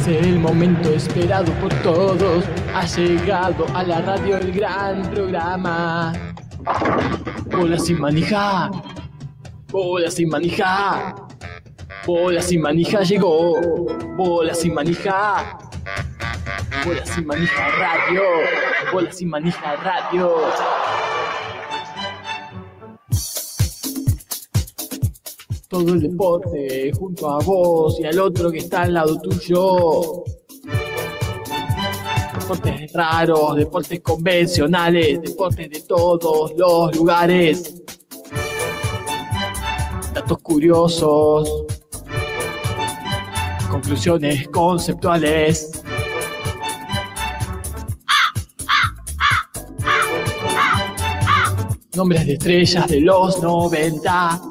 Es el momento esperado por todos. Ha llegado a la radio el gran programa. Bola sin manija. Bola sin manija. Bola sin manija llegó. Bola sin manija. Bola sin manija radio. Bola sin manija radio. Todo el deporte junto a vos y al otro que está al lado tuyo. Deportes raros, deportes convencionales, deportes de todos los lugares. Datos curiosos. Conclusiones conceptuales. Nombres de estrellas de los 90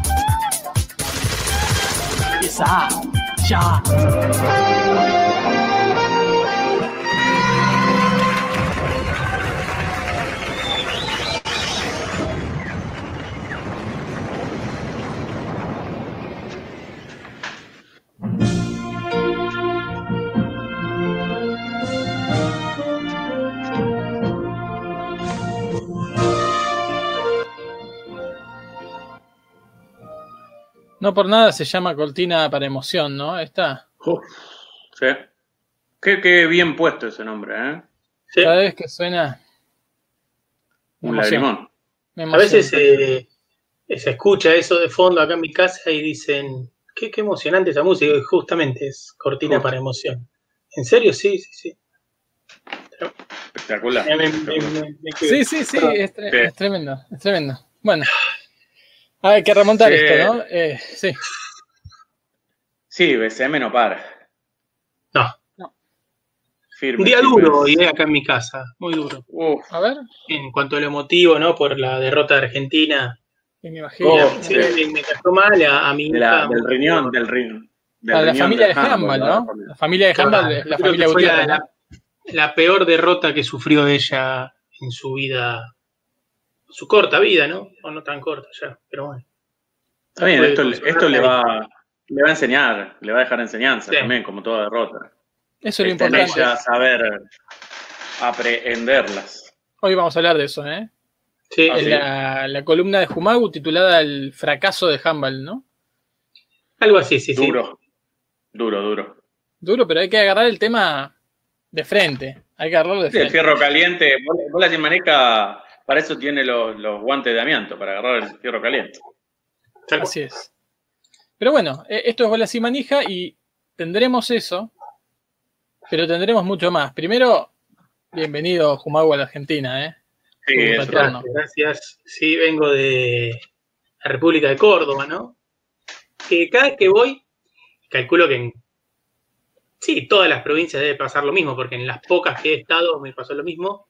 empieza ya. No por nada se llama cortina para emoción, ¿no? Esta. Uf, sí. Qué, qué bien puesto ese nombre, ¿eh? Sí. Cada vez que suena. Un lagrimón. A veces eh, se escucha eso de fondo acá en mi casa y dicen, qué, qué emocionante esa música, y justamente es cortina Justo. para emoción. ¿En serio? Sí, sí, sí. Espectacular. Me- me- me- me- me quedé. Sí, sí, sí, Perdón. es, tre- Sí. es tremendo, es tremendo. Bueno, hay que remontar Sí. esto, ¿no? Eh, sí, Sí, BCM no para. No, Firme. un día firme. duro hoy eh, acá en mi casa, muy duro. Uf, a ver, En cuanto a lo emotivo, ¿no? Por la derrota de Argentina. me imagino. Oh, Sí, sí. me, cayó mal a, a mi de la- hija. del riñón, del riñón. del a la riñón familia de Handball, ¿no? La familia de Handball la familia la. ¿no? la- la peor derrota que sufrió ella en su vida, su corta vida, ¿no? O no tan corta ya, pero bueno. Está bien, Fue esto, esto le, va, le va a enseñar, le va a dejar enseñanza Sí. también, como toda derrota. Eso es lo Está en importante. ella saber aprehenderlas. Hoy vamos a hablar de eso, ¿eh? Sí, En sí. la, la columna de Jumagu titulada El fracaso de Handball, ¿no? algo así, sí, sí. Duro, duro, duro. Duro, pero hay que agarrar el tema de frente. Hay que agarrarlo de Sí, el frente. fierro caliente, bola, bola sin maneja, para eso tiene los, los guantes de amianto, para agarrar el fierro caliente. Así es. Pero bueno, eh, esto es bola sin manija y tendremos eso, pero tendremos mucho más. Primero, bienvenido Jumagu a la Argentina, ¿eh? Sí. Gracias, gracias. Sí, vengo de la República de Córdoba, ¿no? Que cada vez que voy, calculo que en sí, todas las provincias debe pasar lo mismo, porque en las pocas que he estado me pasó lo mismo.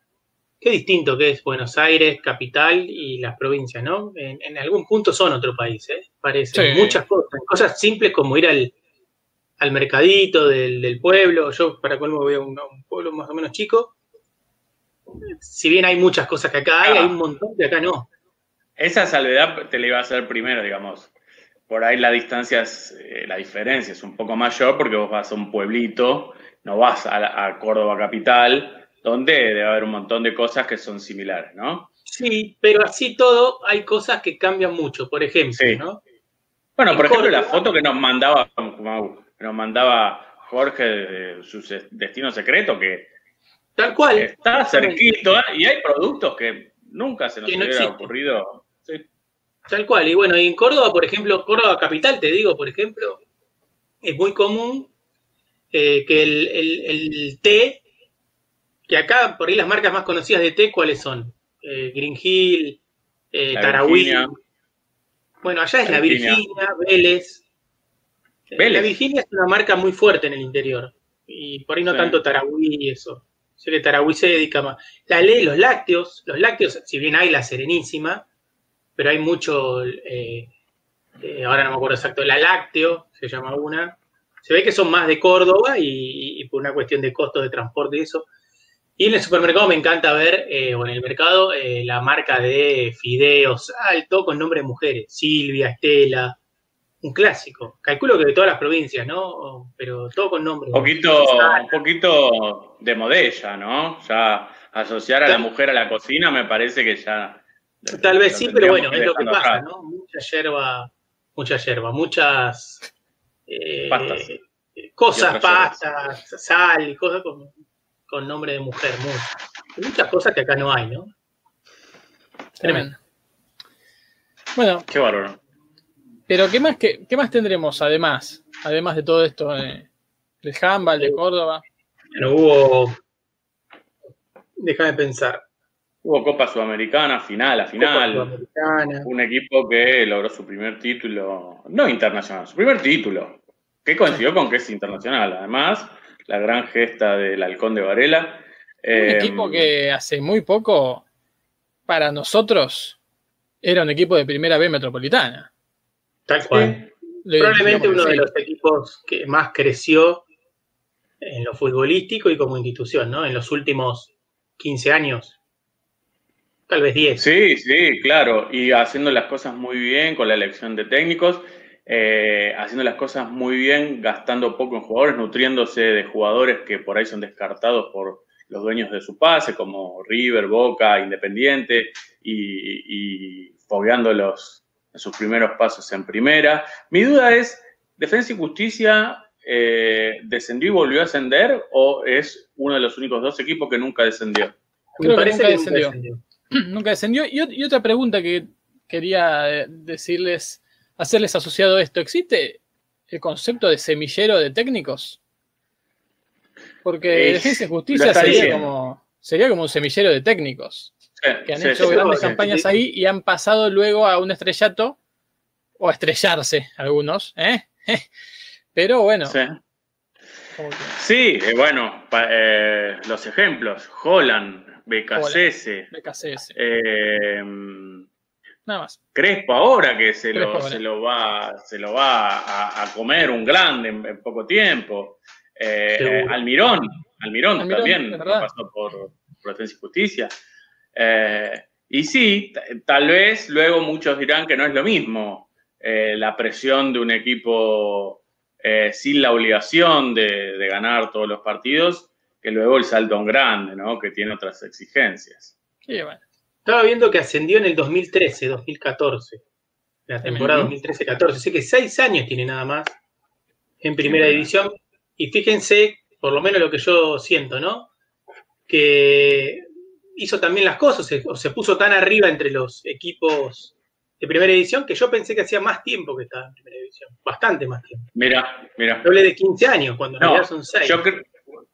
Qué distinto que es Buenos Aires, capital y las provincias, ¿no? En, en algún punto son otro país, ¿eh? Parece. Sí. Muchas cosas. Cosas simples como ir al, al mercadito del, del pueblo. Yo, para colmo, voy a un, pueblo más o menos chico. Si bien hay muchas cosas que acá hay, Ah. hay un montón que acá no. Esa salvedad te la iba a hacer primero, digamos. Por ahí la distancia, es, eh, la diferencia es un poco mayor porque vos vas a un pueblito, no vas a, a Córdoba capital, donde debe haber un montón de cosas que son similares, ¿no? Sí, pero así todo hay cosas que cambian mucho. Por ejemplo, Sí. ¿no? Bueno, En por ejemplo, la foto que nos mandaba, que nos mandaba Jorge de su destino secreto, que Tal cual. está cerquito, y hay productos que nunca se nos no hubiera ocurrido. Sí. Tal cual. Y bueno, y en Córdoba, por ejemplo, Córdoba capital, te digo, por ejemplo, es muy común eh, que el, el- el té, que acá por ahí las marcas más conocidas de té, ¿cuáles son? Eh, Green Hill, eh, Tarahui. Bueno, allá es La Virginia. Virginia, Vélez. La Virginia es una marca muy fuerte en el interior. Y por ahí no tanto Tarahui y eso. Sé que Tarahui se dedica más. La ley, los lácteos, los lácteos, si bien hay la Serenísima, pero hay mucho, eh, eh, ahora no me acuerdo exacto, la Lácteo, se llama una. Se ve que son más de Córdoba y, por una cuestión de costo de transporte y eso. Y en el supermercado me encanta ver, eh, o en el mercado, la marca de fideos alto con nombre de mujeres. Silvia, Estela, un clásico. Calculo que de todas las provincias, ¿no? Pero todo con nombre. Un poquito, un poquito de modella, ¿no? Ya asociar a la mujer a la cocina me parece que ya. Tal vez sí, pero bueno, es lo que pasa, ¿no? Mucha hierba, mucha hierba, muchas eh, cosas, pastas, sal cosas con, nombre de mujer, muchas. Muchas cosas que acá no hay, ¿no? Tremendo. Bueno. Qué bárbaro. Pero ¿qué más, qué, más tendremos además? Además de todo esto eh, de handball, de Córdoba. Bueno, hubo. Déjame pensar. Hubo Copa Sudamericana, final a final. Un equipo que logró su primer título, no internacional, su primer título, que coincidió con que es internacional. Además, la gran gesta del Halcón de Varela. Un eh, equipo que hace muy poco, para nosotros, era un equipo de primera B metropolitana. Tal cual. Probablemente uno de los equipos que más creció en lo futbolístico y como institución, ¿no? En los últimos 15 años. Tal vez 10. Sí, sí, claro. Y haciendo las cosas muy bien con la elección de técnicos, eh, haciendo las cosas muy bien, gastando poco en jugadores, nutriéndose de jugadores que por ahí son descartados por los dueños de su pase, como River, Boca, Independiente, y, y fogueándolos en sus primeros pasos en primera. Mi duda es, ¿Defensa y Justicia eh, descendió y volvió a ascender o es uno de los únicos dos equipos que nunca descendió? Creo que nunca descendió. Nunca descendió. Y, otra pregunta que quería eh, decirles, hacerles asociado a esto, ¿existe el concepto de semillero de técnicos? Porque Defensa y Justicia sería como, sería como un semillero de técnicos que han hecho grandes campañas ahí y han pasado luego a un estrellato o a estrellarse algunos, ¿eh? Pero bueno. Sí, eh, bueno, eh, los ejemplos, Holland, BKCS, BKCS. Nada más. Crespo ahora que se, lo, se lo, va, se lo va a, comer un grande en, poco tiempo. Almirón, Almirón, también pasó por, por y Justicia. Eh, y sí, tal vez luego muchos dirán que no es lo mismo eh, la presión de un equipo eh, sin la obligación de, ganar todos los partidos que luego el salto en grande, ¿no? Que tiene otras exigencias. Estaba viendo que ascendió en el 2013, 2014, la temporada 2013-14, así que seis años tiene nada más en primera división. Y fíjense, por lo menos lo que yo siento, ¿no? Que hizo también las cosas, se, se puso tan arriba entre los equipos de primera edición que yo pensé que hacía más tiempo que estaba en primera edición, bastante más tiempo. Mira, mira. Hablé de 15 años, cuando no, son 6. Yo,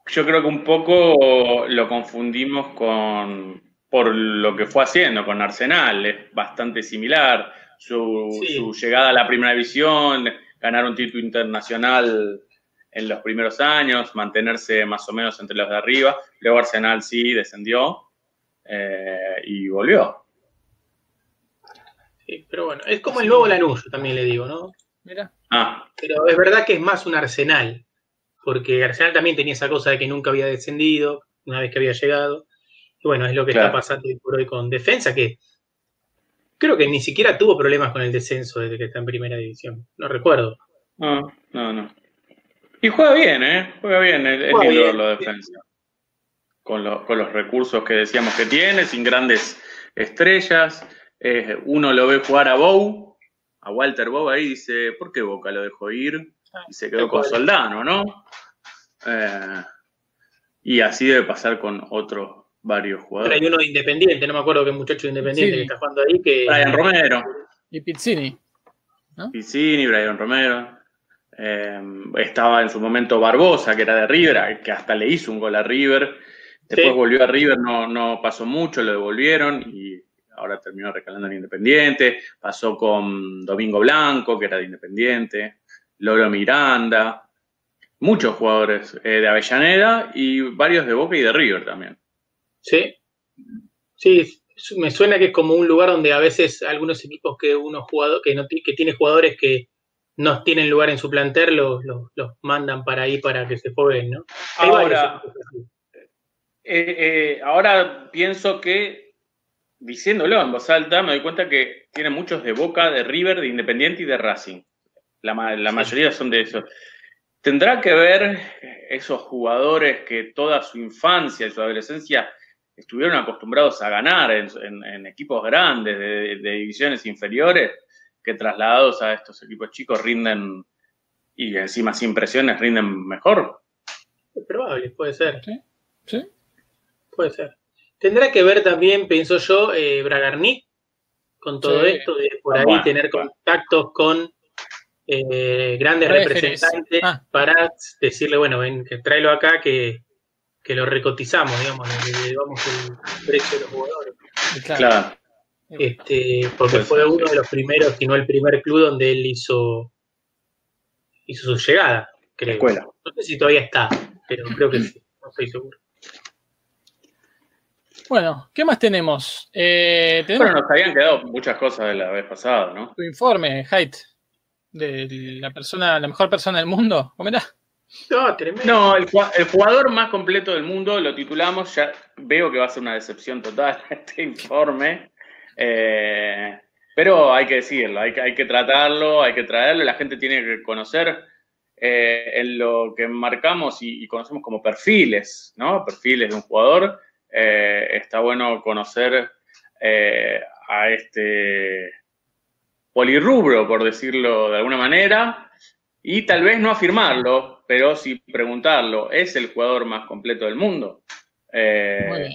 yo creo que un poco lo confundimos con por lo que fue haciendo con Arsenal, es bastante similar. Su, su llegada a la primera división, ganar un título internacional en los primeros años, mantenerse más o menos entre los de arriba. Luego Arsenal sí descendió, eh, y volvió. Sí, pero bueno, es como el nuevo Lanús, también le digo, ¿no? Mira. Ah. Pero es verdad que es más un Arsenal, porque Arsenal también tenía esa cosa de que nunca había descendido una vez que había llegado. Y bueno, es lo que está pasando por hoy con defensa, que creo que ni siquiera tuvo problemas con el descenso desde que está en primera división. No recuerdo. No, no, no. Y juega bien, ¿eh? Juega bien, el es lo defensa con, los recursos que decíamos que tiene, sin grandes estrellas. Eh, uno lo ve jugar a Bow, a Walter Bow ahí, dice, ¿por qué Boca lo dejó ir? Y se quedó con Soldano, ¿no? Eh, y así debe pasar con otros varios jugadores. hay uno independiente, no me acuerdo qué muchacho independiente que está jugando ahí. Que... Brian Romero. Y Pizzini. Pizzini, Brian Romero. Eh, estaba en su momento Barbosa, que era de River, que hasta le hizo un gol a River. Después volvió a River, no, no pasó mucho, lo devolvieron y ahora terminó recalando en Independiente. Pasó con Domingo Blanco, que era de Independiente. Loro Miranda, muchos jugadores eh, de Avellaneda y varios de Boca y de River también. Sí, sí, me suena que es como un lugar donde a veces algunos equipos que uno jugador, que no que tiene jugadores que no tienen lugar en su plantel, los, mandan para ahí para que se jueguen, ¿no? Ahora, eh, eh, ahora pienso que, diciéndolo en voz alta, me doy cuenta que tiene muchos de Boca, de River, de Independiente y de Racing. La, mayoría son de esos. ¿Tendrá que ver esos jugadores que toda su infancia y su adolescencia estuvieron acostumbrados a ganar en, equipos grandes, de, divisiones inferiores, que trasladados a estos equipos chicos rinden y encima sin presiones rinden mejor? Es probable, puede ser. Sí, sí. Puede ser. Tendrá que ver también, pienso yo, eh, Bragarnik, con todo esto, de por ahí tener contactos con eh, grandes representantes ah. para decirle, bueno, ven, que tráelo acá, que, lo recotizamos, digamos, le llevamos el precio de los jugadores. Claro. Este, porque fue uno de los primeros, si no el primer club donde él hizo, hizo su llegada, creo. Escuela. No sé si todavía está, pero creo que sí, no estoy seguro. Bueno, ¿qué más tenemos? Eh, Bueno, nos habían quedado muchas cosas de la vez pasada, ¿no? Tu informe, Haidt, de la persona, la mejor persona del mundo. ¿Cómo era? No, tremendo. No, el, jugador más completo del mundo lo titulamos. Ya veo que va a ser una decepción total este informe. Eh, pero hay que decirlo, hay que, tratarlo, hay que traerlo. La gente tiene que conocer eh, en lo que marcamos y, conocemos como perfiles, ¿no? Perfiles de un jugador. Eh, está bueno conocer a este polirrubro, por decirlo de alguna manera, y tal vez no afirmarlo, pero sí preguntarlo, ¿es el jugador más completo del mundo? Eh,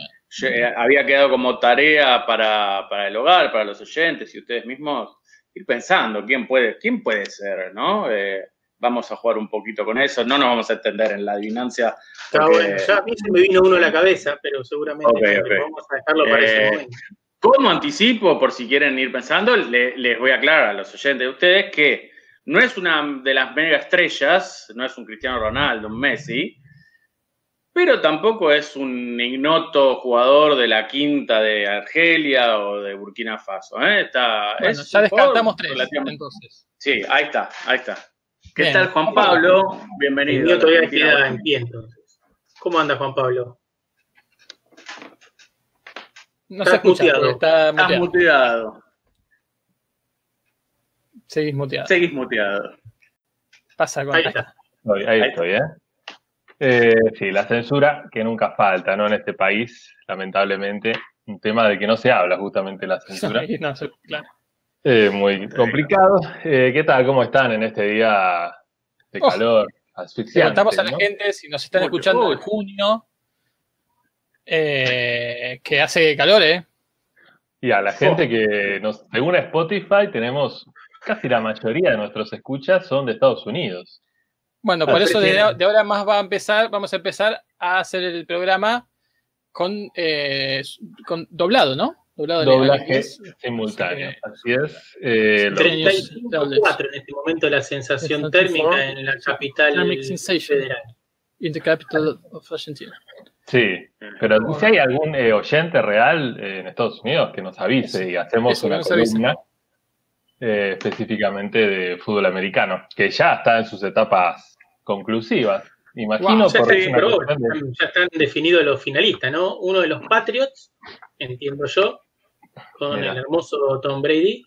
había quedado como tarea para, el hogar, para los oyentes y ustedes mismos ir pensando quién puede, quién puede ser, ¿no? vamos a jugar un poquito con eso. No nos vamos a entender en la adivinancia. ya a mí se me vino uno a la cabeza, pero seguramente vamos a dejarlo para ese eh, momento. Como anticipo, por si quieren ir pensando, les voy a aclarar a los oyentes de ustedes que no es una de las mega estrellas, no es un Cristiano Ronaldo, un Messi, pero tampoco es un ignoto jugador de la quinta de Argelia o de Burkina Faso. ¿eh? Está, bueno, ya descartamos tres, entonces. Sí, ahí está, ahí está. ¿Qué tal, Juan Pablo? Bienvenido. El todavía queda en pie, entonces. ¿Cómo anda, Juan Pablo? No se escucha, muteado. Está muteado. Estás muteado. Seguís muteado. Seguís muteado. Pasa con ahí, está. ahí, estoy, ¿eh? ¿eh? Sí, la censura que nunca falta, ¿no? En este país, lamentablemente, un tema de que no se habla justamente la censura. Sí, no, claro. Eh, muy complicado. Eh, ¿Qué tal? ¿Cómo están en este día de oh. calor? asfixiante? a la gente, si nos están escuchando en junio, eh, que hace calor, ¿eh? Y a la gente que, nos, según Spotify, tenemos casi la mayoría de nuestros escuchas son de Estados Unidos. Bueno, por eso de, ahora más va a empezar, vamos a empezar a hacer el programa con, con doblado, ¿no? Doblaje simultáneo, así es. Eh, 35.4 en este momento la sensación térmica en la capital federal. In the capital of Argentina. Sí, pero si hay algún eh, oyente real eh, en Estados Unidos que nos avise y hacemos una columna eh, específicamente de fútbol americano, que ya está en sus etapas conclusivas. Imagino ya, ya, están definidos los finalistas, ¿no? Uno de los Patriots, entiendo yo, con el hermoso Tom Brady.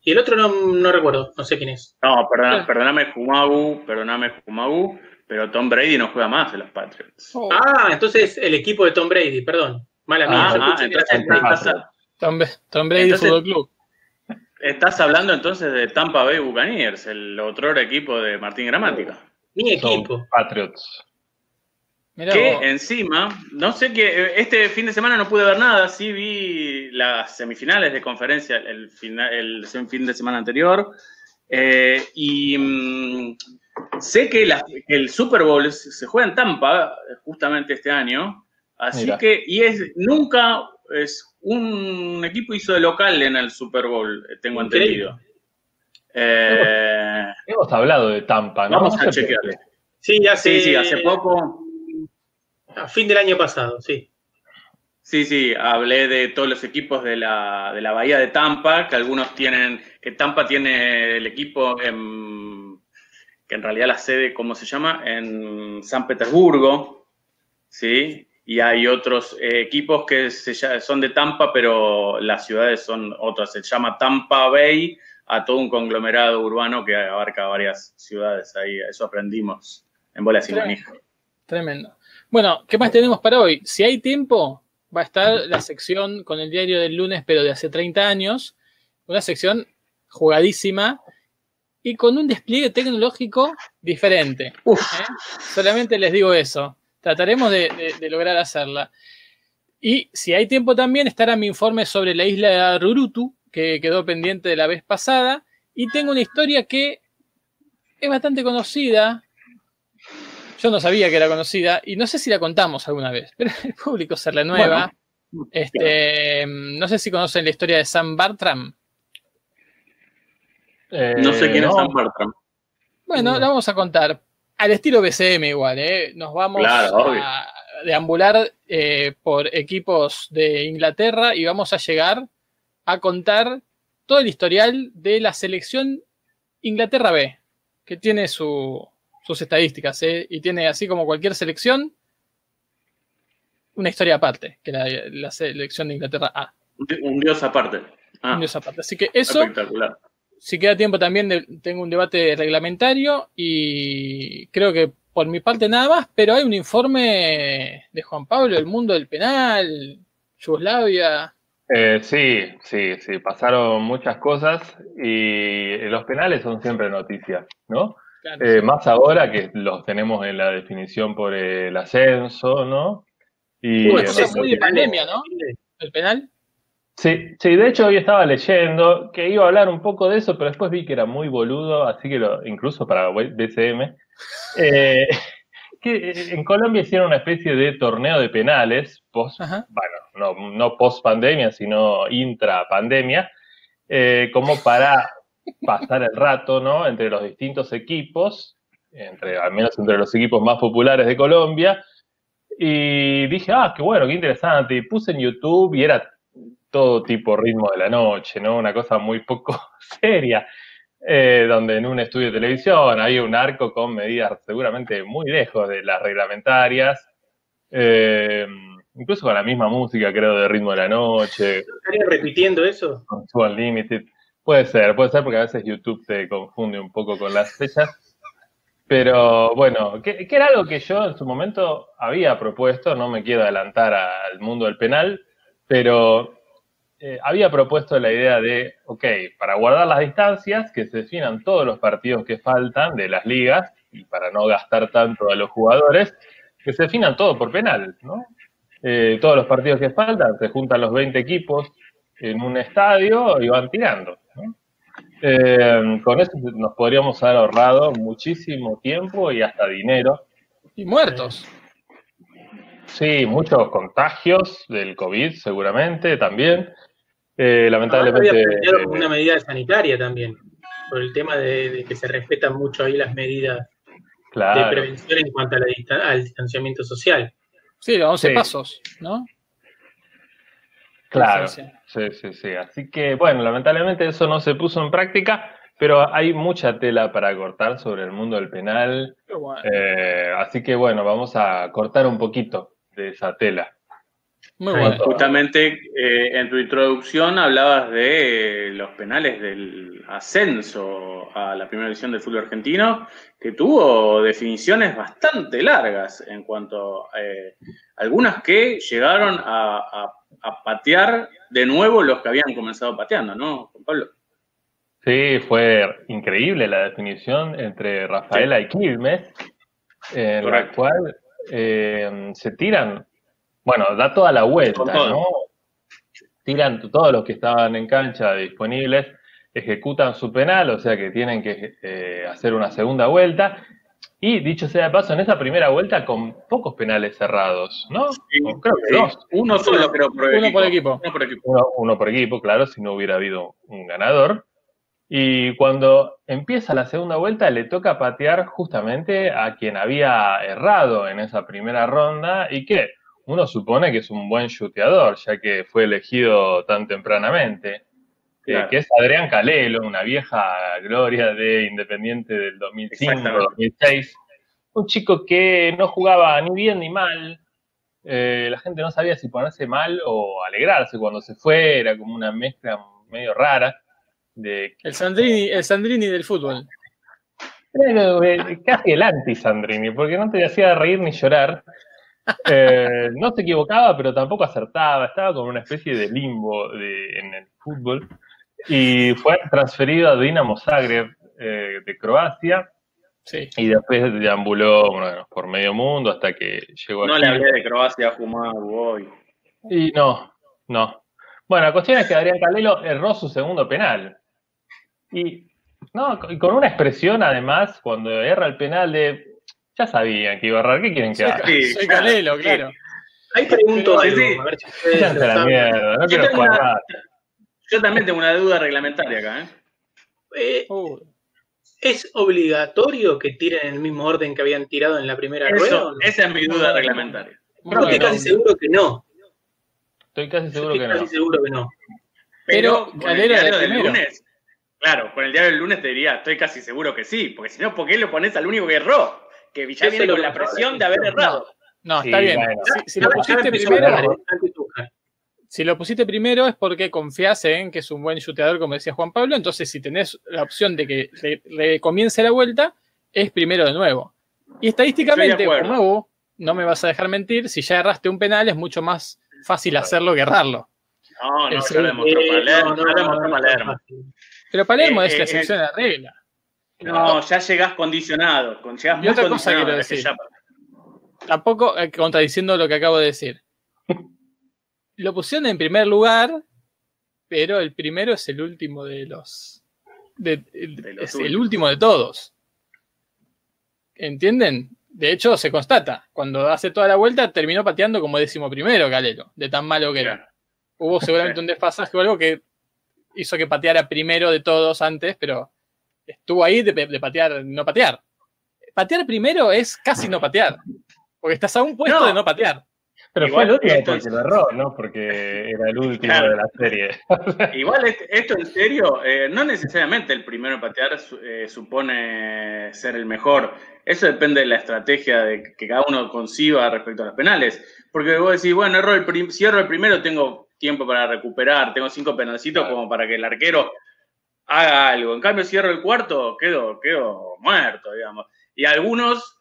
Y el otro no, recuerdo, no sé quién es. No, perdóname, Jumagu, perdóname, Jumagu, pero Tom Brady no juega más en los Patriots. Oh. Ah, entonces el equipo de Tom Brady, perdón. Mala mía. Ah, entonces, Tom, Brady Fútbol Club. Estás hablando entonces de Tampa Bay Buccaneers, el otro equipo de Martín Gramática. Mi equipo. Patriots que encima, no sé que este fin de semana no pude ver nada, sí vi las semifinales de conferencia el, final, el fin de semana anterior. Eh, y mm, sé que, el Super Bowl se juega en Tampa justamente este año. Así que, y es nunca es un equipo hizo de local en el Super Bowl, tengo entendido. Eh, hemos hablado de Tampa, ¿no? Vamos a chequear. Sí, ya Sí, sí, hace poco. A fin del año pasado, sí. Sí, sí, hablé de todos los equipos de la, de la Bahía de Tampa, que algunos tienen, que Tampa tiene el equipo en, que en realidad la sede, ¿cómo se llama? En San Petersburgo, ¿sí? Y hay otros eh, equipos que se, son de Tampa, pero las ciudades son otras. Se llama Tampa Bay, a todo un conglomerado urbano que abarca varias ciudades. Ahí, eso aprendimos en Bolas y Manija. Tremendo. Bueno, ¿qué más tenemos para hoy? Si hay tiempo, va a estar la sección con el diario del lunes, pero de hace 30 años. Una sección jugadísima y con un despliegue tecnológico diferente. ¿eh? Solamente les digo eso. Trataremos de, lograr hacerla. Y si hay tiempo también, estará mi informe sobre la isla de Rurutu, que quedó pendiente de la vez pasada. Y tengo una historia que es bastante conocida. Yo no sabía que era conocida y no sé si la contamos alguna vez, pero el público se renueva. este, no sé si conocen la historia de Sam Bartram. no sé quién es Sam Bartram. Bueno, la vamos a contar. Al estilo BCM igual, ¿eh? Nos vamos a deambular eh, por equipos de Inglaterra y vamos a llegar a contar todo el historial de la selección Inglaterra B, que tiene sus estadísticas, ¿eh? y tiene así como cualquier selección, una historia aparte, que la, la selección de Inglaterra A. Un dios aparte. Ah. Un dios aparte. Así que eso, Espectacular si queda tiempo también tengo un debate reglamentario y creo que por mi parte nada más, pero hay un informe de Juan Pablo, el mundo del penal, Yugoslavia. Eh, sí, sí, sí, pasaron muchas cosas y los penales son siempre noticias, ¿no? Eh, más ahora que los tenemos en la definición por el ascenso, ¿no? Y es muy de pandemia, ¿no? El penal. Sí, sí, de hecho hoy estaba leyendo que iba a hablar un poco de eso, pero después vi que era muy boludo, así que lo, incluso para BCM, eh, que en Colombia hicieron una especie de torneo de penales, post, bueno, no, no post pandemia, sino intra pandemia, eh, como para pasar el rato, ¿no? Entre los distintos equipos, entre, al menos entre los equipos más populares de Colombia, y dije, ah, qué bueno, qué interesante, y puse en YouTube y era todo tipo ritmo de la noche, ¿no? Una cosa muy poco seria, eh, donde en un estudio de televisión había un arco con medidas seguramente muy lejos de las reglamentarias, eh, incluso con la misma música, creo, de ritmo de la noche. ¿Estaría repitiendo eso? Con Unlimited. Puede ser, puede ser porque a veces YouTube te confunde un poco con las fechas. Pero bueno, que, que, era algo que yo en su momento había propuesto, no me quiero adelantar al mundo del penal, pero eh, había propuesto la idea de, ok, para guardar las distancias, que se definan todos los partidos que faltan de las ligas y para no gastar tanto a los jugadores, que se definan todo por penal, ¿no? Eh, todos los partidos que faltan, se juntan los 20 equipos en un estadio y van tirando. Eh, con eso nos podríamos haber ahorrado muchísimo tiempo y hasta dinero. Y muertos. Sí, muchos contagios del COVID seguramente también. Eh, lamentablemente. una medida sanitaria también, por el tema de, que se respetan mucho ahí las medidas de prevención en cuanto al distanciamiento social. Sí, los 11 pasos, ¿no? Claro, sí, sí, sí. Así que, bueno, lamentablemente eso no se puso en práctica, pero hay mucha tela para cortar sobre el mundo del penal. Eh, así que, bueno, vamos a cortar un poquito de esa tela. Muy bueno. Justamente eh, en tu introducción hablabas de los penales del ascenso a la primera división del fútbol argentino, que tuvo definiciones bastante largas en cuanto a eh, algunas que llegaron a, patear de nuevo los que habían comenzado pateando, ¿no, Juan Pablo? Sí, fue increíble la definición entre Rafaela y Quilmes, en la cual eh, se tiran bueno, da toda la vuelta, ¿no? Tiran todos los que estaban en cancha disponibles, ejecutan su penal, o sea que tienen que eh, hacer una segunda vuelta. Y dicho sea de paso, en esa primera vuelta con pocos penales cerrados, ¿no? creo que dos. Uno solo, creo, por, uno equipo. por equipo. Uno por equipo. claro, si no hubiera habido un ganador. Y cuando empieza la segunda vuelta le toca patear justamente a quien había errado en esa primera ronda y que uno supone que es un buen chuteador, ya que fue elegido tan tempranamente, eh, que es Adrián Calelo, una vieja gloria de Independiente del 2005-2006. Un chico que no jugaba ni bien ni mal. Eh, la gente no sabía si ponerse mal o alegrarse cuando se fue, era como una mezcla medio rara. De... El, Sandrini, el Sandrini del fútbol. Eh, casi el anti-Sandrini, porque no te hacía reír ni llorar. Eh, no se equivocaba, pero tampoco acertaba. Estaba como una especie de limbo en el fútbol. Y fue transferido a Dinamo Zagreb eh, de Croacia. Sí. Y después deambuló por medio mundo hasta que llegó No le hablé de Croacia a fumar hoy. Y no, no. Bueno, la cuestión es que Adrián Calelo erró su segundo penal. Y, no, con una expresión además, cuando erra el penal de ya sabían que iba a errar. ¿Qué quieren que haga? Sí, soy Calelo, claro. Ahí pregunto algo. A ver si la mierda, no quiero jugar Yo también tengo una duda reglamentaria acá. ¿eh? eh ¿Es obligatorio que tiren en el mismo orden que habían tirado en la primera rueda? Esa es mi duda reglamentaria. Yo estoy casi seguro que no. Estoy casi seguro que no. Seguro que no. Pero, Pero con el diario del lunes, claro, con el diario del lunes te diría, estoy casi seguro que sí, porque si no, ¿por qué lo pones al único que erró? Que viene con la presión de haber errado. No, está bien. Si, lo pusiste primero, si lo pusiste primero es porque confías en que es un buen chuteador, como decía Juan Pablo. Entonces, si tenés la opción de que le, comience la vuelta, es primero de nuevo. Y estadísticamente, como no me vas a dejar mentir, si ya erraste un penal es mucho más fácil hacerlo que errarlo. No, no, ya lo demostró Palermo. Pero Palermo es la excepción de la regla. No, ya llegás condicionado. Llegás y otra cosa quiero decir. Tampoco eh, contradiciendo lo que acabo de decir. Lo pusieron en primer lugar, pero el primero es el último de los. es el último de todos. ¿Entienden? De hecho, se constata. Cuando hace toda la vuelta, terminó pateando como décimo primero, Galero, de tan malo que era. Hubo seguramente un desfasaje o algo que hizo que pateara primero de todos antes, pero estuvo ahí de, patear, no patear. Patear primero es casi no patear, porque estás a un puesto de no patear. Pero fue el último porque lo erró, ¿no? Porque era el último de la serie. Igual esto en serio, eh, no necesariamente el primero en patear eh, supone ser el mejor. Eso depende de la estrategia de que cada uno conciba respecto a los penales. Porque vos decís, bueno, erro el si erro el primero tengo tiempo para recuperar, tengo cinco penalcitos como para que el arquero haga algo. En cambio, cierro el cuarto, quedo, quedo muerto, digamos. Y algunos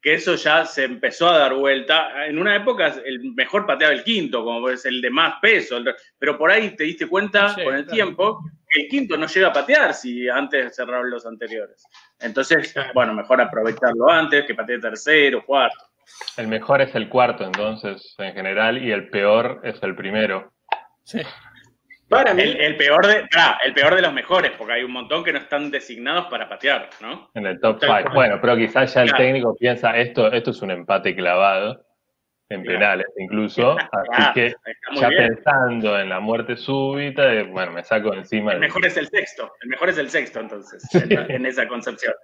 que eso ya se empezó a dar vuelta. En una época el mejor pateaba el quinto, como es el de más peso, pero por ahí te diste cuenta con el tiempo que el quinto no llega a patear si antes cerraron los anteriores. Entonces, bueno, mejor aprovecharlo antes que patee tercero, cuarto. El mejor es el cuarto, entonces, en general, y el peor es el primero. Sí. Para mí. El, peor de, el peor de los mejores, porque hay un montón que no están designados para patear, ¿no? En el top 5. Bueno, pero quizás ya el técnico piensa, esto, esto es un empate clavado, en penales incluso, así que ya pensando en la muerte súbita, eh, bueno, me saco encima. El mejor es el sexto, el mejor es el sexto entonces, en, esa concepción.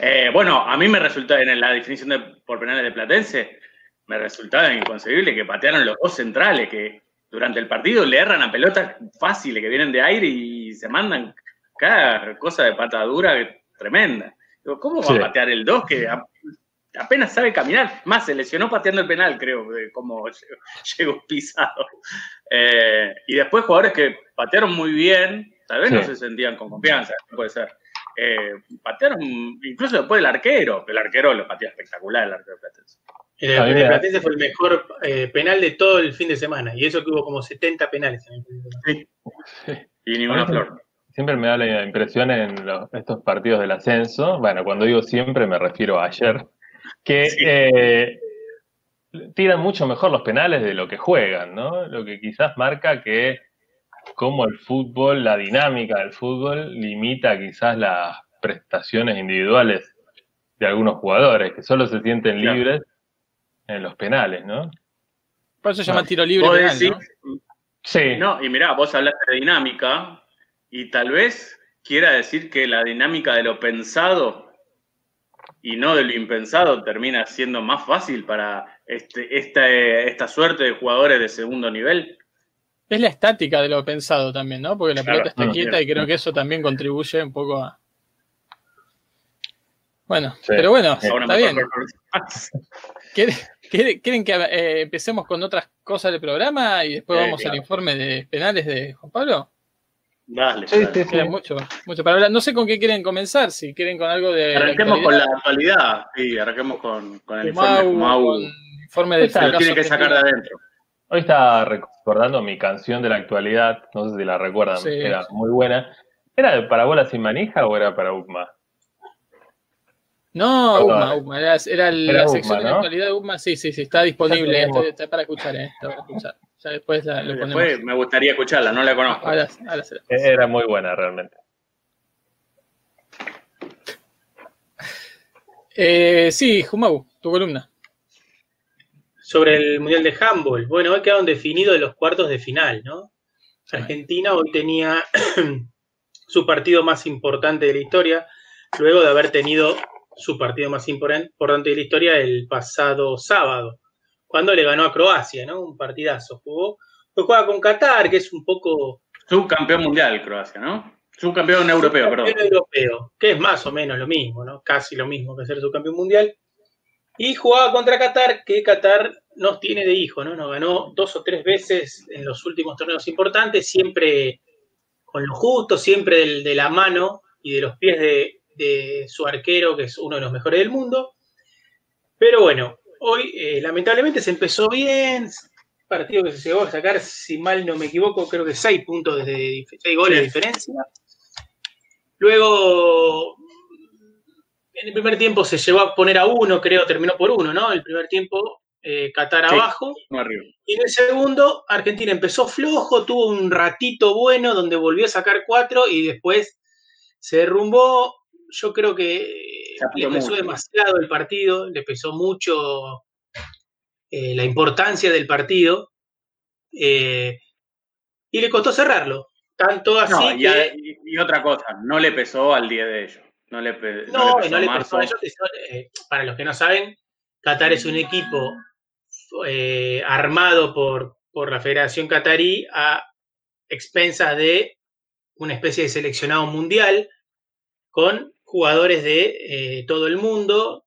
Eh, bueno, a mí me resulta, en la definición de, por penales de Platense, me resultaba inconcebible que patearon los dos centrales, que durante el partido le erran a pelotas fáciles que vienen de aire y se mandan cada cosa de patadura tremenda. ¿Cómo va a patear el 2 que apenas sabe caminar? Más, se lesionó pateando el penal, creo, como llegó pisado. Eh, y después jugadores que patearon muy bien, tal vez no se sentían con confianza, puede ser. Eh, patearon incluso después del arquero, el arquero lo patea espectacular, el arquero Platense. El, el Platense fue el mejor eh, penal de todo el fin de semana, y eso que hubo como 70 penales en el fin de semana. Y ninguna flor. Siempre me da la impresión en estos partidos del ascenso, bueno, cuando digo siempre me refiero a ayer, que eh, tiran mucho mejor los penales de lo que juegan, ¿no? Lo que quizás marca que como el fútbol, la dinámica del fútbol limita quizás las prestaciones individuales de algunos jugadores que solo se sienten libres en los penales, ¿no? Por eso se llama tiro libre. Penal, ¿no? Sí. No, y mirá, vos hablaste de dinámica y tal vez quiera decir que la dinámica de lo pensado y no de lo impensado termina siendo más fácil para este, esta, esta suerte de jugadores de segundo nivel. Es la estática de lo pensado también, ¿no? Porque la pelota está quieta y creo que eso también contribuye un poco a. Bueno, pero bueno, está bien. ¿Quieren, que eh, empecemos con otras cosas del programa y después vamos al informe de penales de Juan Pablo? Dale. Sí, Queda mucho, mucho para hablar. No sé con qué quieren comenzar, si quieren con algo de. Arranquemos con la actualidad, sí, arranquemos con, con el informe, informe del Tiene que sacar de adentro. Hoy estaba recordando mi canción de la actualidad, no sé si la recuerdan, era muy buena. ¿Era para bolas sin manija o era para UPMA? No, UPMA, UPMA, era, era la sección de la actualidad de UPMA, sí, sí, sí, está disponible, está, para escuchar, eh, está para escuchar. Ya después lo después me gustaría escucharla, no la conozco. Ahora, ahora Era muy buena realmente. Eh, sí, Jumau, tu columna sobre el Mundial de Handball. Bueno, hoy quedaron definidos los cuartos de final, ¿no? Argentina hoy tenía su partido más importante de la historia, luego de haber tenido su partido más importante de la historia el pasado sábado, cuando le ganó a Croacia, ¿no? Un partidazo. Jugó, pues juega con Qatar, que es un poco... Subcampeón mundial Croacia, ¿no? Subcampeón europeo, perdón. europeo, que es más o menos lo mismo, ¿no? Casi lo mismo que ser subcampeón mundial. Y jugaba contra Qatar, que Qatar nos tiene de hijo, ¿no? Nos ganó dos o tres veces en los últimos torneos importantes, siempre con lo justo, siempre de, la mano y de los pies de, su arquero, que es uno de los mejores del mundo. Pero bueno, hoy eh, lamentablemente se empezó bien, partido que se llegó a sacar, si mal no me equivoco, creo que seis puntos de seis goles de diferencia. Luego en el primer tiempo se llevó a poner a uno, creo, terminó por uno, ¿no? El primer tiempo, eh, Qatar abajo. Y en el segundo, Argentina empezó flojo, tuvo un ratito bueno donde volvió a sacar cuatro y después se derrumbó. Yo creo que le pesó demasiado el partido, le pesó mucho eh, la importancia del partido eh, y le costó cerrarlo. Tanto así y, otra cosa, no le pesó al día de ellos. No le, no, no le pesó, a ellos. Eh, para los que no saben, Qatar es un equipo armado por, por la Federación Qatarí a expensas de una especie de seleccionado mundial con jugadores de eh, todo el mundo,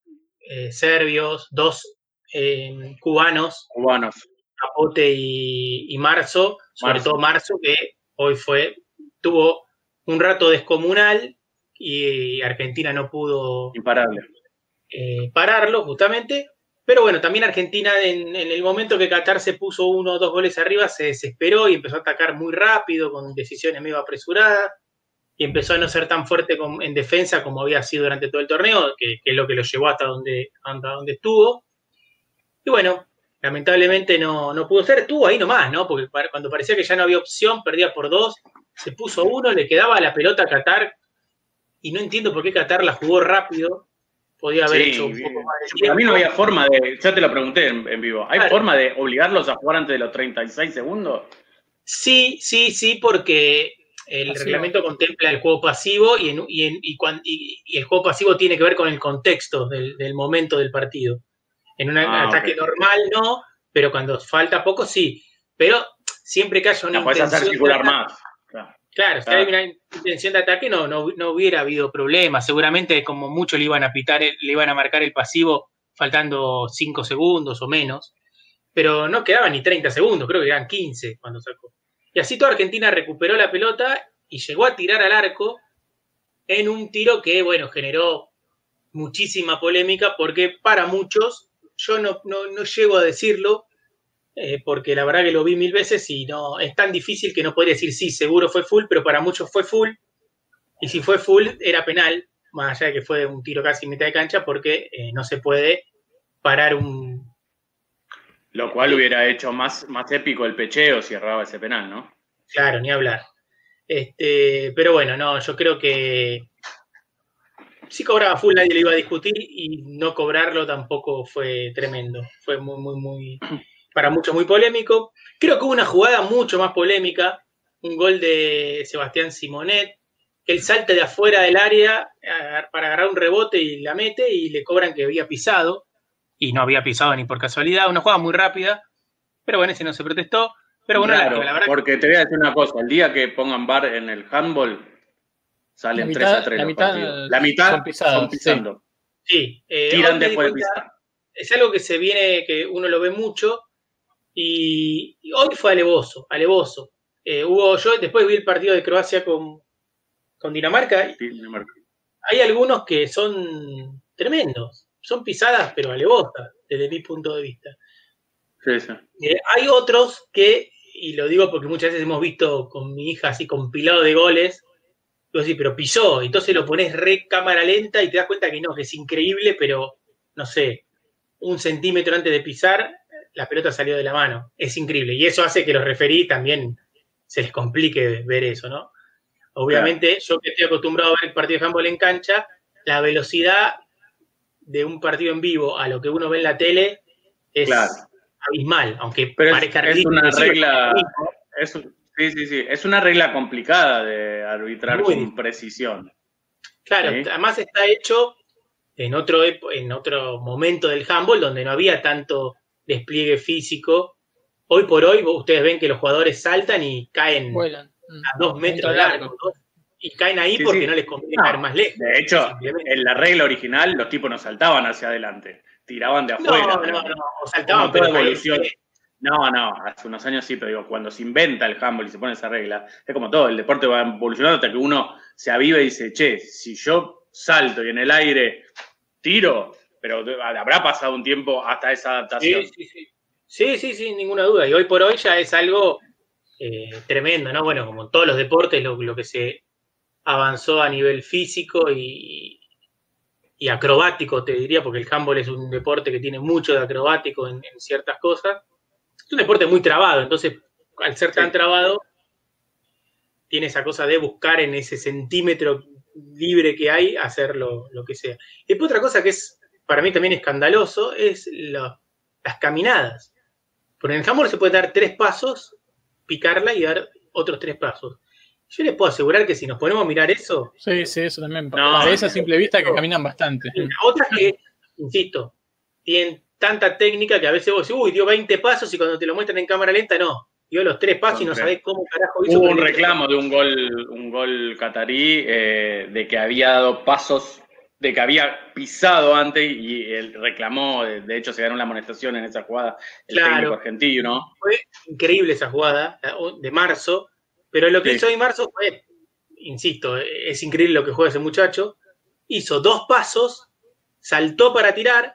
serbios, dos cubanos, cubanos, Capote y, Marzo, sobre todo Marzo, que hoy fue, tuvo un rato descomunal y Argentina no pudo eh, pararlo justamente. Pero bueno, también Argentina en, el momento que Qatar se puso uno o dos goles arriba se desesperó y empezó a atacar muy rápido con decisiones medio apresuradas y empezó a no ser tan fuerte en defensa como había sido durante todo el torneo, que, es lo que lo llevó hasta donde, hasta donde estuvo. Y bueno, lamentablemente no, no pudo ser, estuvo ahí nomás, ¿no? Porque cuando parecía que ya no había opción, perdía por dos, se puso uno, le quedaba la pelota a Qatar y no entiendo por qué Qatar la jugó rápido. Podía haber hecho un poco más de A mí no había forma de, ya te lo pregunté en, vivo, ¿hay forma de obligarlos a jugar antes de los 36 segundos? Sí, sí, sí, porque el reglamento contempla el juego pasivo y, el juego pasivo tiene que ver con el contexto del, momento del partido. En un ah, ataque normal no, pero cuando falta poco sí. Pero siempre que haya una no, intención hacer circular más. Claro, si hay una intención de ataque no, no, hubiera habido problema. Seguramente como mucho le iban a pitar, le iban a marcar el pasivo faltando 5 segundos o menos. Pero no quedaban ni 30 segundos, creo que eran 15 cuando sacó. Y así toda Argentina recuperó la pelota y llegó a tirar al arco en un tiro que, bueno, generó muchísima polémica porque para muchos, yo no, no, no llego a decirlo, eh, porque la verdad que lo vi mil veces y no es tan difícil que no podría decir sí, seguro fue full, pero para muchos fue full. Y si fue full, era penal, más allá de que fue un tiro casi en mitad de cancha, porque eh, no se puede parar un. Lo cual hubiera hecho más, más épico el pecheo si erraba ese penal, ¿no? Claro, ni hablar. Este, pero bueno, no, yo creo que si cobraba full nadie le iba a discutir y no cobrarlo tampoco fue tremendo. Fue muy, muy, muy para muchos muy polémico. Creo que hubo una jugada mucho más polémica, un gol de Sebastián Simonet, que él salte de afuera del área para agarrar un rebote y la mete y le cobran que había pisado. Y no había pisado ni por casualidad. Una jugada muy rápida. Pero bueno, ese no se protestó. Pero bueno, la, verdad porque te voy a decir una cosa. El día que pongan bar en el handball, salen 3 a 3 la mitad, La mitad son, pisando. Sí. Eh, Tiran después de pisar. Es algo que se viene, que uno lo ve mucho. Y, hoy fue alevoso, alevoso. Eh, hubo, yo después vi el partido de Croacia con, con Dinamarca. Hay algunos que son tremendos. Son pisadas, pero alevosas, desde mi punto de vista. Eh, hay otros que, y lo digo porque muchas veces hemos visto con mi hija así compilado de goles, sí, pero pisó, entonces lo pones re cámara lenta y te das cuenta que no, que es increíble, pero no sé, un centímetro antes de pisar, la pelota salió de la mano. Es increíble. Y eso hace que los referí también se les complique ver eso, ¿no? Obviamente, yo que estoy acostumbrado a ver el partido de handball en cancha, la velocidad de un partido en vivo a lo que uno ve en la tele es abismal, aunque parezca es, es una regla, es, sí, sí, sí, es una regla complicada de arbitrar con precisión. Claro, además está hecho en otro, en otro momento del handball donde no había tanto despliegue físico. Hoy por hoy ustedes ven que los jugadores saltan y caen a dos metros largos. Y caen ahí porque no les conviene caer más lejos. De hecho, en la regla original los tipos no saltaban hacia adelante, tiraban de afuera. No, no, no, o saltaban, pero evolución. No, no, hace unos años sí, pero digo, cuando se inventa el handball y se pone esa regla, es como todo, el deporte va evolucionando hasta que uno se aviva y dice, che, si yo salto y en el aire tiro, pero habrá pasado un tiempo hasta esa adaptación. Sí, sí, sí. Sí, sí, sin ninguna duda. Y hoy por hoy ya es algo eh, tremendo, ¿no? Bueno, como en todos los deportes, lo, que se avanzó a nivel físico y, acrobático, te diría, porque el handball es un deporte que tiene mucho de acrobático en, ciertas cosas. Es un deporte muy trabado, entonces, al ser tan trabado, tiene esa cosa de buscar en ese centímetro libre que hay hacer lo, que sea. Y después otra cosa que es para mí también escandaloso es las caminadas. Porque en el handball se puede dar tres pasos picarla y dar otros tres pasos. Yo les puedo asegurar que si nos ponemos a mirar eso. Sí, sí, eso también. No, a simple vista que caminan bastante. Otras que, insisto, tienen tanta técnica que a veces vos decís, uy, dio 20 pasos y cuando te lo muestran en cámara lenta, no. Dio los tres pasos y no sabés cómo carajo hizo. Hubo un reclamo de un gol, un gol catarí eh, de que había dado pasos de que había pisado antes y él reclamó, de hecho se ganó la amonestación en esa jugada, el técnico argentino. Fue increíble esa jugada de marzo, pero lo que hizo en marzo fue, insisto, es increíble lo que juega ese muchacho, hizo dos pasos, saltó para tirar,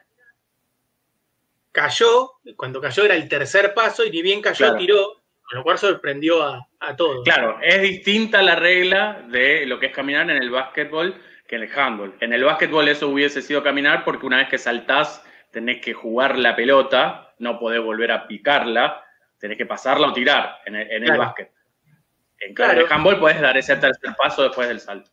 cayó, cuando cayó era el tercer paso y ni bien cayó, tiró, con lo cual sorprendió a, a todos. Claro, es distinta la regla de lo que es caminar en el básquetbol que en el handball. En el básquetbol eso hubiese sido caminar porque una vez que saltás tenés que jugar la pelota, no podés volver a picarla, tenés que pasarla o tirar en el, en básquet. En, claro. el handball podés dar ese tercer paso después del salto.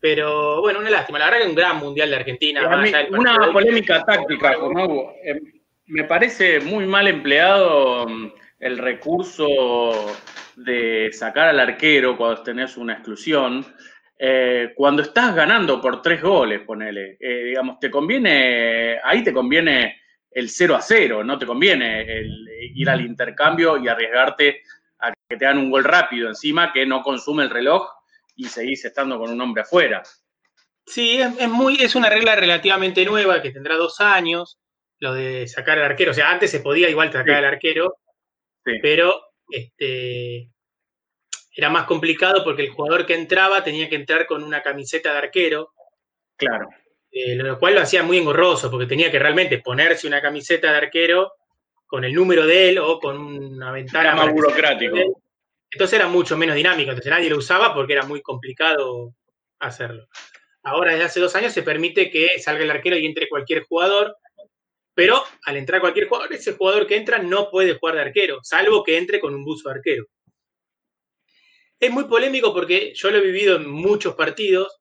Pero bueno, una lástima. La verdad que es un gran mundial de Argentina. una polémica táctica, como eh, me parece muy mal empleado mm, el recurso de sacar al arquero cuando tenés una exclusión. Eh, cuando estás ganando por tres goles, ponele, eh, digamos, te conviene, ahí te conviene el 0 a 0, no te conviene ir al intercambio y arriesgarte que te dan un gol rápido encima que no consume el reloj y seguís estando con un hombre afuera. Sí, es, muy, es una regla relativamente nueva que tendrá dos años, lo de sacar al arquero. O sea, antes se podía igual sacar al arquero, pero este, era más complicado porque el jugador que entraba tenía que entrar con una camiseta de arquero. Claro. Eh, lo cual lo hacía muy engorroso porque tenía que realmente ponerse una camiseta de arquero con el número de él o con una ventana. Era más burocrático. Entonces era mucho menos dinámico, entonces nadie lo usaba porque era muy complicado hacerlo. Ahora, desde hace dos años, se permite que salga el arquero y entre cualquier jugador, pero al entrar cualquier jugador, ese jugador que entra no puede jugar de arquero, salvo que entre con un buzo de arquero. Es muy polémico porque yo lo he vivido en muchos partidos.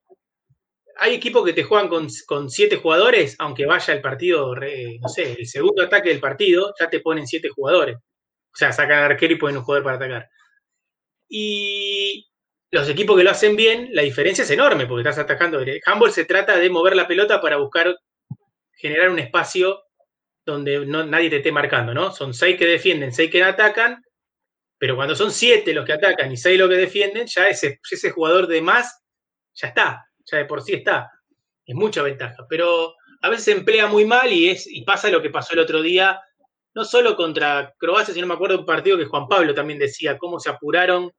Hay equipos que te juegan con, siete jugadores, aunque vaya el partido, no sé, el segundo ataque del partido, ya te ponen siete jugadores. O sea, sacan al arquero y ponen un jugador para atacar. Y los equipos que lo hacen bien, la diferencia es enorme porque estás atacando. El handball se trata de mover la pelota para buscar generar un espacio donde no, nadie te esté marcando, ¿no? Son seis que defienden, seis que atacan, pero cuando son siete los que atacan y seis los que defienden, ya ese, ese jugador de más ya está, ya de por sí está. Es mucha ventaja, pero a veces se emplea muy mal y, es, y pasa lo que pasó el otro día, no solo contra Croacia, sino me acuerdo un partido que Juan Pablo también decía, cómo se apuraron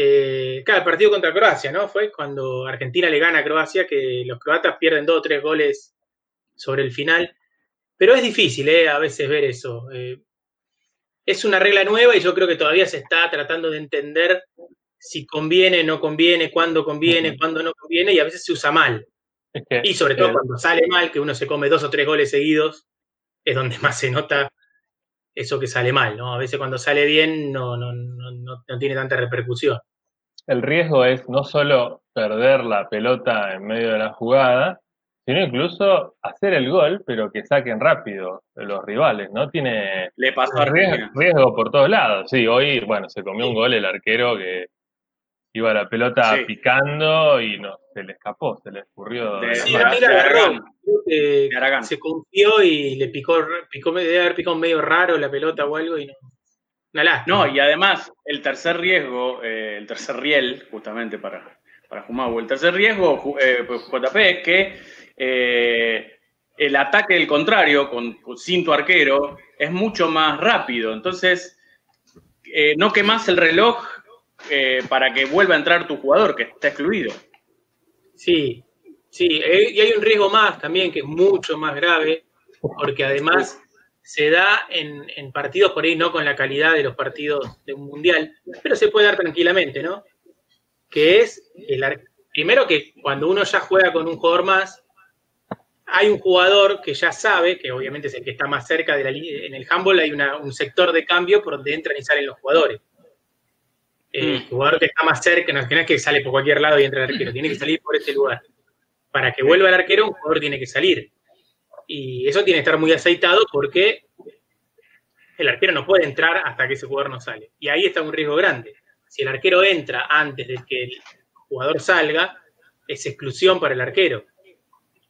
eh, claro, el partido contra Croacia, ¿no? Fue cuando Argentina le gana a Croacia, que los croatas pierden dos o tres goles sobre el final. Pero es difícil, ¿eh? A veces ver eso. Eh, es una regla nueva y yo creo que todavía se está tratando de entender si conviene, no conviene, cuándo conviene, cuándo no conviene, y a veces se usa mal. y sobre todo cuando sale mal, que uno se come dos o tres goles seguidos, es donde más se nota eso que sale mal, ¿no? A veces cuando sale bien no, no, no, no tiene tanta repercusión. El riesgo es no solo perder la pelota en medio de la jugada, sino incluso hacer el gol, pero que saquen rápido los rivales, ¿no? Tiene Le pasó riesgo, riesgo, por todos lados. Sí, hoy, bueno, se comió un gol el arquero que iba la pelota picando y no, se le escapó, se le escurrió. De, sí, Se confió y le picó, picó, debe haber picado medio raro la pelota o algo y no. No, y además, el tercer riesgo, eh, el tercer riel, justamente para, para el tercer riesgo, eh, pues, JP, es que eh, el ataque del contrario, con, sin tu arquero, es mucho más rápido. Entonces, no quemas el reloj para que vuelva a entrar tu jugador, que está excluido. Sí, sí, y hay un riesgo más también, que es mucho más grave, porque además se da en, partidos por ahí, no con la calidad de los partidos de un mundial, pero se puede dar tranquilamente, ¿no? Que es, el, primero que cuando uno ya juega con un jugador más, hay un jugador que ya sabe, que obviamente es el que está más cerca de la en el handball hay un sector de cambio por donde entran y salen los jugadores. El mm. jugador que está más cerca, no es que sale por cualquier lado y entra el arquero, tiene que salir por ese lugar. Para que vuelva el arquero, un jugador tiene que salir. Y eso tiene que estar muy aceitado porque el arquero no puede entrar hasta que ese jugador no sale. Y ahí está un riesgo grande. Si el arquero entra antes de que el jugador salga, es exclusión para el arquero.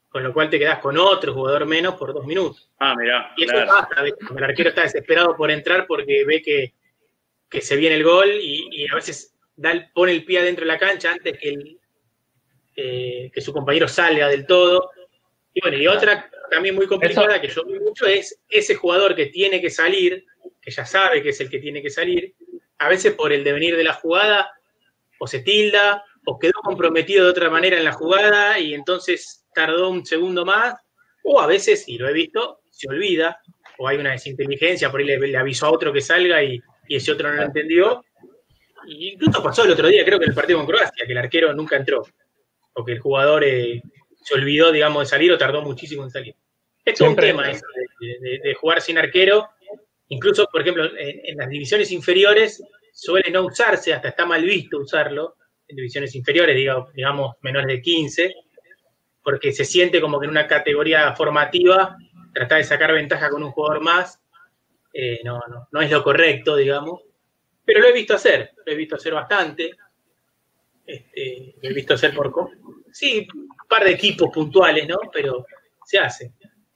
Con lo cual te quedas con otro jugador menos por dos minutos. Ah, mira. Y eso pasa, el arquero está desesperado por entrar porque ve que, se viene el gol y, a veces da pone el pie adentro de la cancha antes que, eh, que su compañero salga del todo. Y bueno, y otra también muy complicada que yo veo mucho es ese jugador que tiene que salir, que ya sabe que es el que tiene que salir, a veces por el devenir de la jugada, o se tilda, o quedó comprometido de otra manera en la jugada y entonces tardó un segundo más, o a veces, y lo he visto, se olvida, o hay una desinteligencia, por ahí le, avisó a otro que salga y, ese otro no lo entendió. Y incluso pasó el otro día, creo que en el partido con Croacia, que el arquero nunca entró, o que el jugador eh, se olvidó, digamos, de salir o tardó muchísimo en salir. Esto es un tema eso, de, jugar sin arquero. Incluso, por ejemplo, en, las divisiones inferiores suele no usarse, hasta está mal visto usarlo, en divisiones inferiores, digamos, digamos menores de 15, porque se siente como que en una categoría formativa tratar de sacar ventaja con un jugador más eh, no, no, no es lo correcto, digamos. Pero lo he visto hacer, lo he visto hacer bastante. Este, lo he visto hacer por... Sí, par de equipos puntuales, ¿no? Pero se hace.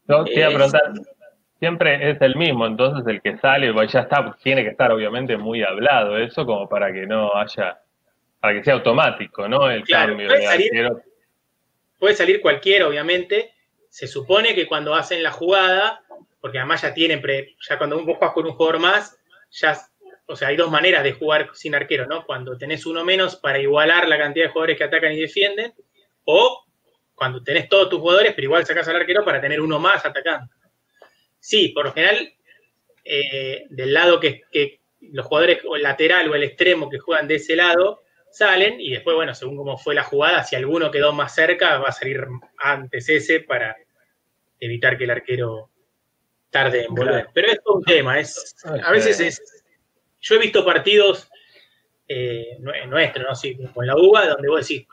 Yo quería preguntar, siempre es el mismo, entonces el que sale, ya está, tiene que estar obviamente muy hablado eso, como para que no haya, para que sea automático, ¿no? El cambio puede salir, Puede salir cualquiera, obviamente. Se supone que cuando hacen la jugada, porque además ya tienen, ya cuando vos juegas con un jugador más, ya, o sea, hay dos maneras de jugar sin arquero, ¿no? Cuando tenés uno menos para igualar la cantidad de jugadores que atacan y defienden, o cuando tenés todos tus jugadores, pero igual sacas al arquero para tener uno más atacando. Sí, por lo general, eh, del lado que, los jugadores o el lateral o el extremo que juegan de ese lado salen y después, bueno, según cómo fue la jugada, si alguno quedó más cerca, va a salir antes ese para evitar que el arquero tarde en volver. Pero es todo un tema, es, a veces es... Yo he visto partidos eh, nuestros, ¿no? Sí, con la UBA, donde vos decís,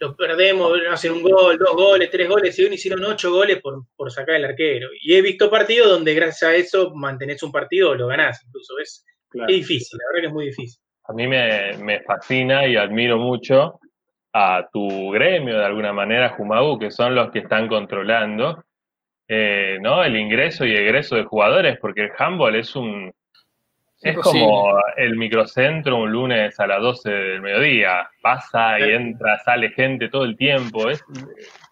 lo perdemos, hacen un gol, dos goles, tres goles, y uno hicieron ocho goles por, sacar el arquero. Y he visto partidos donde gracias a eso mantenés un partido o lo ganás, incluso. Es, difícil, la verdad que es muy difícil. a mí me, fascina y admiro mucho a tu gremio de alguna manera, Jumagu, que son los que están controlando eh, ¿no? el ingreso y egreso de jugadores, porque el handball es un es como el microcentro un lunes a las 12 del mediodía. Pasa y entra, sale gente todo el tiempo. Es,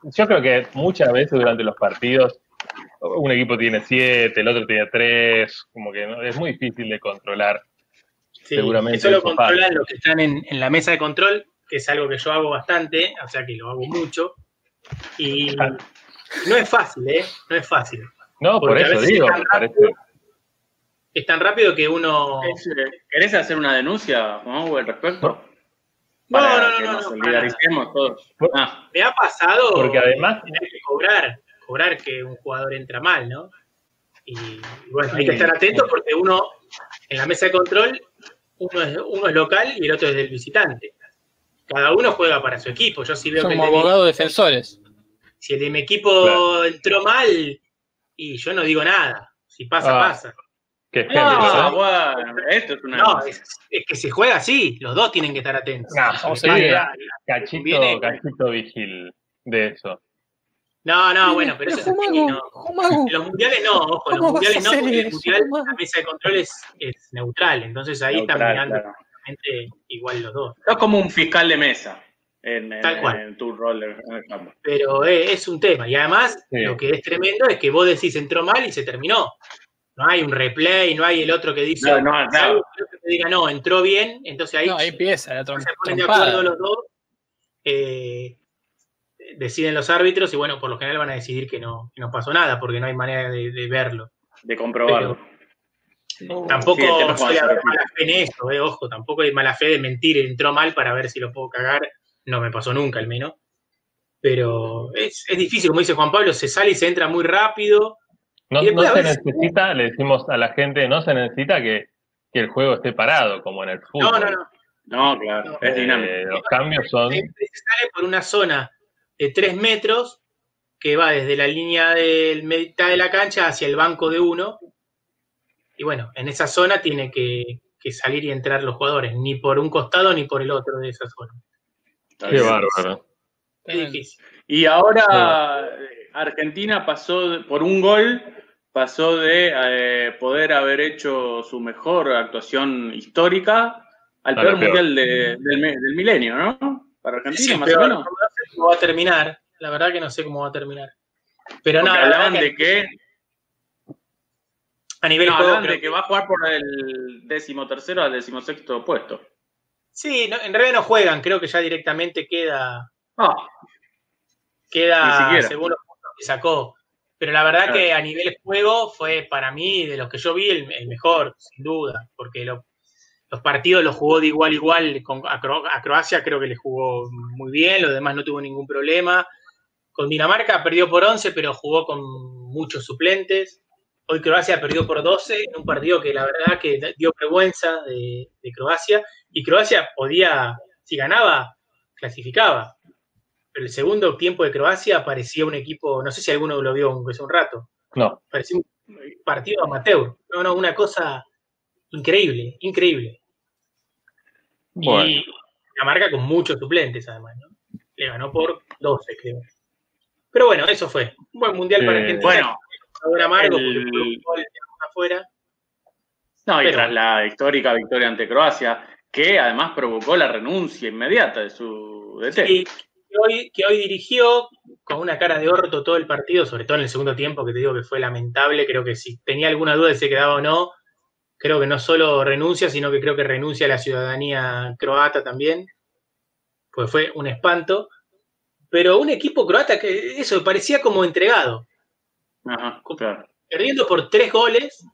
yo creo que muchas veces durante los partidos un equipo tiene siete, el otro tiene tres, como que ¿no? es muy difícil de controlar. seguramente. Eso lo controlan los que están en, la mesa de control, que es algo que yo hago bastante, o sea que lo hago mucho. Y no es fácil, ¿eh? No es fácil. No, por eso digo, parece es tan rápido que uno. Eh, ¿Querés hacer una denuncia, Juan, al respecto? No, no, no, no, solidaricemos todos. Ah. Me ha pasado. Porque además. Hay que cobrar, cobrar que un jugador entra mal, ¿no? Y, bueno, hay que estar atentos porque uno, en la mesa de control, uno es, uno es local y el otro es del visitante. Cada uno juega para su equipo. Yo sí veo Somos abogados defensores. Si el de mi equipo entró mal, y yo no digo nada. Si pasa, ah. pasa no, esto es una. No, es, que se juega así, los dos tienen que estar atentos. No, vamos a cachito, cachito vigil de eso. No, no, bueno, pero, eso es no. Los mundiales no, ojo, los mundiales no, porque el mundial, la mesa de control es, neutral, entonces ahí están mirando igual los dos. Es como un fiscal de mesa en, Tal cual. en tu rol. Pero es, un tema, y además lo que es tremendo es que vos decís entró mal y se terminó. No hay un replay, no hay el otro que dice. No, no, no. Que diga, no, entró bien, entonces ahí. No, ahí empieza la Se ponen de acuerdo los dos. Eh, deciden los árbitros y bueno, por lo general van a decidir que no, no pasó nada porque no hay manera de, verlo. De comprobarlo. tampoco hay mala fe en eso, eh, ojo, tampoco hay mala fe de mentir, entró mal para ver si lo puedo cagar. No me pasó nunca, al menos. Pero es, es difícil, como dice Juan Pablo, se sale y se entra muy rápido no, se necesita, le decimos a la gente, no se necesita que, el juego esté parado, como en el fútbol. No, no, no. No, claro, es dinámico. Eh, los cambios son. Se sale por una zona de tres metros que va desde la línea de mitad de la cancha hacia el banco de uno. Y bueno, en esa zona tiene que, salir y entrar los jugadores, ni por un costado ni por el otro de esa zona. Qué bárbaro. Y ahora Argentina pasó por un gol pasó de eh, poder haber hecho su mejor actuación histórica al peor, mundial del, milenio, ¿no? Para Argentina, más o menos. No sé cómo va a terminar. La verdad que no sé cómo va a terminar. Pero nada. Hablaban de que. A nivel no, juego, de que, va a jugar por el décimo tercero al decimosexto puesto. Sí, en realidad no juegan, creo que ya directamente queda. Ah. Queda según los puntos que sacó. Pero la verdad que a nivel juego fue para mí, de los que yo vi, el, mejor, sin duda, porque los partidos los jugó de igual a igual. Con, a, Croacia creo que le jugó muy bien, los demás no tuvo ningún problema. Con Dinamarca perdió por 11, pero jugó con muchos suplentes. Hoy Croacia perdió por 12 en un partido que la verdad que dio vergüenza de, de Croacia. Y Croacia podía, si ganaba, clasificaba el segundo tiempo de Croacia parecía un equipo, no sé si alguno lo vio hace un rato. No. Parecía un partido amateur. No, no, una cosa increíble, increíble. Y la marca con muchos suplentes, además, ¿no? Le ganó por 12, creo. Pero bueno, eso fue. Un buen mundial para Argentina. Bueno, ahora amargo el... porque afuera. No, y tras la histórica victoria ante Croacia, que además provocó la renuncia inmediata de su DT. Sí, que hoy, dirigió con una cara de orto todo el partido, sobre todo en el segundo tiempo, que te digo que fue lamentable. Creo que si tenía alguna duda de si se quedaba o no, creo que no solo renuncia, sino que creo que renuncia a la ciudadanía croata también, pues fue un espanto. Pero un equipo croata que eso parecía como entregado. Perdiendo por tres goles,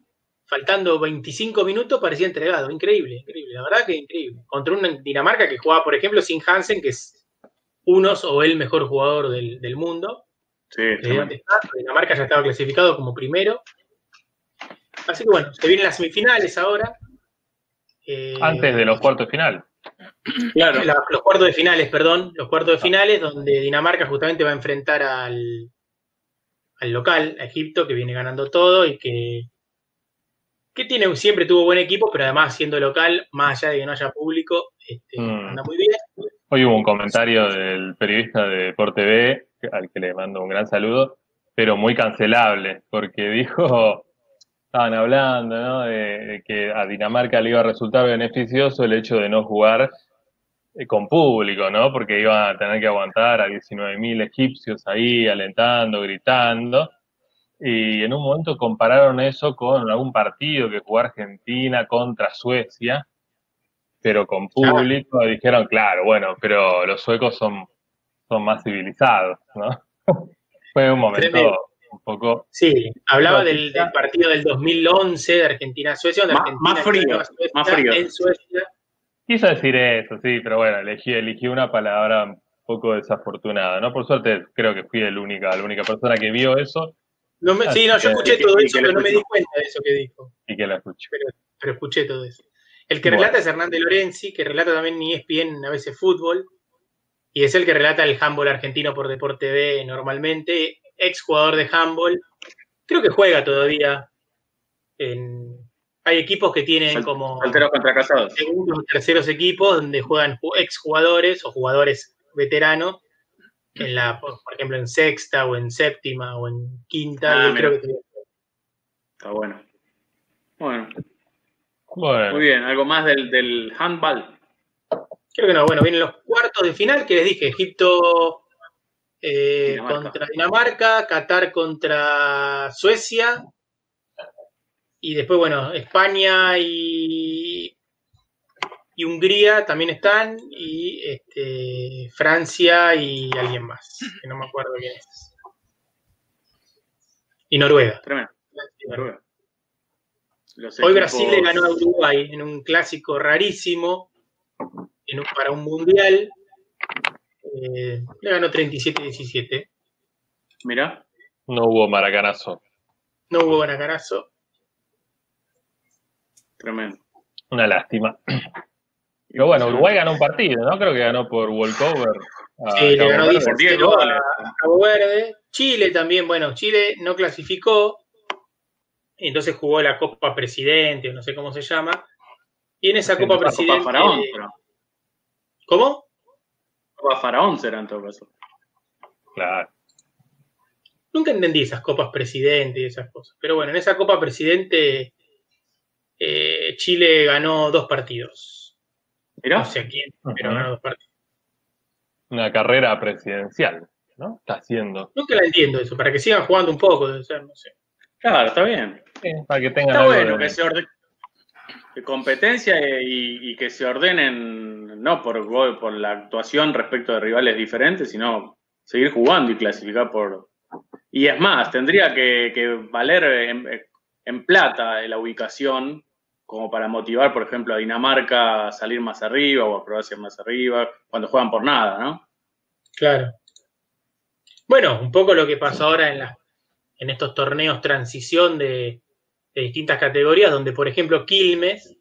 faltando 25 minutos, parecía entregado. Increíble, increíble. La verdad que increíble. Contra una Dinamarca que jugaba, por ejemplo, sin Hansen, que es unos o el mejor jugador del, mundo. Sí, Dinamarca ya estaba clasificado como primero. Así que bueno, se vienen las semifinales ahora. Eh, Antes de los cuartos de final. Claro. los cuartos de finales, perdón. Los cuartos de finales, donde Dinamarca justamente va a enfrentar al, al local, a Egipto, que viene ganando todo y que, que tiene, siempre tuvo buen equipo, pero además siendo local, más allá de que no haya público, este, Mm. anda muy bien. Hoy hubo un comentario del periodista de Deporte B, al que le mando un gran saludo, pero muy cancelable, porque dijo, estaban hablando, ¿no? De, de que a Dinamarca le iba a resultar beneficioso el hecho de no jugar eh, con público, ¿no? Porque iban a tener que aguantar a 19.000 egipcios ahí alentando, gritando. Y en un momento compararon eso con algún partido que jugó Argentina contra Suecia, pero con público, y dijeron, claro, bueno, pero los suecos son, son más civilizados, ¿no? Fue un momento Tremendo. un poco... Sí, hablaba del, del partido del 2011 de Argentina-Suecia, donde Argentina más frío, Suecia más frío. en Suecia. Quiso decir eso, sí, pero bueno, elegí, elegí una palabra un poco desafortunada, ¿no? Por suerte creo que fui el única, la única persona que vio eso No me- sí, no, yo que- escuché todo eso, pero no me di cuenta de eso que dijo. y que la escuché. pero escuché todo eso. El que Bueno. relata es Hernández Lorenzi, que relata también en E ESPN a veces fútbol, y es el que relata el handball argentino por Deporte B normalmente, ex jugador de handball. Creo que juega todavía. en- hay equipos que tienen Sol- como contra casados. segundos o terceros equipos donde juegan ex jugadores o jugadores veteranos, en la, por ejemplo, en sexta o en séptima o en quinta. Ah, yo creo que Está bueno. Bueno, Bueno, muy bien. ¿Algo más del, del handball? Creo que no, bueno, vienen los cuartos de final que les dije, Egipto eh, Dinamarca. contra Dinamarca, Qatar contra Suecia, y después, bueno, España y, y Hungría también están, y este, Francia y alguien más, que no me acuerdo quién es. Y Noruega. Tremendo. Noruega. Los Hoy equipos- Brasil le ganó a Uruguay en un clásico rarísimo en un- para un mundial. Eh, le ganó 37-17. Mirá. no hubo maracanazo. No hubo Guanacarazo. Tremendo. Una lástima. Pero bueno, Uruguay ganó un partido, ¿no? Creo que ganó por walkover. Sí, le ganó Verde. 10 por 10 0 goles. a Cabo Verde. Chile también, bueno, Chile no clasificó. Entonces jugó la Copa Presidente, o no sé cómo se llama. Y en esa Sí, Copa Copa Presidente. Faraón. pero- ¿Cómo? Copa Faraón será en todo caso. Claro. Nunca entendí esas copas presidente y esas cosas. Pero bueno, en esa copa presidente eh, Chile ganó dos partidos. Mirá. No sé a quién, pero ganó dos partidos. Una carrera presidencial, ¿no? Está haciendo. Nunca la entiendo eso, para que sigan jugando un poco, debe ser, no sé. Claro, está bien. Sí, para que tengan Está algo bueno de- que se ordene que competencia y, y que se ordenen no por gol, por la actuación respecto de rivales diferentes, sino seguir jugando y clasificar por. Y es más, tendría que, que valer en, en plata la ubicación como para motivar, por ejemplo, a Dinamarca a salir más arriba o a Croacia más arriba, cuando juegan por nada, ¿no? Claro. Bueno, un poco lo que pasa ahora en, la- en estos torneos transición de, de distintas categorías, donde, por ejemplo, Quilmes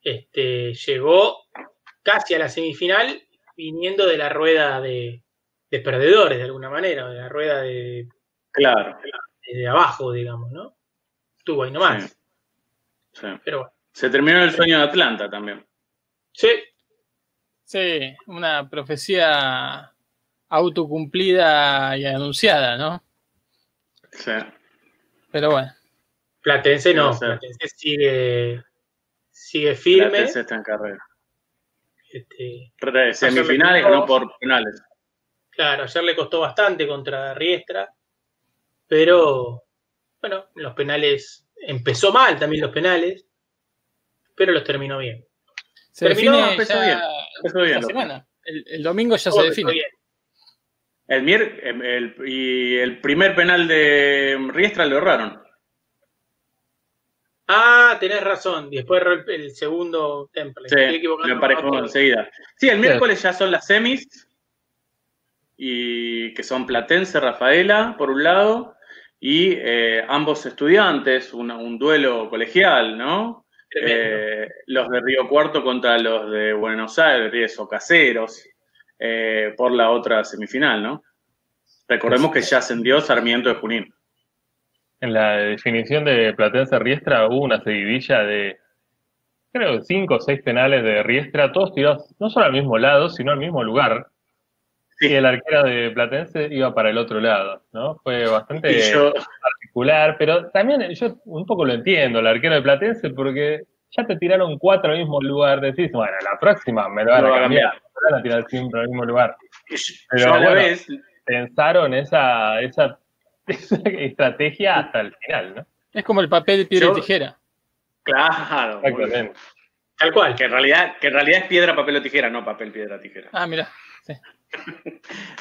este, llegó casi a la semifinal viniendo de la rueda de, de perdedores, de alguna manera, de la rueda de, Claro. de abajo, digamos, ¿no? Estuvo ahí nomás. Sí. Sí. Pero bueno. Se terminó el sueño de Atlanta también. Sí, Sí, una profecía autocumplida y anunciada, ¿no? Sí. Pero bueno, Platense ¿Qué va no? Platense sigue, sigue firme. Platense está en carrera. Este, Re- Semifinales ganó por penales. Claro, ayer le costó bastante contra Riestra, pero bueno, los penales empezó mal también los penales, pero los terminó bien. se Terminó, define empezó ya bien, empezó bien, esta loco. semana. El, el domingo ya se define. bien. El, mier- em, el- y el primer penal de Riestra lo erraron. Ah, tenés razón. y Después erró el, segundo Temple. Sí, Estoy equivocando lo emparejó enseguida. Sí, el miércoles ya son las semis. Y que son Platense, Rafaela, por un lado. Y eh, ambos estudiantes, una- un duelo colegial, ¿no? Eh, los de Río Cuarto contra los de Buenos Aires o Caseros eh, por la otra semifinal, ¿no? Recordemos que ya ascendió Sarmiento de Junín. en la definición de Platense Riestra hubo una seguidilla de, creo, cinco o seis penales de Riestra, todos tirados no solo al mismo lado, sino al mismo lugar. Y el arquero de Platense iba para el otro lado, ¿no? Fue bastante particular, pero también yo un poco lo entiendo, el arquero de Platense, porque ya te tiraron cuatro al mismo lugar, decís, bueno, la próxima me lo van a cambiar, me van a tirar siempre al mismo lugar. Pero a la vez pensaron esa, esa, estrategia hasta el final, ¿no? Es como el papel, piedra y tijera. Claro. Tal cual. Que en, realidad, que en realidad es piedra, papel o tijera, no papel, piedra, tijera. Ah, mira.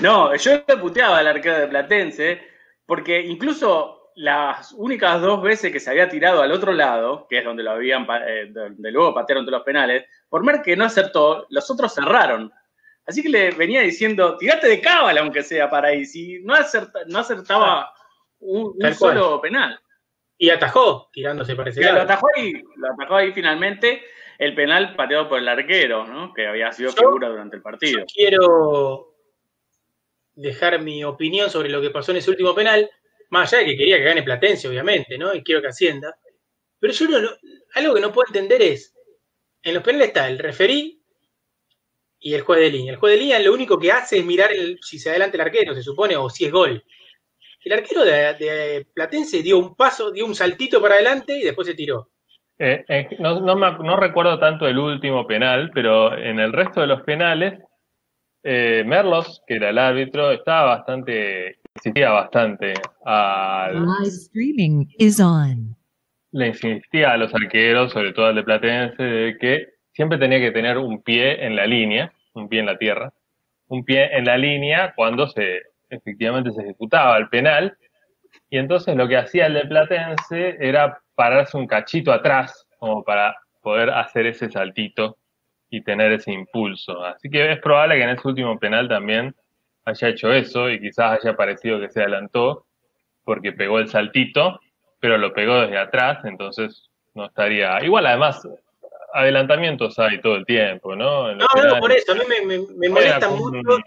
No, yo le puteaba al arquero de Platense, porque incluso las únicas dos veces que se había tirado al otro lado, que es donde lo habían, eh, de luego patearon todos los penales, por ver que no acertó, los otros cerraron. Así que le venía diciendo, tirate de cábala aunque sea para ahí, si no, no acertaba un, solo penal. Y atajó, tirándose para ese Lo atajó, ahí, lo atajó ahí finalmente el penal pateado por el arquero, ¿no? que había sido figura durante el partido. Yo quiero dejar mi opinión sobre lo que pasó en ese último penal, más allá de que quería que gane Platense, obviamente, ¿no? Y quiero que ascienda. Pero yo no, algo que no puedo entender es, en los penales está el referí y el juez de línea. El juez de línea lo único que hace es mirar si se adelanta el arquero, se supone, o si es gol. El arquero de, Platense dio un paso, dio un saltito para adelante y después se tiró. Eh, eh, no, recuerdo tanto el último penal, pero en el resto de los penales, eh, Merlos, que era el árbitro, estaba bastante, insistía bastante al... Live streaming is on. Le insistía a los arqueros, sobre todo al de Platense, de que siempre tenía que tener un pie en la línea, un pie en la tierra, un pie en la línea cuando se efectivamente se ejecutaba el penal. Y entonces lo que hacía el de Platense era pararse un cachito atrás, como para poder hacer ese saltito y tener ese impulso. Así que es probable que en ese último penal también haya hecho eso y quizás haya parecido que se adelantó porque pegó el saltito, pero lo pegó desde atrás, entonces no estaría. Igual, además, adelantamientos hay todo el tiempo, ¿no? no, no, por eso, a mí me, molesta mucho.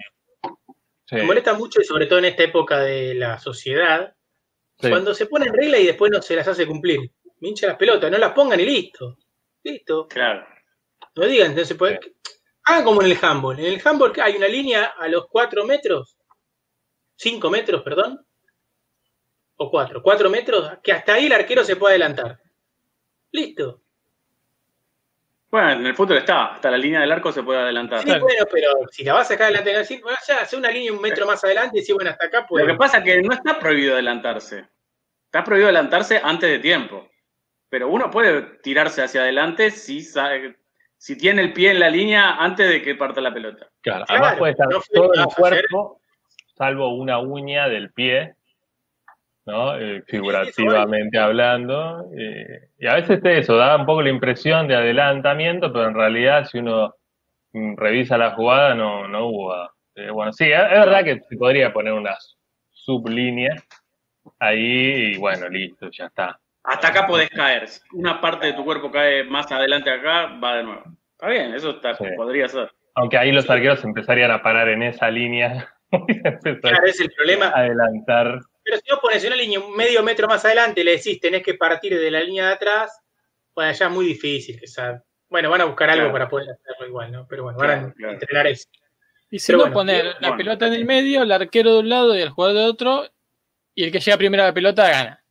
Me molesta mucho, y sobre todo en esta época de la sociedad, cuando se ponen reglas y después no se las hace cumplir. Me hincha las pelotas, no las pongan y listo. Listo. Claro. No digan, entonces puede. Hagan como en el handball. En el handball hay una línea a los 4 metros, 5 metros, perdón, o 4, 4 metros, que hasta ahí el arquero se puede adelantar. Listo. Bueno, en el fútbol está, hasta la línea del arco se puede adelantar. Sí, bueno, pero si la vas a sacar adelante, bueno, ya hace una línea un metro más adelante y si bueno, hasta acá puede. Lo que pasa es que no está prohibido adelantarse. Está prohibido adelantarse antes de tiempo. Pero uno puede tirarse hacia adelante si si tiene el pie en la línea antes de que parta la pelota. Claro, además puede estar todo el cuerpo, salvo una uña del pie, ¿no? Eh, figurativamente hablando. Eh, y a veces eso da un poco la impresión de adelantamiento, pero en realidad si uno mm, revisa la jugada no, no hubo. Eh, bueno, sí, es, verdad que se podría poner una sublínea ahí y bueno, listo, ya está. Hasta acá podés caer. Una parte de tu cuerpo cae más adelante acá, va de nuevo. Está bien, eso está, podría ser. Aunque ahí los arqueros empezarían a parar en esa línea. claro, es el problema. Adelantar pero si vos pones una línea un medio metro más adelante y le decís tenés que partir de la línea de atrás, pues allá es muy difícil. bueno, van a buscar algo para poder hacerlo igual, ¿no? Pero bueno, van a entrenar eso. Y si no, poner la pelota en el medio, el arquero de un lado y el jugador de otro, y el que llega primero a la pelota gana.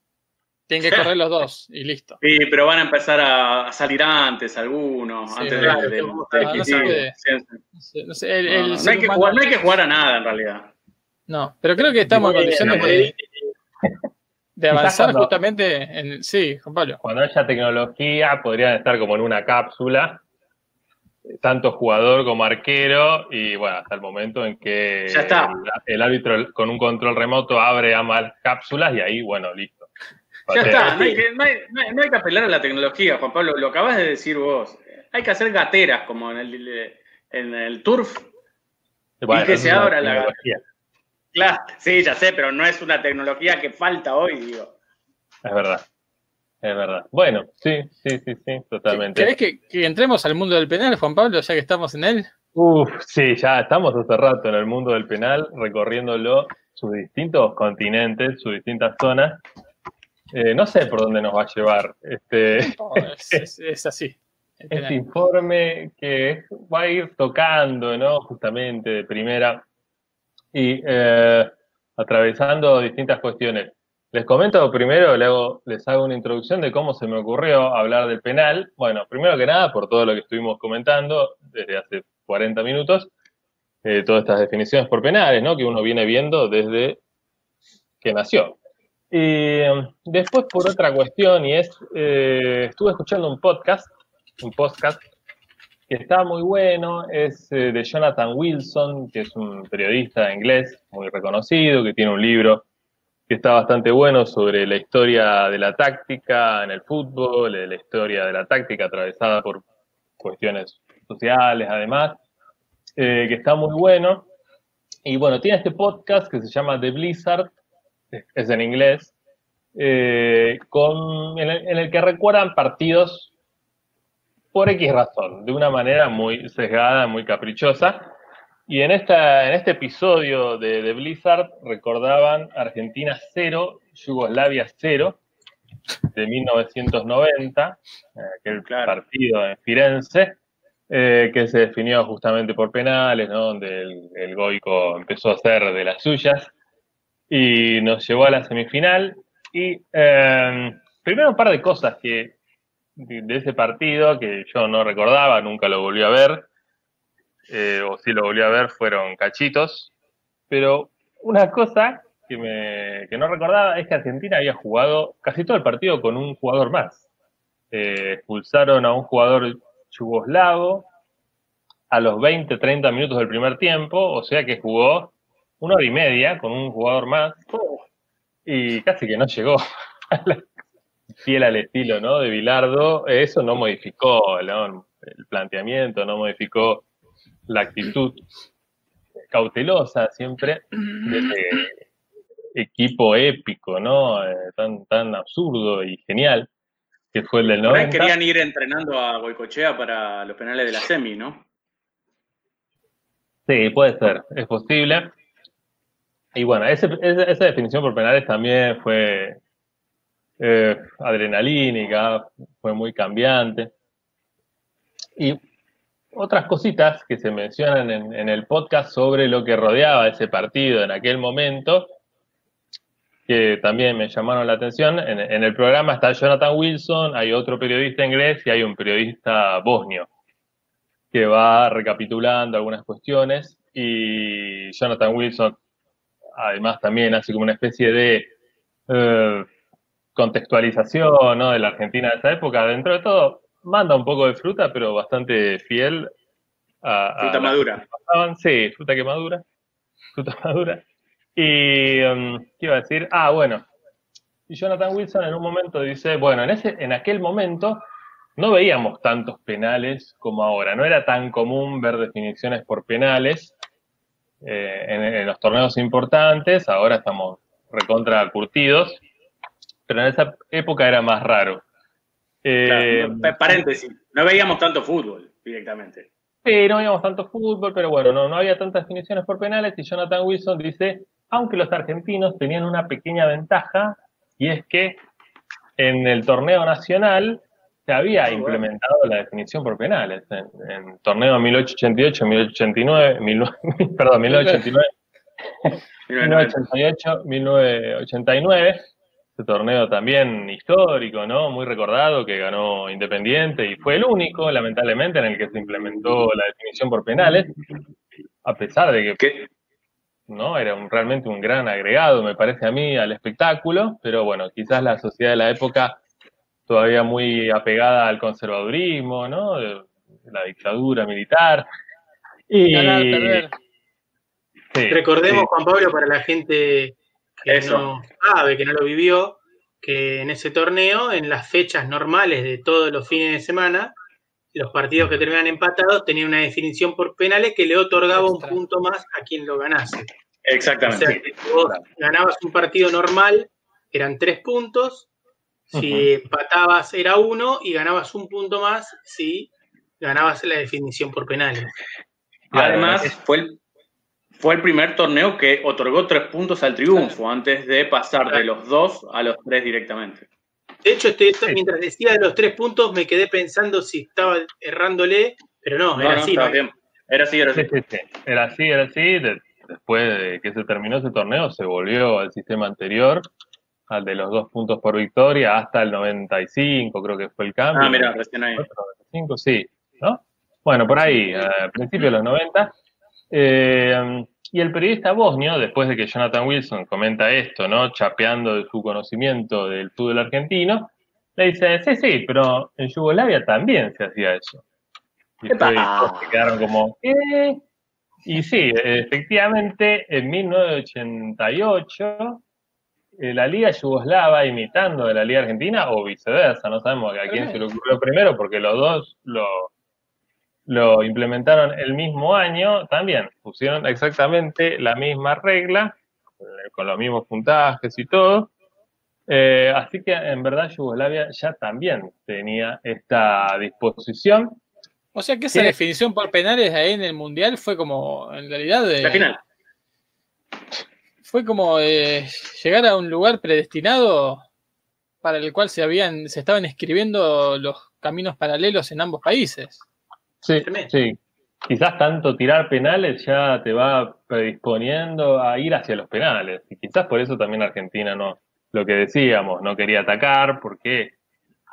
Tienen que correr los dos y listo. Sí, pero van a empezar a, salir antes algunos, antes de, no, hay que jugar a nada en realidad. No, pero creo que estamos en condiciones de, de avanzar justamente en. Sí, Juan Pablo. Cuando haya tecnología, podrían estar como en una cápsula, tanto jugador como arquero, y bueno, hasta el momento en que El, árbitro con un control remoto abre ambas cápsulas y ahí, bueno, listo. Ya está, no hay, que, no, hay, que, apelar a la tecnología, Juan Pablo, lo acabas de decir vos. Hay que hacer gateras como en el, en el turf y que se abra la gatera. Claro, sí, ya sé, pero no es una tecnología que falta hoy, digo. Es verdad. Es verdad. Bueno, sí, sí, sí, sí, totalmente. ¿Querés que, entremos al mundo del penal, Juan Pablo, ya que estamos en él? Uf, sí, ya estamos hace rato en el mundo del penal, recorriéndolo sus distintos continentes, sus distintas zonas. Eh, no sé por dónde nos va a llevar este, es, así. Este informe que va a ir tocando, ¿no? Justamente de primera y eh, atravesando distintas cuestiones. Les comento primero, les hago una introducción de cómo se me ocurrió hablar del penal. Bueno, primero que nada, por todo lo que estuvimos comentando desde hace 40 minutos, eh, todas estas definiciones por penales, ¿no? Que uno viene viendo desde que nació. Um, después por otra cuestión, y es, eh, estuve escuchando un podcast, un podcast que está muy bueno, es eh, de Jonathan Wilson, que es un periodista inglés muy reconocido, que tiene un libro que está bastante bueno sobre la historia de la táctica en el fútbol, la historia de la táctica atravesada por cuestiones sociales además, eh, que está muy bueno. Y bueno, tiene este podcast que se llama The Blizzard, es en inglés, eh, con, en el, que recuerdan partidos por X razón, de una manera muy sesgada, muy caprichosa. Y en, esta, en este episodio de, Blizzard recordaban Argentina 0, Yugoslavia 0, de 1990, eh, aquel partido en Firenze, eh, que se definió justamente por penales, donde el, el Goico empezó a hacer de las suyas y nos llevó a la semifinal. Y em, primero un par de cosas que de ese partido que yo no recordaba, nunca lo volví a ver, eh, o si lo volví a ver fueron cachitos, pero una cosa que, me, que no recordaba es que Argentina había jugado casi todo el partido con un jugador más. Eh, expulsaron a un jugador yugoslavo a los 20, 30 minutos del primer tiempo, o sea que jugó una hora y media con un jugador más y casi que no llegó fiel al estilo ¿no? de Bilardo. Eso no modificó el planteamiento, no modificó la actitud cautelosa siempre de ese equipo épico, ¿no? Eh, tan, tan absurdo y genial que fue el del 90. querían ir entrenando a Boicochea para los penales de la semi, ¿no? Sí, puede ser, es posible. Y bueno, esa definición por penales también fue eh, adrenalínica, fue muy cambiante. Y otras cositas que se mencionan en, el podcast sobre lo que rodeaba ese partido en aquel momento, que también me llamaron la atención. En, en, el programa está Jonathan Wilson, hay otro periodista inglés y hay un periodista bosnio que va recapitulando algunas cuestiones y Jonathan Wilson además también hace como una especie de eh, contextualización de la Argentina de esa época. Dentro de todo, manda un poco de fruta, pero bastante fiel a... Fruta madura. Sí, fruta que madura. Fruta madura. Y, um, ¿qué iba a decir? Ah, bueno. Y Jonathan Wilson en un momento dice, bueno, en, ese, en aquel momento no veíamos tantos penales como ahora. No era tan común ver definiciones por penales. Eh, en, los torneos importantes, ahora estamos recontra curtidos, pero en esa época era más raro. Eh, paréntesis, no veíamos tanto fútbol directamente. Sí, no veíamos tanto fútbol, pero bueno, no, no había tantas definiciones por penales y Jonathan Wilson dice, aunque los argentinos tenían una pequeña ventaja, y es que en el torneo nacional se había ah, implementado la definición por penales. En, en torneo 1888, 1889, perdón, 1989, 1988, 1989. Este torneo también histórico, ¿no? Muy recordado, que ganó Independiente y fue el único, lamentablemente, en el que se implementó la definición por penales, a pesar de que ¿no? Era realmente un gran agregado, me parece a mí, al espectáculo, pero bueno, quizás la sociedad de la época todavía muy apegada al conservadurismo, ¿no? la dictadura militar. Y... Recordemos, Juan Pablo, para la gente que no sabe, que no lo vivió, que en ese torneo, en las fechas normales de todos los fines de semana, los partidos que terminan empatados tenían una definición por penales que le otorgaba un punto más a quien lo ganase. Exactamente. O sea, que si vos ganabas un partido normal, eran tres puntos, si empatabas era uno y ganabas un punto más si ganabas la definición por penales. Además, fue el, fue el primer torneo que otorgó tres puntos al triunfo antes de pasar de los dos a los tres directamente. De hecho, este, mientras decía de los tres puntos, me quedé pensando si estaba errándole, pero no, era así. Era así, era así. Era así, era así. después de que se terminó ese torneo, se volvió al sistema anterior, de los dos puntos por victoria, hasta el 95, creo que fue el cambio. Ah, mira, recién ahí. 95, sí, ¿no? Bueno, por ahí, a principios de los 90. Eh, y el periodista bosnio, después de que Jonathan Wilson comenta esto, ¿no? Chapeando de su conocimiento del fútbol argentino, le dice, sí, sí, pero en Yugoslavia también se hacía eso. Y se quedaron como, ¿qué? Y sí, efectivamente, en 1988, eh, la Liga Yugoslava imitando de la Liga Argentina, o viceversa, no sabemos a quién se le ocurrió primero, porque los dos lo, lo implementaron el mismo año, también pusieron exactamente la misma regla, eh, con los mismos puntajes y todo. Eh, así que en verdad Yugoslavia ya también tenía esta disposición. O sea que esa definición por penales ahí en el Mundial fue como, en realidad... De, la final. Fue como eh, llegar a un lugar predestinado para el cual se, habían, se estaban escribiendo los caminos paralelos en ambos países. Sí, sí. Quizás tanto tirar penales ya te va predisponiendo a ir hacia los penales. Y quizás por eso también Argentina no, lo que decíamos, no quería atacar porque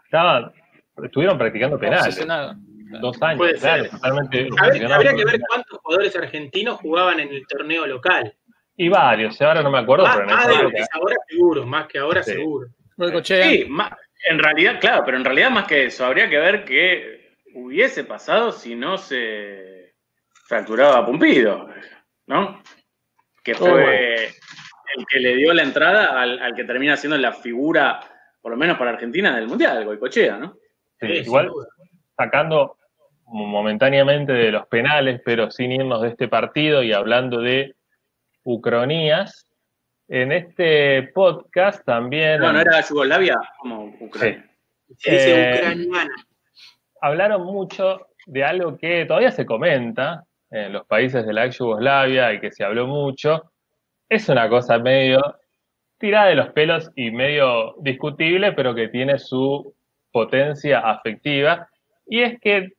estaba, estuvieron practicando penales. Dos años, totalmente. Habría, que ver cuántos jugadores argentinos jugaban en el torneo local. Y varios, ahora no me acuerdo, más, pero en más ahora seguro, más que ahora seguro. Sí, en realidad, claro, pero en realidad más que eso, habría que ver que hubiese pasado si no se fracturaba Pumpido, ¿no? Que oh, fue el que le dio la entrada al, que termina siendo la figura, por lo menos para Argentina, del Mundial, Goicochea, ¿no? Sí, igual sacando momentáneamente de los penales, pero sin irnos de este partido y hablando de ucronías, en este podcast también... No, no era Yugoslavia como Ucrania. Se dice eh, ucraniana hablaron mucho de algo que todavía se comenta en los países de la ex Yugoslavia y que se habló mucho. Es una cosa medio tirada de los pelos y medio discutible, pero que tiene su potencia afectiva. Y es que,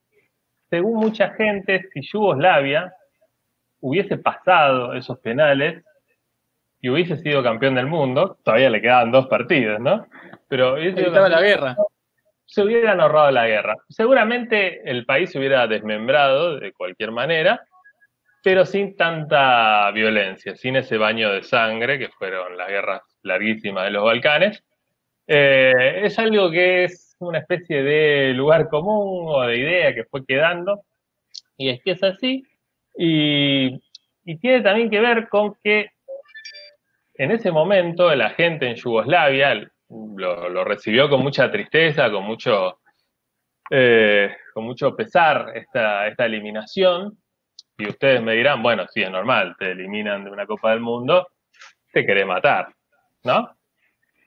según mucha gente, si Yugoslavia hubiese pasado esos penales y hubiese sido campeón del mundo, todavía le quedaban dos partidos, ¿no? Pero hubiese la guerra se hubieran ahorrado la guerra. Seguramente el país se hubiera desmembrado de cualquier manera, pero sin tanta violencia, sin ese baño de sangre que fueron las guerras larguísimas de los Balcanes. Eh, es algo que es una especie de lugar común o de idea que fue quedando, y es que es así, y, y tiene también que ver con que en ese momento la gente en Yugoslavia, lo, recibió con mucha tristeza, con mucho, eh, con mucho pesar esta, esta eliminación. Y ustedes me dirán, bueno, sí, es normal, te eliminan de una Copa del Mundo, te querés matar, ¿no?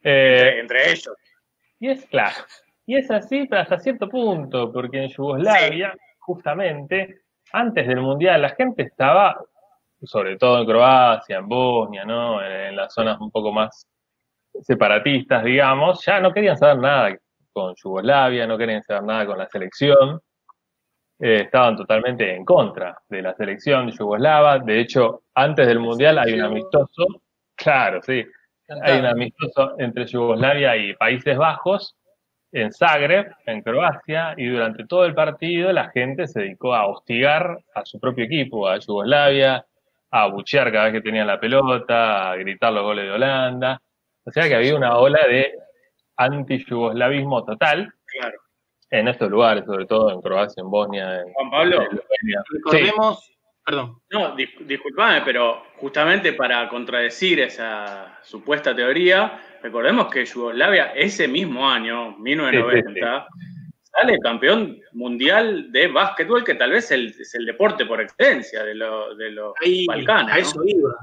Eh, entre, ellos. Y es claro. Y es así, pero hasta cierto punto, porque en Yugoslavia, justamente, antes del Mundial, la gente estaba, sobre todo en Croacia, en Bosnia, ¿no? En, las zonas un poco más separatistas, digamos, ya no querían saber nada con Yugoslavia, no querían saber nada con la selección, eh, estaban totalmente en contra de la selección yugoslava. De hecho, antes del Mundial hay un amistoso, claro, sí, hay un amistoso entre Yugoslavia y Países Bajos en Zagreb, en Croacia, y durante todo el partido la gente se dedicó a hostigar a su propio equipo, a Yugoslavia, a buchear cada vez que tenían la pelota, a gritar los goles de Holanda. O sea que había una ola de anti-yugoslavismo total. En estos lugares, sobre todo en Croacia, en Bosnia, en Juan Pablo, recordemos, perdón. No, disculpame, pero justamente para contradecir esa supuesta teoría, recordemos que Yugoslavia ese mismo año, 1990, sale campeón mundial de básquetbol, que tal vez es el deporte por excelencia de, los Balcanes. A eso iba,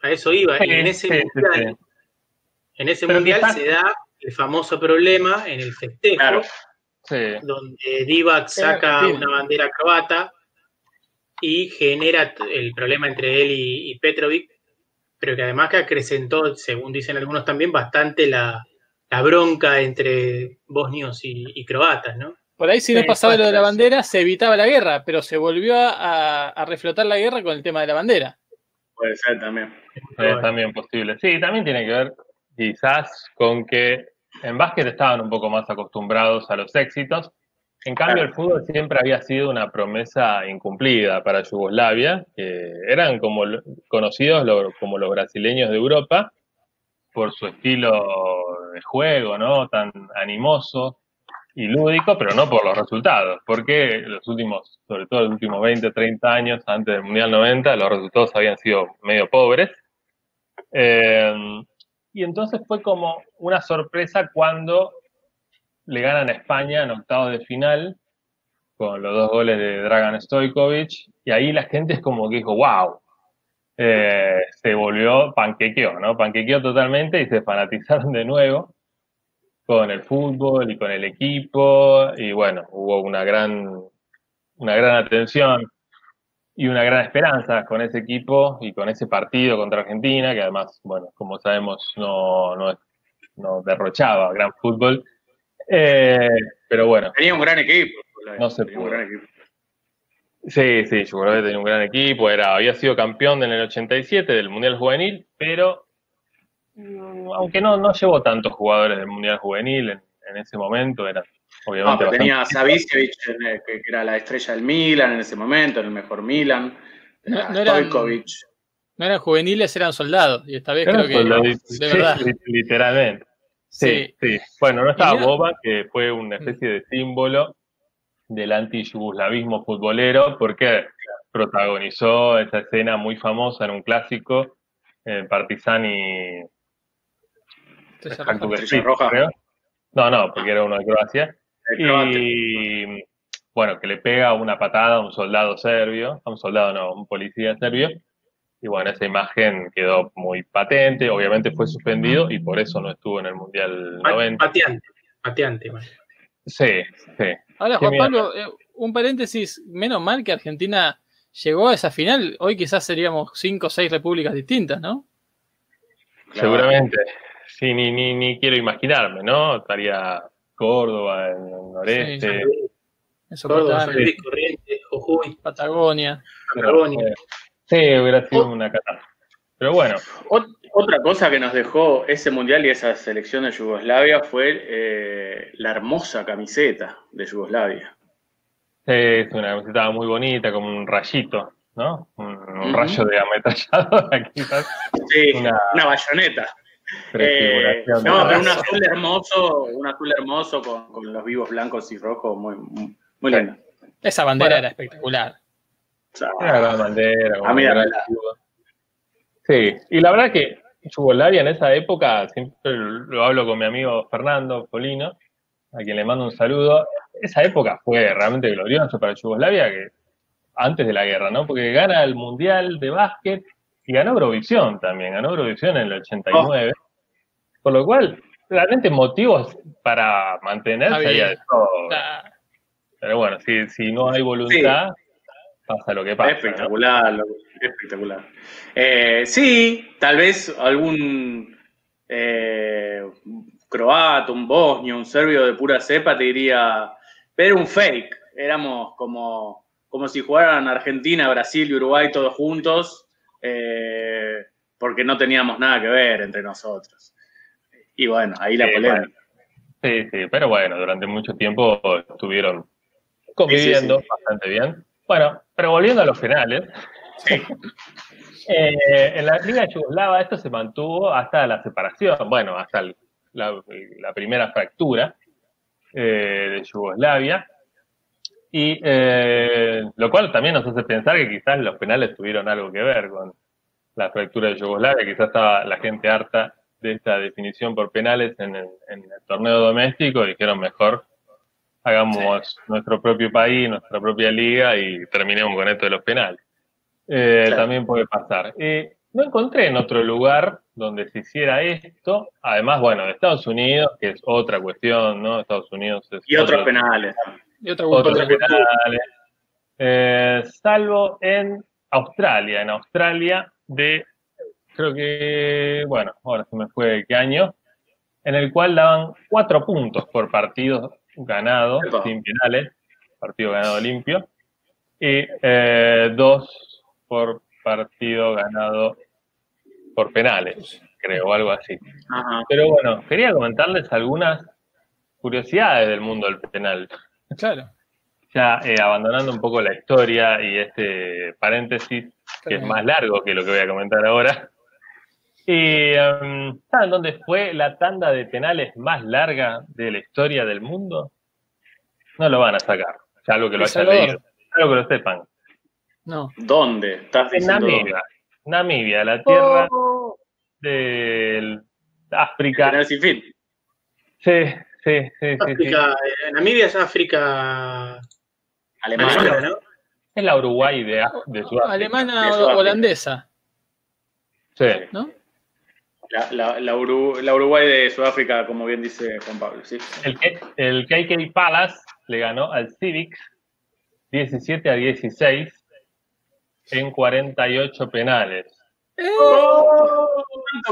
a eso iba. en ese mundial en ese mundial se da el famoso problema en el festejo, donde Divac saca una bandera croata y genera el problema entre él y, Petrovic, pero que además que acrecentó, según dicen algunos también, bastante la, bronca entre bosnios y, croatas, ¿no? Por ahí si no pasaba lo de la bandera, se evitaba la guerra, pero se volvió a, reflotar la guerra con el tema de la bandera. Puede ser también. Es también posible. Sí, también tiene que ver quizás con que en básquet estaban un poco más acostumbrados a los éxitos. En cambio, el fútbol siempre había sido una promesa incumplida para Yugoslavia, que eran como conocidos como los brasileños de Europa por su estilo de juego, ¿no? Tan animoso y lúdico, pero no por los resultados, porque los últimos, sobre todo los últimos 20, 30 años antes del Mundial 90, los resultados habían sido medio pobres. Eh, y entonces fue como una sorpresa cuando le ganan a España en octavos de final con los dos goles de Dragan Stojkovic y ahí la gente es como que dijo, wow, eh, se volvió, panquequeó, ¿no? Panquequeó totalmente y se fanatizaron de nuevo con el fútbol y con el equipo y bueno, hubo una gran, una gran atención y una gran esperanza con ese equipo y con ese partido contra Argentina, que además, bueno, como sabemos, no, no, derrochaba gran fútbol. Eh, pero bueno. Tenía un gran equipo. No se pudo. Sí, sí, que tenía un gran equipo. Era, había sido campeón en el 87 del Mundial Juvenil, pero mm, aunque no, no llevó tantos jugadores del Mundial Juvenil en, en ese momento, era Obviamente. tenía a Savicevic, que era la estrella del Milan en ese momento, en el mejor Milan. No, no, eran, no, eran, juveniles, eran soldados. Y esta vez creo que. De verdad. literalmente. Sí, sí, Bueno, no estaba Boba, que fue una especie de símbolo del anti-yugoslavismo futbolero, porque protagonizó esa escena muy famosa en un clásico, en Partizan y. Roja. No, no, porque era uno de Croacia. Y bueno, que le pega una patada a un soldado serbio, a un soldado no, un policía serbio. Y bueno, esa imagen quedó muy patente, obviamente fue suspendido y por eso no estuvo en el Mundial 90. Pateante, pateante. Sí, sí. Ahora, Juan Pablo, eh, un paréntesis, menos mal que Argentina llegó a esa final, hoy quizás seríamos cinco o seis repúblicas distintas, ¿no? Seguramente, sí, ni, ni, ni quiero imaginarme, ¿no? Estaría Córdoba, en el noreste. Eso Córdoba, Corrientes, Jujuy, Patagonia. Patagonia. Sí, hubiera sido una catástrofe. Pero bueno. Otra cosa que nos dejó ese mundial y esa selección de Yugoslavia fue eh, la hermosa camiseta de Yugoslavia. Sí, es una camiseta muy bonita, como un rayito, ¿no? Un, rayo de ametralladora, quizás. Sí, una, una bayoneta. Eh, no, pero un azul hermoso, un azul hermoso con, los vivos blancos y rojos, muy, muy, lindo. Esa bandera era espectacular. Era la bandera. sí, y la verdad que Yugoslavia en esa época, siempre lo hablo con mi amigo Fernando Polino, a quien le mando un saludo, esa época fue realmente gloriosa para Yugoslavia, que antes de la guerra, ¿no? Porque gana el Mundial de Básquet y ganó Eurovisión también, ganó Eurovisión en el 89. Por lo cual, realmente motivos para mantenerse ahí de todo. Pero bueno, si, si no hay voluntad, pasa lo que pasa. Espectacular, espectacular. Eh, sí, tal vez algún eh, croato, un bosnio, un serbio de pura cepa te diría, pero un fake. Éramos como, como si jugaran Argentina, Brasil y Uruguay todos juntos eh, porque no teníamos nada que ver entre nosotros. Y bueno, ahí la polémica. Sí, sí, pero bueno, durante mucho tiempo estuvieron conviviendo bastante bien. Bueno, pero volviendo a los finales, eh, en la Liga Yugoslava esto se mantuvo hasta la separación, bueno, hasta la, primera fractura eh, de Yugoslavia. Y eh, lo cual también nos hace pensar que quizás los penales tuvieron algo que ver con la fractura de Yugoslavia, quizás estaba la gente harta de esta definición por penales en el, torneo doméstico y dijeron mejor hagamos nuestro propio país, nuestra propia liga y terminemos con esto de los penales. Eh, también puede pasar. Eh, no encontré en otro lugar donde se hiciera esto, además, bueno, de Estados Unidos, que es otra cuestión, ¿no? Estados Unidos es... Y otros penales. Y otro, penales. Eh, salvo en Australia. En Australia de, creo que, bueno, ahora se me fue qué año, en el cual daban cuatro puntos por partido ganado sin penales, partido ganado limpio, y eh, dos por partido ganado por penales, creo, algo así. Pero bueno, quería comentarles algunas curiosidades del mundo del penal. Claro. Ya eh, abandonando un poco la historia y este paréntesis, que es más largo que lo que voy a comentar ahora. Y, em, ¿Saben dónde fue la tanda de penales más larga de la historia del mundo? No lo van a sacar, ya algo que lo hayan leído, algo que lo sepan. No. ¿Dónde? ¿Estás en Namibia. Namibia, la tierra oh. del África. sin fin. Sí, sí, sí. África, eh, Namibia es África alemana, ¿no? Es la Uruguay de, de Sudáfrica. Alemana o holandesa. Sí. ¿No? La, la, Uruguay de Sudáfrica, como bien dice Juan Pablo. ¿sí? El, el KK Palace le ganó al Civic 17 a 16 en 48 penales. ¡Eh! ¡Oh!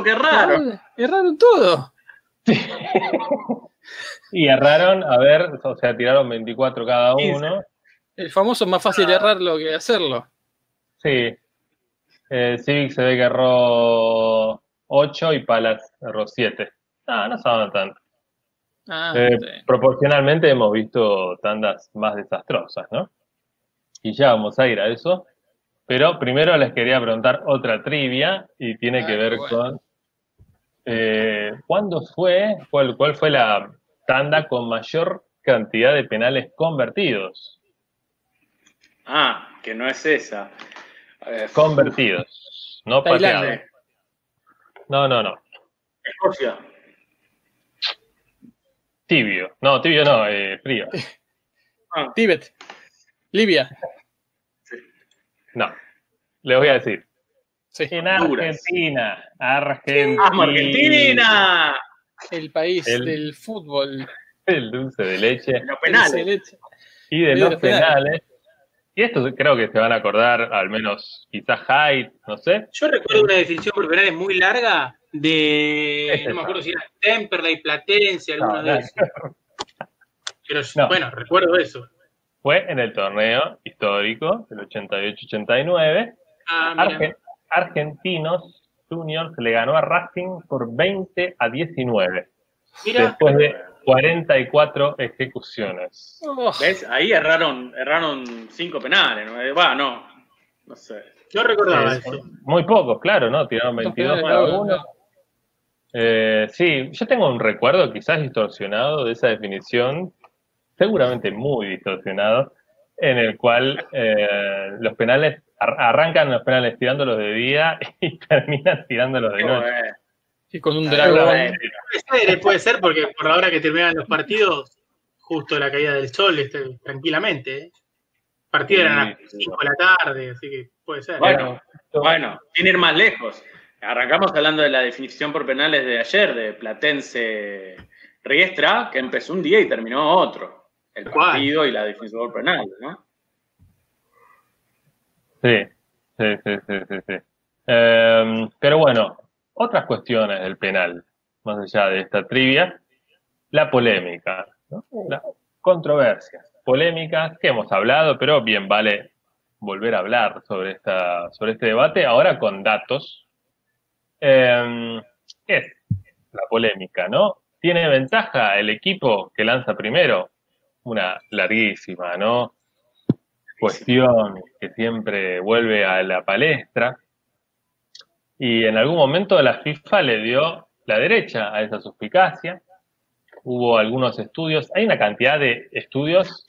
¡Qué raro! erraron todo. y erraron, a ver, o sea, tiraron 24 cada uno. El famoso es más fácil errarlo que hacerlo. Sí. Eh, Civic se ve que erró 8 y Palas erró 7. No, no saben tanto. Ah, eh, proporcionalmente hemos visto tandas más desastrosas, ¿no? Y ya vamos a ir a eso. Pero primero les quería preguntar otra trivia y tiene que ver con eh, ¿cuándo fue, cuál, cuál fue la tanda con mayor cantidad de penales convertidos? Ah, que no es esa. convertidos, no pateados. No, no, no. Escocia. Tibio. No, tibio no, eh, frío. Ah. Tíbet. Libia. No, le voy a decir. Sí. En Argentina. Argentina. Argentina! El país del fútbol. El dulce de leche. los penales. Y de los penales. Y esto creo que se van a acordar, al menos quizás Hyde, no sé. Yo recuerdo una definición por penales muy larga de, no me acuerdo si era Temperley, Platense, alguno de esos. Pero bueno, recuerdo eso fue en el torneo histórico del 88-89. Ah, Argentinos Juniors le ganó a Racing por 20 a 19. Después de 44 ejecuciones. ¿Ves? Ahí erraron, erraron cinco penales. ¿no? Va, no. No sé. Yo recordaba eso. Muy pocos, claro, ¿no? Tiraron 22 cada uno. Eh, sí, yo tengo un recuerdo quizás distorsionado de esa definición, seguramente muy distorsionado, en el cual eh, los penales arrancan los penales tirándolos de día y terminan tirándolos de noche. Y con un dragón. Puede ser, puede ser, porque por la hora que terminan los partidos, justo la caída del sol, este, tranquilamente. ¿eh? Partido eran a las 5 de la tarde, así que puede ser. Bueno, bueno, sin ir más lejos. Arrancamos hablando de la definición por penales de ayer, de Platense Riestra, que empezó un día y terminó otro el partido y la definición por penal, ¿no? Sí, sí, sí, sí, sí. Em, pero bueno, otras cuestiones del penal, más allá de esta trivia, la polémica, ¿no? la controversia, polémicas que hemos hablado, pero bien vale volver a hablar sobre, esta, sobre este debate, ahora con datos. Eh, es la polémica, ¿no? ¿Tiene ventaja el equipo que lanza primero? una larguísima, ¿no? Cuestión que siempre vuelve a la palestra. Y en algún momento la FIFA le dio la derecha a esa suspicacia. Hubo algunos estudios, hay una cantidad de estudios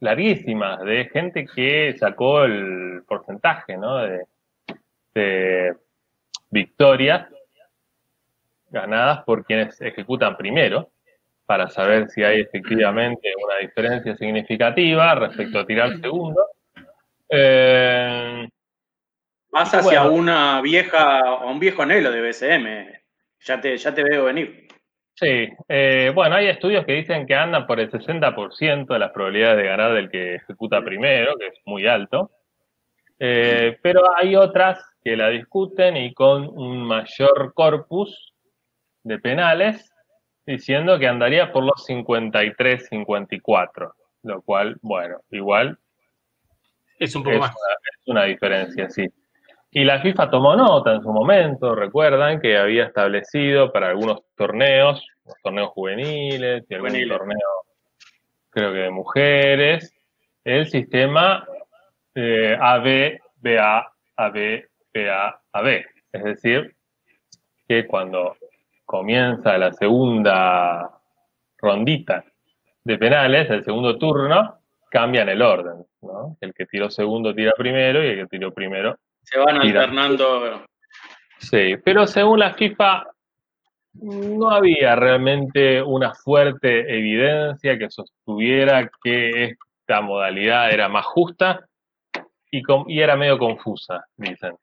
larguísimas de gente que sacó el porcentaje ¿no? de, de victorias ganadas por quienes ejecutan primero para saber si hay efectivamente una diferencia significativa respecto a tirar segundo. Eh, Vas hacia una vieja, un viejo anhelo de BCM. Ya te, ya te veo venir. Sí, eh, bueno, hay estudios que dicen que andan por el 60% de las probabilidades de ganar del que ejecuta primero, que es muy alto. Eh, pero hay otras que la discuten y con un mayor corpus de penales, diciendo que andaría por los 53, 54, lo cual, bueno, igual es un poco más. es una diferencia, sí. Y la FIFA tomó nota en su momento, recuerdan que había establecido para algunos torneos, los torneos juveniles y algún torneo, creo que de mujeres, el sistema eh, AB, BA, AB, BA, AB. Es decir, que cuando comienza la segunda rondita de penales, el segundo turno, cambian el orden. ¿no? El que tiró segundo tira primero y el que tiró primero. Se van alternando. Sí, pero según la FIFA no había realmente una fuerte evidencia que sostuviera que esta modalidad era más justa y, y era medio confusa, dicen.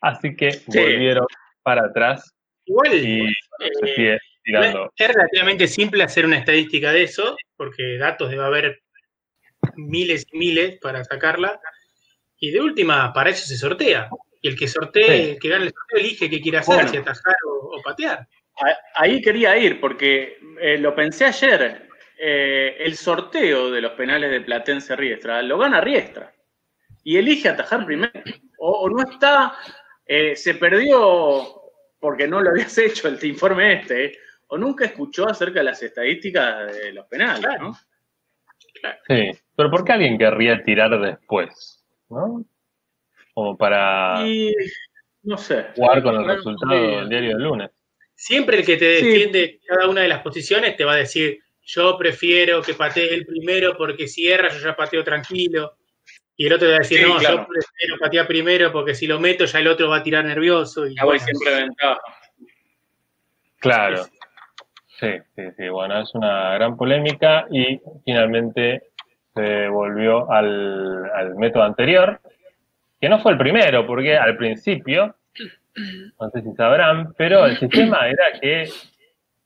Así que volvieron para atrás Igual, y se eh, sigue tirando. Es relativamente simple hacer una estadística de eso, porque datos debe haber miles y miles para sacarla. Y de última, para eso se sortea. Y el que sortee, el que gane el sorteo, elige qué quiere hacer, si atajar o, patear. Ahí quería ir, porque eh, lo pensé ayer. Eh, el sorteo de los penales de Platense Riestra lo gana Riestra. Y elige atajar primero. O, no está, eh, se perdió porque no lo habías hecho el informe este, o nunca escuchó acerca de las estadísticas de los penales, ¿no? Sí, pero ¿por qué alguien querría tirar después? ¿No? Como para no sé. jugar con el resultado del diario del lunes. Siempre el que te defiende cada una de las posiciones te va a decir, yo prefiero que patee el primero porque si erra yo ya pateo tranquilo. Y el otro te va a decir, no, yo prefiero patear primero porque si lo meto ya el otro va a tirar nervioso. Y ya voy siempre ventaja. Claro. Sí, sí, sí. Bueno, es una gran polémica y finalmente se volvió al, método anterior, que no fue el primero, porque al principio, no sé si sabrán, pero el sistema era que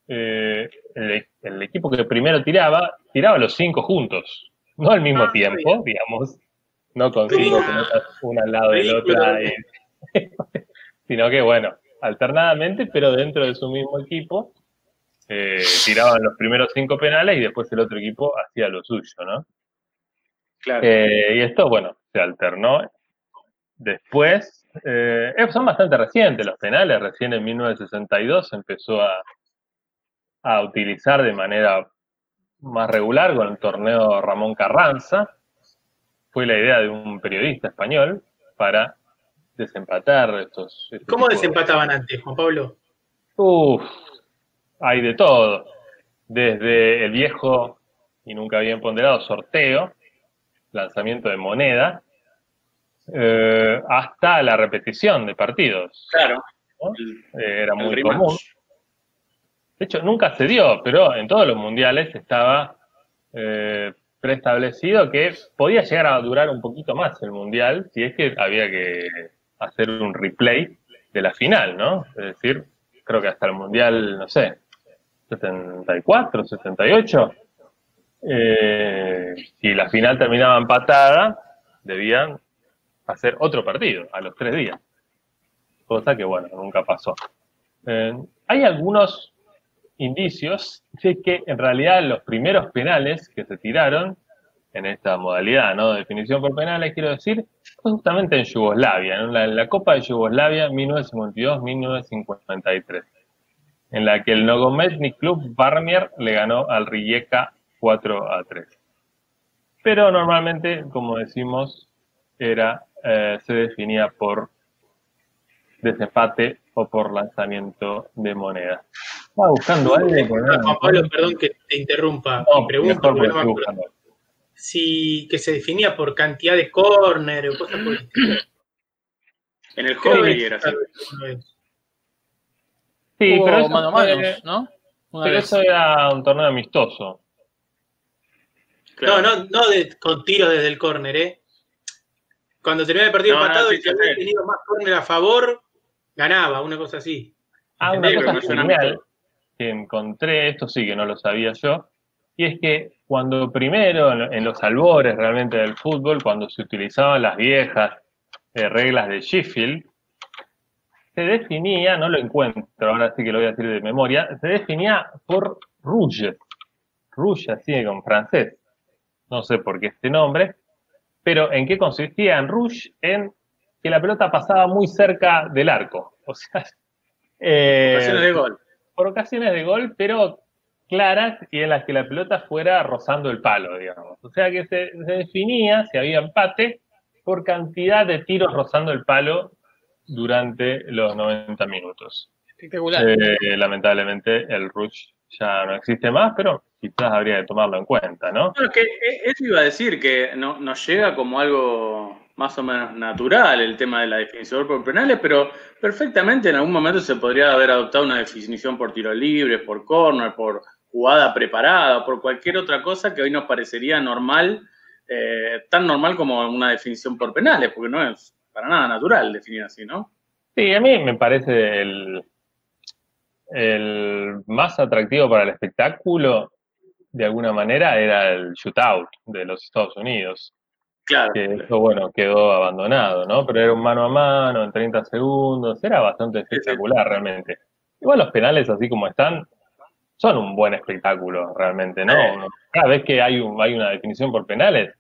eh, el, equipo que primero tiraba, tiraba los cinco juntos, no al mismo ah, tiempo, digamos, no con cinco una al lado de la otra, sino que bueno, alternadamente, pero dentro de su mismo equipo, eh, tiraban los primeros cinco penales y después el otro equipo hacía lo suyo, ¿no? Claro. Eh, y esto, bueno, se alternó. Después, eh, son bastante recientes los penales, recién en 1962 se empezó a, a utilizar de manera más regular con el torneo Ramón Carranza. Fue la idea de un periodista español para desempatar estos. Este ¿Cómo desempataban antes, Juan Pablo? Uf, hay de todo. Desde el viejo y nunca bien ponderado sorteo, lanzamiento de moneda, eh, hasta la repetición de partidos. Claro. Eh, era muy común. De hecho, nunca se dio, pero en todos los mundiales estaba eh, preestablecido que podía llegar a durar un poquito más el mundial si es que había que hacer un replay de la final, ¿no? Es decir, creo que hasta el mundial, no sé, 74, 78. Eh, si la final terminaba empatada, debían hacer otro partido a los tres días. Cosa que, bueno, nunca pasó. Eh, hay algunos indicios de que en realidad los primeros penales que se tiraron en esta modalidad ¿no? de definición por penales, quiero decir, fue justamente en Yugoslavia, en la, en la Copa de Yugoslavia 1952-1953 en la que el Nogometni Club Barmier le ganó al Rijeka 4 a 3. Pero normalmente, como decimos, era eh, se definía por desempate o por lanzamiento de moneda. Estaba buscando algo. Juan Pablo, perdón que te interrumpa. No, pregunta, si que se definía por cantidad de córner o cosas por En el hockey era así. Sí, pero eso, mano ¿no? pero eso era un torneo amistoso. No, no, no con tiros desde el córner, ¿eh? Cuando terminaba el partido empatado, el que había tenido más córner a favor, ganaba, una cosa así. Ah, una cosa genial. que encontré, esto sí que no lo sabía yo, y es que cuando primero, en los albores realmente del fútbol, cuando se utilizaban las viejas eh, reglas de Sheffield, se definía, no lo encuentro, ahora sí que lo voy a decir de memoria, se definía por rouge, rouge así con francés, no sé por qué este nombre, pero ¿en qué consistía? En rouge, en que la pelota pasaba muy cerca del arco, o sea... Eh, ocasiones de gol. Por ocasiones de gol, pero claras y en las que la pelota fuera rozando el palo, digamos. O sea que se, definía si había empate por cantidad de tiros rozando el palo durante los 90 minutos. Espectacular. Eh, lamentablemente el rush ya no existe más, pero quizás habría que tomarlo en cuenta, ¿no? Bueno, que eh, eso iba a decir, que no, nos llega como algo más o menos natural el tema de la definición por penales, pero perfectamente en algún momento se podría haber adoptado una definición por tiro libre, por corner, por jugada preparada, por cualquier otra cosa que hoy nos parecería normal, eh, tan normal como una definición por penales, porque no es para nada natural definir así, ¿no? Sí, a mí me parece el, el más atractivo para el espectáculo, de alguna manera, era el shootout de los Estados Unidos. Claro. Que eso, bueno, quedó abandonado, ¿no? Pero era un mano a mano en 30 segundos, era bastante espectacular realmente. Igual los penales, así como están, son un buen espectáculo realmente, ¿no? Cada vez que hay, hay una definición por penales,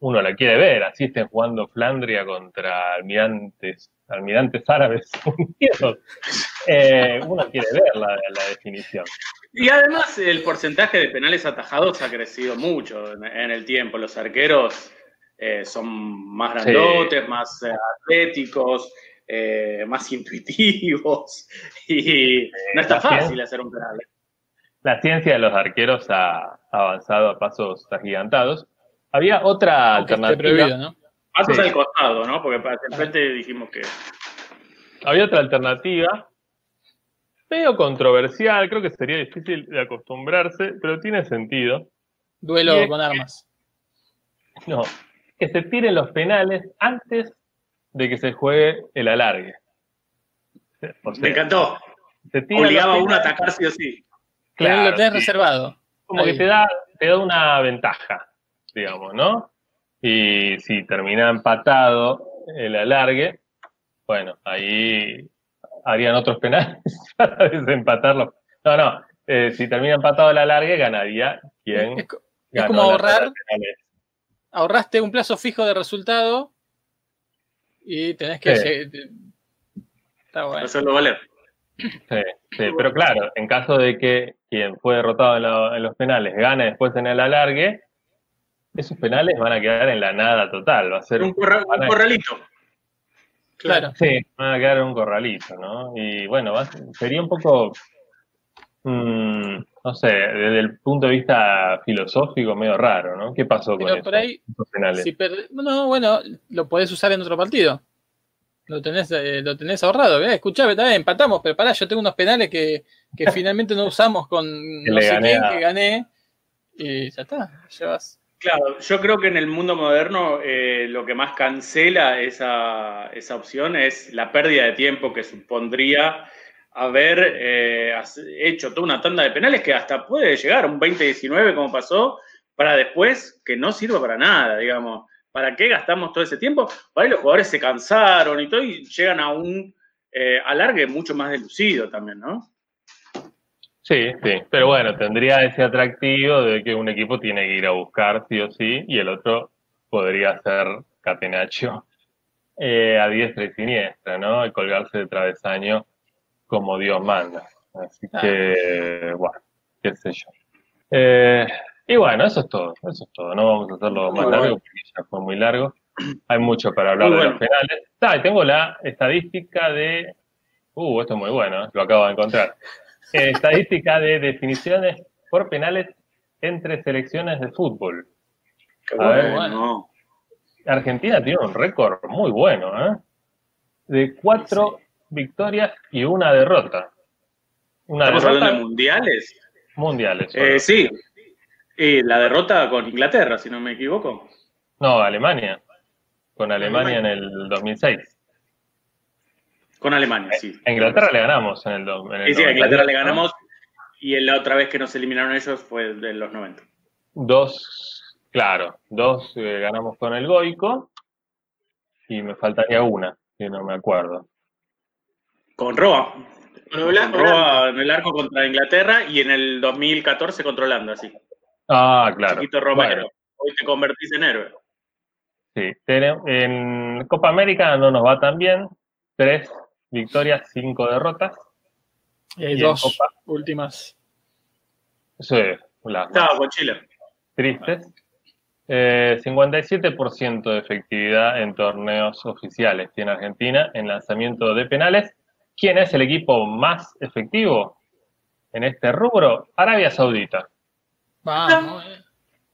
uno la quiere ver, así estén jugando Flandria contra almirantes, almirantes árabes eh, uno quiere ver la, definición. Y además el porcentaje de penales atajados ha crecido mucho en, el tiempo. Los arqueros eh, son más grandotes, más eh, atléticos, más intuitivos y no está fácil hacer un penal la ciencia de los arqueros ha avanzado a pasos agigantados. Había otra alternativa. ¿no? Pasos al costado, ¿no? Porque para el frente dijimos que. Había otra alternativa, medio controversial, creo que sería difícil de acostumbrarse, pero tiene sentido. Duelo con armas. No, que se tiren los penales antes de que se juegue el alargue. Me encantó. Obligaba a uno a atacar sí o sí. Claro, lo tenés reservado. Como que te da, te da una ventaja, digamos, ¿no? Y si termina empatado el alargue, bueno, ahí harían otros penales para desempatarlo. No, no, eh, si termina empatado el alargue, ganaría quien. Es, como ahorrar. Ahorraste un plazo fijo de resultado y tenés que. Está bueno. Hacerlo valer. Sí, sí, pero claro, en caso de que quien fue derrotado en, los penales gane después en el alargue, esos penales van a quedar en la nada total. Va a ser un, corralito. Claro. Sí, van a quedar en un corralito, ¿no? Y bueno, sería un poco, mm, no sé, desde el punto de vista filosófico, medio raro, ¿no? ¿Qué pasó con por ahí, penales? no, bueno, lo podés usar en otro partido. Lo tenés, eh, lo tenés ahorrado, ¿eh? Escuchame, también empatamos, pero pará, yo tengo unos penales que, finalmente no usamos con no sé quién que gané. Y ya está, llevas. Claro, yo creo que en el mundo moderno eh, lo que más cancela esa, esa, opción es la pérdida de tiempo que supondría haber eh, hecho toda una tanda de penales que hasta puede llegar a un 2019 como pasó, para después que no sirva para nada, digamos. ¿Para qué gastamos todo ese tiempo? Para ahí los jugadores se cansaron y todo y llegan a un eh, alargue mucho más delucido también, ¿no? Sí, sí, pero bueno, tendría ese atractivo de que un equipo tiene que ir a buscar sí o sí y el otro podría ser Catenaccio eh, a diestra y siniestra, ¿no? Y colgarse de travesaño como Dios manda. Así que, bueno, qué sé yo. Eh, y bueno, eso es todo, eso es todo. No vamos a hacerlo más largo porque ya fue muy largo. Hay mucho para hablar de los penales. Ah, tengo la estadística de. Uh, esto es muy bueno, ¿eh? lo acabo de encontrar. Eh, estadística de definiciones por penales entre selecciones de fútbol. Qué bueno. Argentina tiene un récord muy bueno, ¿eh? De cuatro victorias y una derrota. Una ¿Estamos hablando de mundiales? Mundiales. Eh, sí, y la derrota con Inglaterra, si no me equivoco. No, Alemania. Con Alemania, en el 2006. Con Alemania, sí. A Inglaterra le ganamos en el, en sí, sí, a Inglaterra le ganamos y la otra vez que nos eliminaron ellos fue de los 90. Dos, claro, dos eh, ganamos con el Goico y me faltaría una, que no me acuerdo. Con Roa. Con Roa en el arco contra Inglaterra y en el 2014 controlando así. Ah, claro. Chiquito Romero. Hoy te convertís en héroe. Sí, en Copa América no nos va tan bien. Tres victorias, cinco derrotas. Y hay dos últimas. Sí, las Estaba con Chile. Tristes. 57% eh, de efectividad en torneos oficiales tiene Argentina en lanzamiento de penales. ¿Quién es el equipo más efectivo en este rubro? Arabia Saudita. Vamos.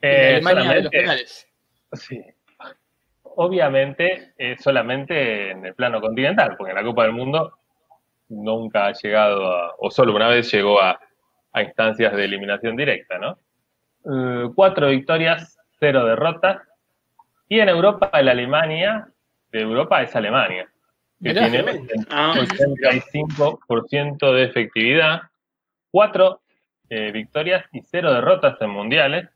Eh, Alemania de los penales. Sí, obviamente solamente en el plano continental, porque en la Copa del Mundo nunca ha llegado a, o solo una vez llegó a, instancias de eliminación directa, ¿no? Eh, cuatro victorias, cero derrotas. Y en Europa, la Alemania, de Europa es Alemania, que tiene 85% ah. de efectividad, cuatro eh, victorias y cero derrotas en mundiales,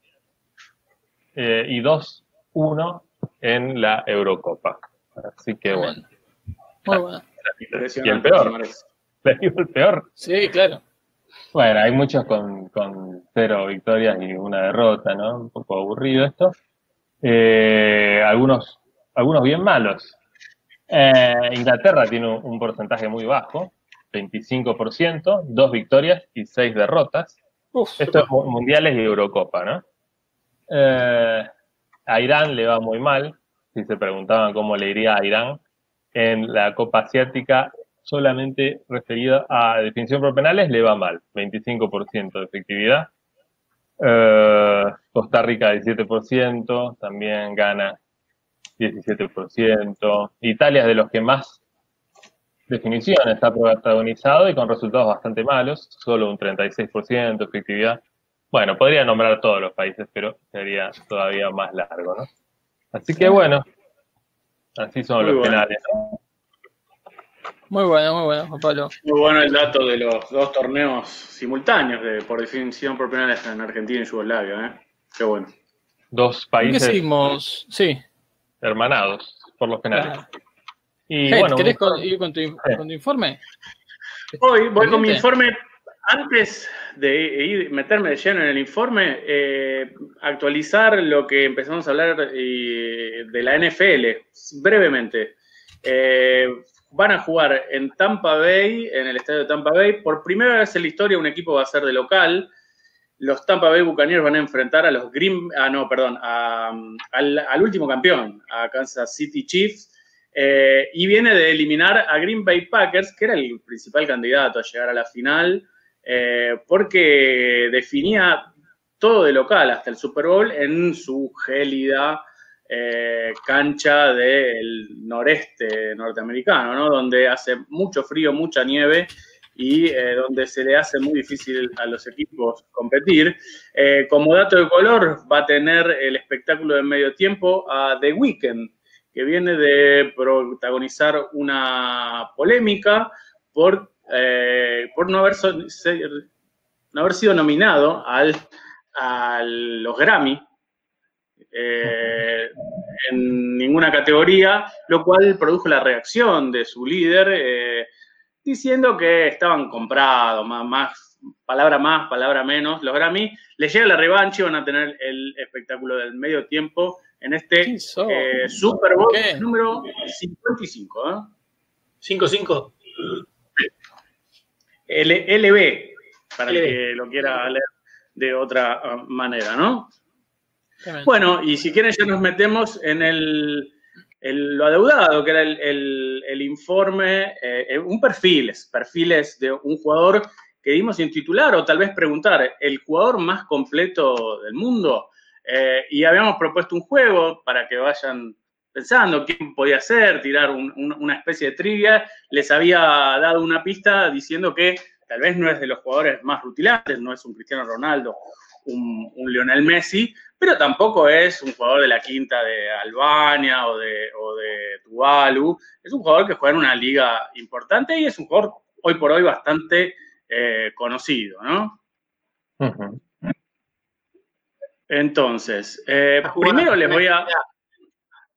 eh, y dos, uno en la Eurocopa. Así que bueno. Muy bueno. Y el peor. ¿Le digo el peor? Sí, claro. Bueno, hay muchos con, cero victorias y una derrota, ¿no? Un poco aburrido esto. Eh, algunos, algunos bien malos. Eh, Inglaterra tiene un, porcentaje muy bajo, 25%, dos victorias y seis derrotas. Esto es mundiales y Eurocopa, ¿no? Eh, a Irán le va muy mal, si se preguntaban cómo le iría a Irán en la Copa Asiática, solamente referido a definición por penales, le va mal, 25% de efectividad. Eh, Costa Rica 17%, también gana 17%. Italia es de los que más definición está protagonizado y con resultados bastante malos, solo un 36% de efectividad. Bueno, podría nombrar todos los países, pero sería todavía más largo, ¿no? Así que bueno, así son los penales, ¿no? Muy bueno, muy bueno, Juan Pablo. Muy bueno el dato de los dos torneos simultáneos de, por definición por penales en Argentina y Yugoslavia, ¿eh? Qué bueno. Dos países. ¿Qué seguimos? Sí. Hermanados por los penales. Y, bueno, ¿Querés ir con tu, con tu informe? Hoy voy con mi informe antes de meterme de lleno en el informe, eh, actualizar lo que empezamos a hablar de la NFL, brevemente. Eh, van a jugar en Tampa Bay, en el estadio de Tampa Bay. Por primera vez en la historia un equipo va a ser de local. Los Tampa Bay Buccaneers van a enfrentar a los Green, ah no, perdón, al, último campeón, a Kansas City Chiefs. Eh, y viene de eliminar a Green Bay Packers, que era el principal candidato a llegar a la final. Eh, porque definía todo de local hasta el Super Bowl en su gélida eh, cancha del noreste norteamericano, ¿no? donde hace mucho frío, mucha nieve y eh, donde se le hace muy difícil a los equipos competir. como dato de color, va a tener el espectáculo de medio tiempo a The Weeknd, que viene de protagonizar una polémica por eh, por no haber, no haber sido nominado al, a los Grammy eh, en ninguna categoría, lo cual produjo la reacción de su líder eh, diciendo que estaban comprados, más, más, palabra más, palabra menos. Los Grammy les llega la revancha y van a tener el espectáculo del medio tiempo en este Super Bowl número 55. 5-5. LB, para el que lo quiera leer de otra ah, manera, ¿no? Bueno, y si quieren ya nos metemos en el, lo adeudado, que era el, informe, eh, un perfil, perfiles de un jugador que dimos sin titular o tal vez preguntar, ¿el jugador más completo del mundo? Eh, y habíamos propuesto un juego para que vayan pensando quién podía ser, tirar una especie de trivia, les había dado una pista diciendo que tal vez no es de los jugadores más rutilantes, no es un Cristiano Ronaldo, un, Lionel Messi, pero tampoco es un jugador de la quinta de Albania o de, Tuvalu, es un jugador que juega en una liga importante y es un jugador hoy por hoy bastante eh, conocido, ¿no? Entonces, eh, primero les voy a...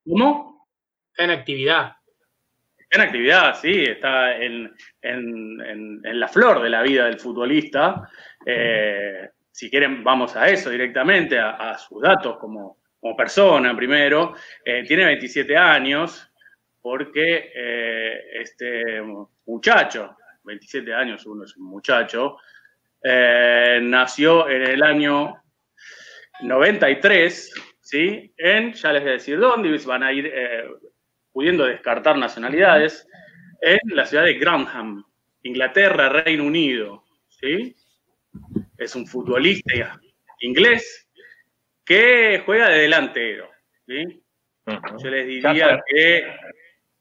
¿Cómo? Está en actividad. En actividad, sí, está en, la flor de la vida del futbolista. Eh, si quieren, vamos a eso directamente, a, sus datos como, persona primero. Eh, tiene 27 años porque eh, este muchacho, 27 años uno es un muchacho, nació en el año 93, ¿sí? En, ya les voy a decir dónde, van a ir pudiendo descartar nacionalidades, en la ciudad de Granham, Inglaterra, Reino Unido. ¿sí? Es un futbolista inglés que juega de delantero. ¿sí? Yo les diría que.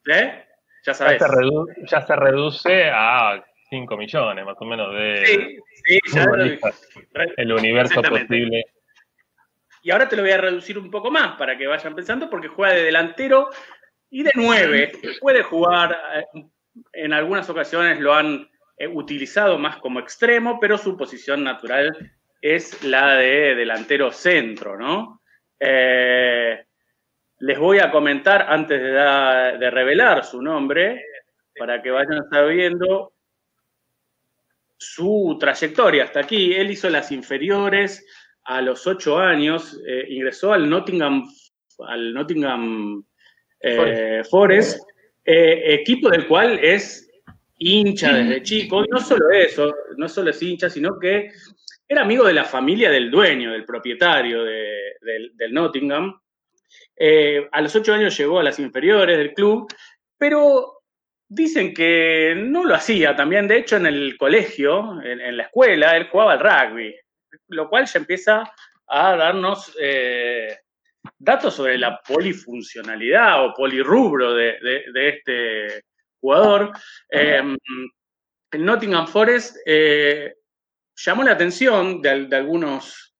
¿eh? Ya sabes. Ya se, reduce a 5 millones más o menos de sí, sí, el universo posible. Y ahora te lo voy a reducir un poco más para que vayan pensando, porque juega de delantero y de nueve, puede jugar, eh, en algunas ocasiones lo han eh, utilizado más como extremo, pero su posición natural es la de delantero centro, ¿no? Eh, les voy a comentar antes de, de, revelar su nombre, para que vayan sabiendo su trayectoria hasta aquí. Él hizo las inferiores a los ocho años, ingresó al Nottingham, al Nottingham eh, Forest, eh, equipo del cual es hincha desde chico, y no solo eso, no solo es hincha, sino que era amigo de la familia del dueño, del propietario del, Nottingham. Eh, a los ocho años llegó a las inferiores del club, pero dicen que no lo hacía también. De hecho, en el colegio, en, la escuela, él jugaba al rugby, lo cual ya empieza a darnos datos sobre la polifuncionalidad o polirrubro de, este jugador. El Nottingham Forest eh, llamó la atención de, algunos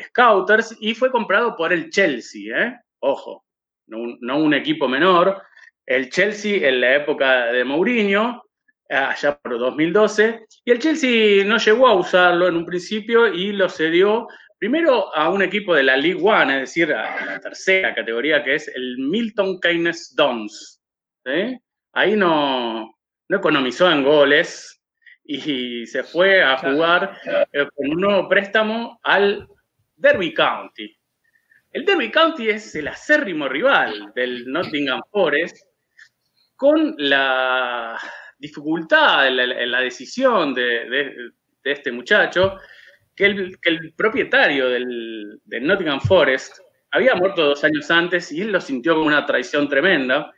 scouters y fue comprado por el Chelsea, ¿eh? ojo, no un, equipo menor. El Chelsea en la época de Mourinho, allá por 2012, y el Chelsea no llegó a usarlo en un principio y lo cedió Primero a un equipo de la League One, es decir, a la tercera categoría, que es el Milton Keynes Dons. Ahí no, no economizó en goles y se fue a jugar eh, con un nuevo préstamo al Derby County. El Derby County es el acérrimo rival del Nottingham Forest, con la dificultad en la, decisión de, este muchacho, que el, propietario del, Nottingham Forest había muerto dos años antes y él lo sintió como una traición tremenda.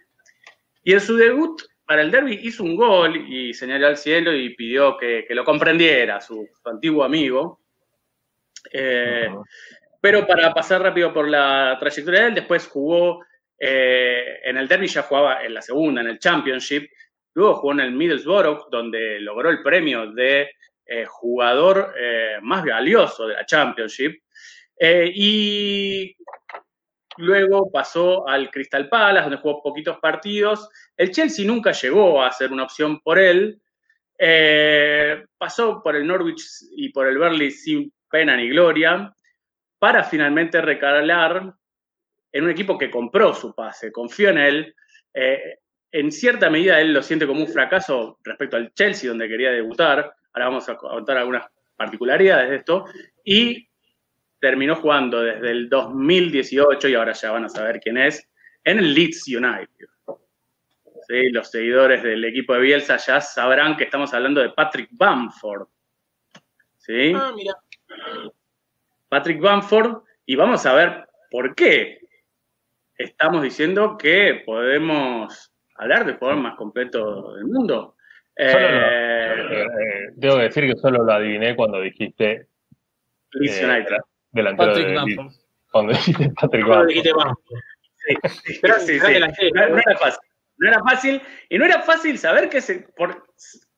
Y en su debut para el derby hizo un gol y señaló al cielo y pidió que, lo comprendiera, su, antiguo amigo. Eh, pero para pasar rápido por la trayectoria de él, después jugó eh, en el derby, ya jugaba en la segunda, en el Championship. Luego jugó en el Middlesbrough, donde logró el premio de eh, jugador eh, más valioso de la Championship. Eh, y luego pasó al Crystal Palace, donde jugó poquitos partidos. El Chelsea nunca llegó a ser una opción por él. pasó por el Norwich y por el Burnley sin pena ni gloria, para finalmente recalar en un equipo que compró su pase, confió en él. En cierta medida él lo siente como un fracaso respecto al Chelsea, donde quería debutar, Ahora vamos a contar algunas particularidades de esto. Y terminó jugando desde el 2018, y ahora ya van a saber quién es, en el Leeds United. Los seguidores del equipo de Bielsa ya sabrán que estamos hablando de Patrick Bamford. ¿Sí? Ah, mira. Patrick Bamford, y vamos a ver por qué estamos diciendo que podemos hablar del jugador más completo del mundo. Eh, eh, tengo que decir que solo lo adiviné cuando dijiste Leeds eh, delantero de Cuando dijiste Patrick Bamford. Sí, pero sí, sí. No, era fácil. No era fácil. Y no era fácil saber qué es el, por,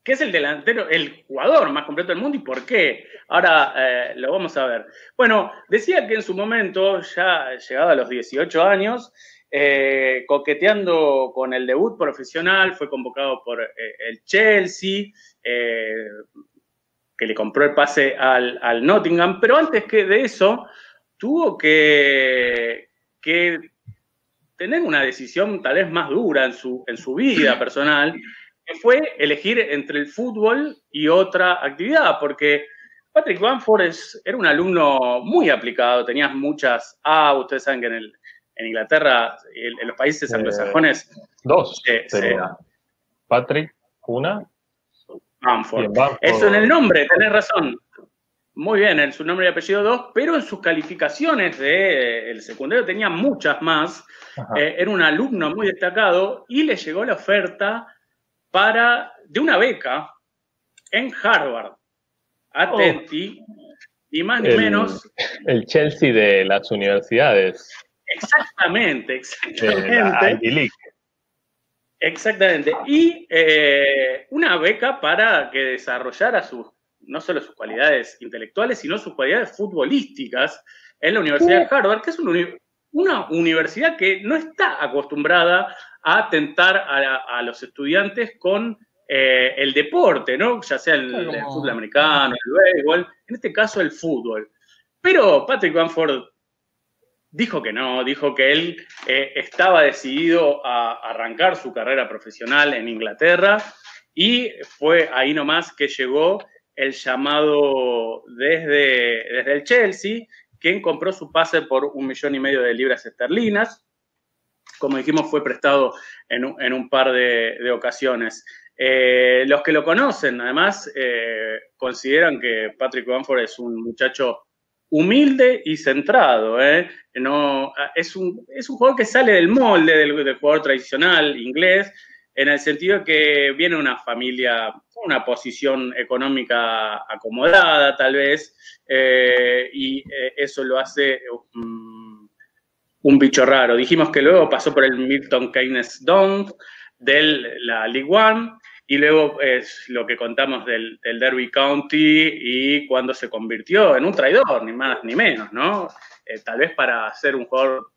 qué es el delantero, el jugador más completo del mundo y por qué. Ahora lo vamos a ver. Bueno, decía que en su momento, ya llegado a los 18 años, eh, coqueteando con el debut profesional, fue convocado por eh, el Chelsea, eh, que le compró el pase al, Nottingham, pero antes que de eso, tuvo que, tener una decisión tal vez más dura en su, en su vida personal, que fue elegir entre el fútbol y otra actividad, porque Patrick Bamford era un alumno muy aplicado, tenías muchas A, ustedes saben que en, Inglaterra, en, los países eh, anglosajones... dos. Patrick, una. Bamford. Eso en el nombre, tenés razón. Muy bien, en su nombre y apellido dos, pero en sus calificaciones del secundario tenía muchas más. Eh, era un alumno muy destacado y le llegó la oferta para, de una beca en Harvard. Atenti, y más ni menos. El Chelsea de las universidades. Exactamente, exactamente. Exactamente. Y eh, una beca para que desarrollara sus, no solo sus cualidades intelectuales, sino sus cualidades futbolísticas en la Universidad de Harvard, que es una, universidad que no está acostumbrada a tentar a, los estudiantes con eh, el deporte, ¿no? Ya sea el, el, fútbol americano, el béisbol, en este caso el fútbol. Pero Patrick Bamford dijo que no, dijo que él eh, estaba decidido a arrancar su carrera profesional en Inglaterra y fue ahí nomás que llegó el llamado desde, desde el Chelsea, quien compró su pase por un millón y medio de libras esterlinas. Como dijimos, fue prestado en un, par de, ocasiones. Eh, los que lo conocen, además, eh, consideran que Patrick Bamford es un muchacho humilde y centrado. ¿eh? No, es, un, es un jugador que sale del molde del, jugador tradicional inglés, en el sentido que viene una familia, una posición económica acomodada tal vez, eh, y eh, eso lo hace um, un bicho raro. Dijimos que luego pasó por el Milton Keynes Dons de la League One, y luego es lo que contamos del, Derby County y cuando se convirtió en un traidor, ni más ni menos, ¿no? Eh, tal vez para ser un jugador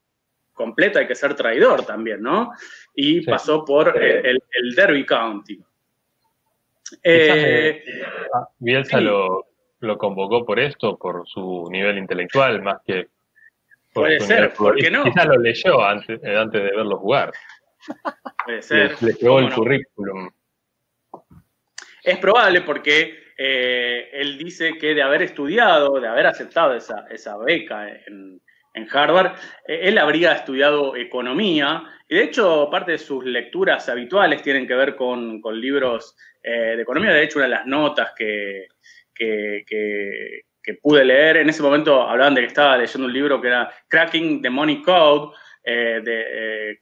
completo hay que ser traidor también, ¿no? Y pasó por eh, el, Derby County. Eh, ah, Bielsa lo, convocó por esto, por su nivel intelectual, más que por Puede ser, ¿por qué no? Quizás lo leyó antes, antes de verlo jugar. Puede ser. Le, le el currículum. Es probable porque eh, él dice que de haber estudiado, de haber aceptado esa, beca en, Harvard, eh, él habría estudiado economía y de hecho parte de sus lecturas habituales tienen que ver con, libros eh, de economía. De hecho, una de las notas que, que, pude leer, en ese momento hablaban de que estaba leyendo un libro que era Cracking the Money Code, de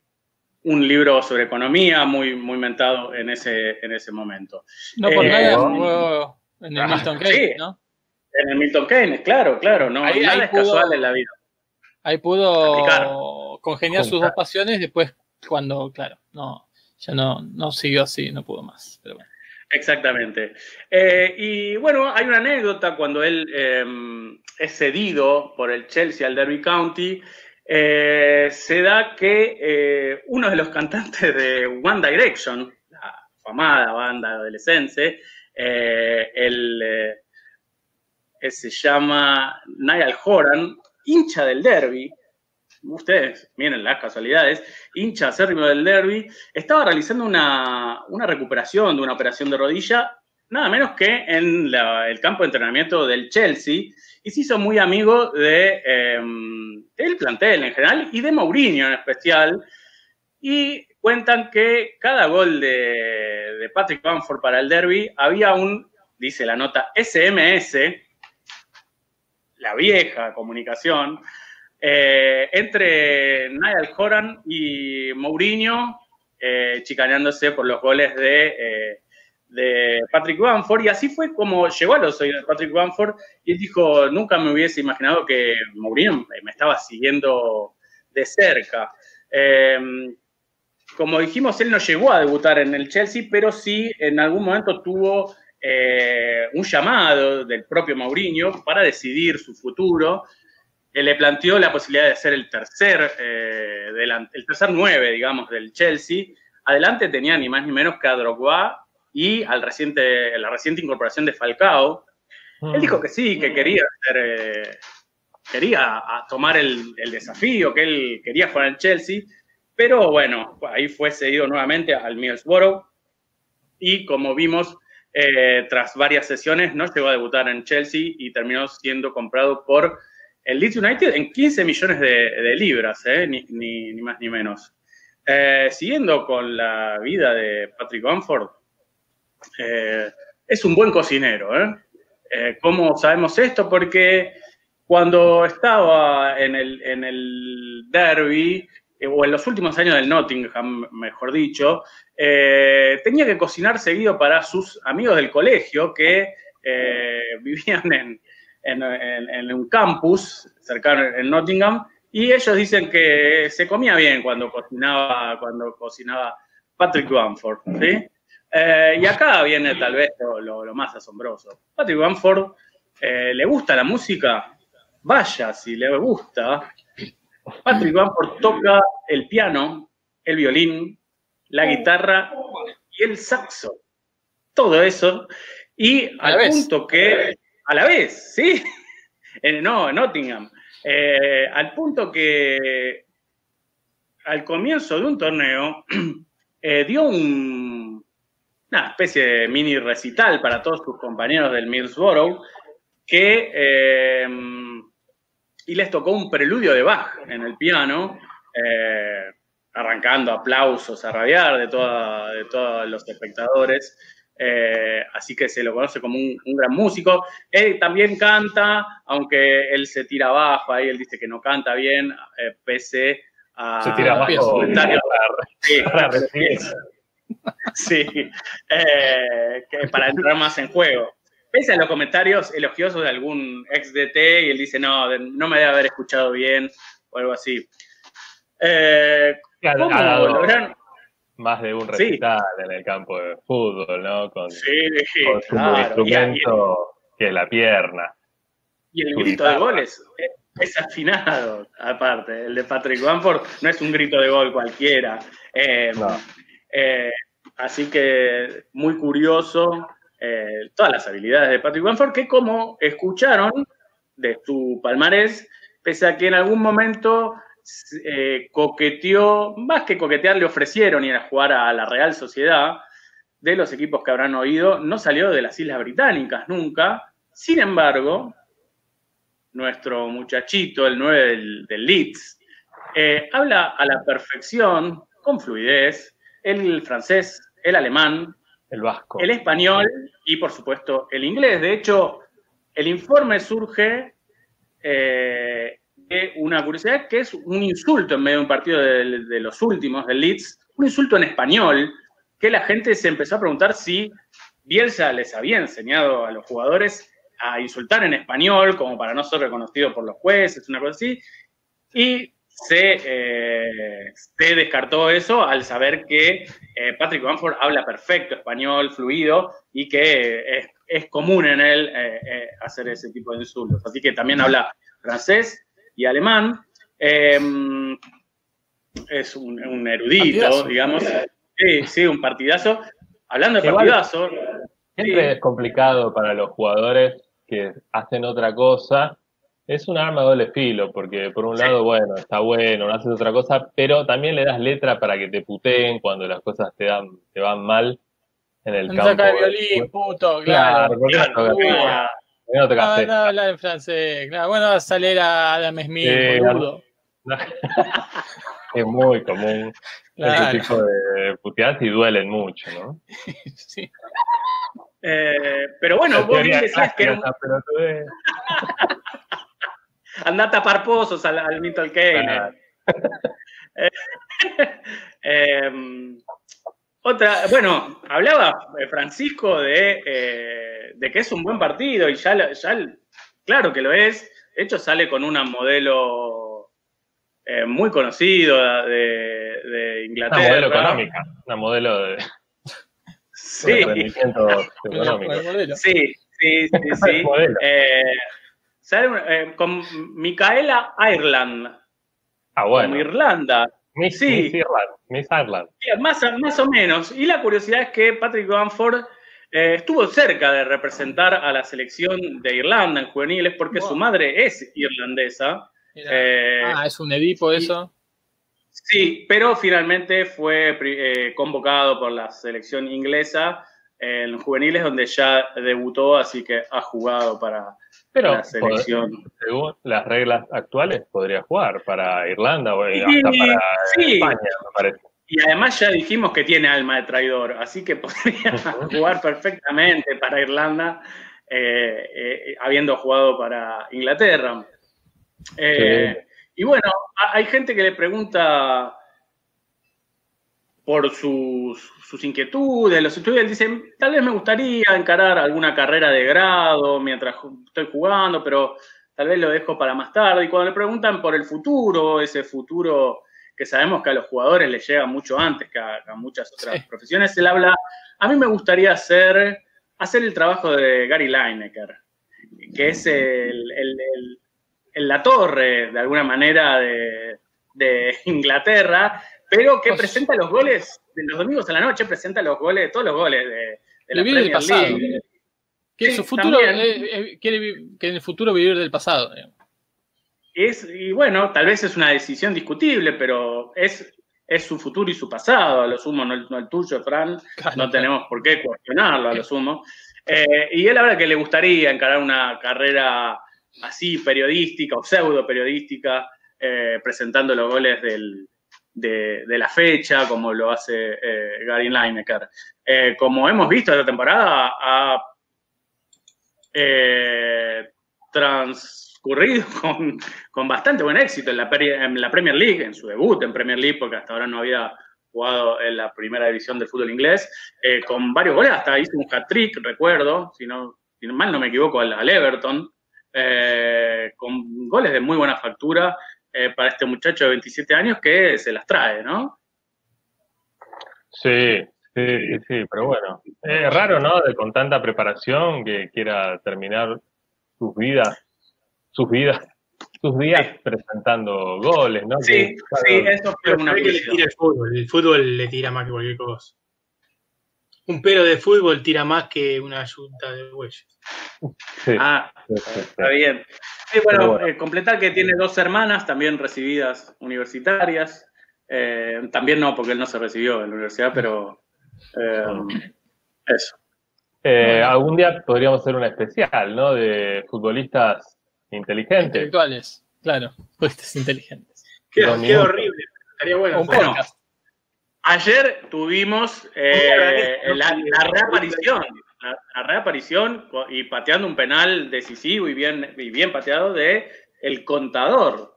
un libro sobre economía muy, muy mentado en ese, en ese momento. No por nada eh, jugó en el Milton Keynes, ¿no? En el Milton Keynes, claro, claro, no, ahí, nada es casual en la vida. Ahí pudo congeniar sus dos pasiones, después cuando, claro, no, ya no, no siguió así, no pudo más. Exactamente. Eh, y bueno, hay una anécdota cuando él em, es cedido por el Chelsea al Derby County eh, se da que eh, uno de los cantantes de One Direction, la famada banda adolescente, eh, el, se llama Niall Horan, hincha del derby, ustedes miren las casualidades, hincha acérrimo del derby, estaba realizando una, recuperación de una operación de rodilla, nada menos que en el campo de entrenamiento del Chelsea, y se hizo muy amigo de, em, del plantel en general y de Mourinho en especial. Y cuentan que cada gol de, Patrick Bamford para el derby había un, dice la nota, SMS, la vieja comunicación, eh, entre Niall Horan y Mourinho, eh, chicaneándose por los goles de eh, de Patrick Bamford y así fue como llegó a los oídos de Patrick Bamford y él dijo, nunca me hubiese imaginado que Mourinho me estaba siguiendo de cerca. Em, como dijimos, él no llegó a debutar en el Chelsea, pero sí en algún momento tuvo eh, un llamado del propio Mourinho para decidir su futuro. Él le planteó la posibilidad de ser el tercer, eh, el tercer nueve, digamos, del Chelsea. Adelante tenía ni más ni menos que a Drogba y al reciente, la reciente incorporación de Falcao, Él dijo que sí, que quería eh, quería tomar el, desafío, que él quería jugar en Chelsea, pero bueno, ahí fue cedido nuevamente al Middlesbrough y como vimos, eh, tras varias sesiones no llegó a debutar en Chelsea y terminó siendo comprado por el Leeds United en 15 millones de, libras, eh, ni, más ni menos. Eh, siguiendo con la vida de Patrick Bamford, es un buen cocinero. ¿Cómo sabemos esto? Porque cuando estaba en el, en el derby, o en los últimos años del Nottingham, mejor dicho, eh, tenía que cocinar seguido para sus amigos del colegio que eh, vivían en, en, un campus cercano en Nottingham y ellos dicen que se comía bien cuando cocinaba, cuando cocinaba Patrick Bamford. Eh, y acá viene tal vez lo, lo, más asombroso. Patrick Bamford le gusta la música, vaya si le gusta. Patrick Bamford toca el piano, el violín, la guitarra y el saxo. Todo eso. Y al punto que, a la vez, ¿sí? no, en Nottingham. Eh, al punto que al comienzo de un torneo eh, dio una especie de mini recital para todos sus compañeros del Middlesbrough que eh, y les tocó un preludio de Bach en el piano arrancando aplausos a rabiar de, de todos los espectadores. Eh, así que se lo conoce como un, gran músico. Él también canta, aunque él se tira abajo, ahí él dice que no canta bien, eh, pese a se tira abajo, comentarios. Sí, eh, para entrar más en juego. Pese a los comentarios elogiosos de algún ex DT, y él dice, no, no me debe haber escuchado bien, o algo así. ¿Cómo más de un recital en el campo de fútbol, ¿no? Con, sí, su instrumento que es la pierna. Y el grito de goles es, afinado, aparte. El de Patrick Bamford no es un grito de gol cualquiera. Eh, eh, así que muy curioso eh, todas las habilidades de Patrick Bamford, que como escucharon de su palmarés, pese a que en algún momento eh, coqueteó, más que coquetear, le ofrecieron ir a jugar a la Real Sociedad de los equipos que habrán oído, no salió de las Islas Británicas nunca. Sin embargo, nuestro muchachito, el 9 del, Leeds, habla a la perfección, con fluidez, el francés, el alemán, el vasco, el español y, por supuesto, el inglés. De hecho, el informe surge eh, una curiosidad que es un insulto en medio de un partido de, los últimos del Leeds, un insulto en español, que la gente se empezó a preguntar si Bielsa les había enseñado a los jugadores a insultar en español, como para no ser reconocido por los jueces, una cosa así, y se, eh, descartó eso al saber que eh, Patrick Bamford habla perfecto español, fluido, y que es, es común en él eh, hacer ese tipo de insultos. Así que también habla francés, y alemán. Em, es un, erudito, digamos. Sí, sí, un partidazo. Hablando de partidazo. Siempre es complicado para los jugadores que hacen otra cosa. Es un arma de doble filo, porque por un lado, bueno, está bueno, no haces otra cosa, pero también le das letra para que te puteen cuando las cosas te, dan, te van mal en el campo. Saca el violín, puto, claro. claro no No, habla en francés. Claro, bueno, va a salir a Adam Smith, boludo. es muy común ese tipo de puteadas y duelen mucho, ¿no? sí. Eh, pero bueno, vos bien decías que. Un... Anda a tapar pozos al, al Milton Keynes. eh, eh, otra, bueno, hablaba eh, Francisco eh, de, que es un buen partido y ya, ya, claro que lo es. De hecho, sale con una modelo eh, muy conocido de, Inglaterra. Una modelo económica, una modelo de, sí. económico. Sí, sí, sí. sí. sale con Micaela Ireland. Ah, bueno. Con Irlanda. Miss, sí. Miss Ireland. Más, más, o menos. Y la curiosidad es que Patrick Bamford eh, estuvo cerca de representar a la selección de Irlanda en juveniles porque su madre es irlandesa. Eh, ah, es un Edipo eso. Sí, pero finalmente fue eh, convocado por la selección inglesa en juveniles donde ya debutó, así que ha jugado para la selección. según las reglas actuales, podría jugar para Irlanda o hasta para España, me parece. Y además ya dijimos que tiene alma de traidor, así que podría jugar perfectamente para Irlanda, eh, eh, habiendo jugado para Inglaterra. Eh, y bueno, hay gente que le pregunta por sus, inquietudes, los estudiantes dicen, tal vez me gustaría encarar alguna carrera de grado mientras estoy jugando, pero tal vez lo dejo para más tarde. Y cuando le preguntan por el futuro, ese futuro que sabemos que a los jugadores les llega mucho antes que a, muchas otras profesiones, él habla, a mí me gustaría hacer, hacer el trabajo de Gary Lineker, que es el, la torre, de alguna manera, de, Inglaterra, pero que presenta los goles, de los domingos a la noche presenta los goles, todos los goles de, la Premier League. Que, su futuro, eh, quiere que en el futuro vivir del pasado. Es, y bueno, tal vez es una decisión discutible, pero es, es su futuro y su pasado, a lo sumo, no el, tuyo, Fran. no tenemos por qué cuestionarlo, a lo sumo. Eh, y él habla que le gustaría encarar una carrera así periodística o pseudo periodística, eh, presentando los goles de, la fecha, como lo hace eh, Gary Lineker. como hemos visto esta temporada, ha trans ocurrido con, bastante buen éxito en la, Premier League, en su debut en Premier League, porque hasta ahora no había jugado en la primera división del fútbol inglés, eh, con varios goles, hasta hizo un hat-trick, recuerdo, si, no, si mal no me equivoco, al, Everton, eh, con goles de muy buena factura eh, para este muchacho de 27 años que se las trae, ¿no? Sí, sí, sí, pero bueno, es raro, ¿no? De, con tanta preparación que quiera terminar sus vidas sus vidas, sus días presentando goles, ¿no? Sí, sí, eso fue una que le tira el fútbol. El fútbol le tira más que cualquier cosa. Un pelo de fútbol tira más que una yunta de ah, está bien. Sí, bueno, eh, completar que tiene dos hermanas también recibidas universitarias. Eh, también no, porque él no se recibió en la universidad, pero eh, eso. Algún día podríamos hacer una especial, ¿no? De futbolistas Inteligentes. Intelectuales, claro. Fuiste inteligentes. Qué, horrible. Estaría bueno. ayer tuvimos eh, la, reaparición. La, reaparición y pateando un penal decisivo y bien, y bien pateado de el contador.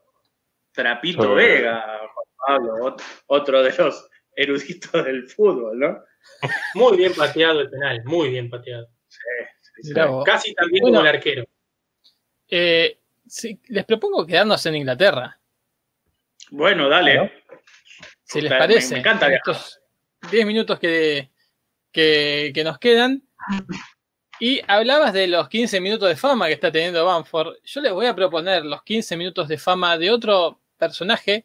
Trapito Vega, Juan Pablo, otro de los eruditos del fútbol, ¿no? Muy bien pateado el penal, muy bien pateado. Casi también como el arquero. Eh, les propongo quedarnos en Inglaterra. Bueno, dale. Si les parece. Me, encanta estos 10 minutos que, que, nos quedan. Y hablabas de los 15 minutos de fama que está teniendo Banford. Yo les voy a proponer los 15 minutos de fama de otro personaje.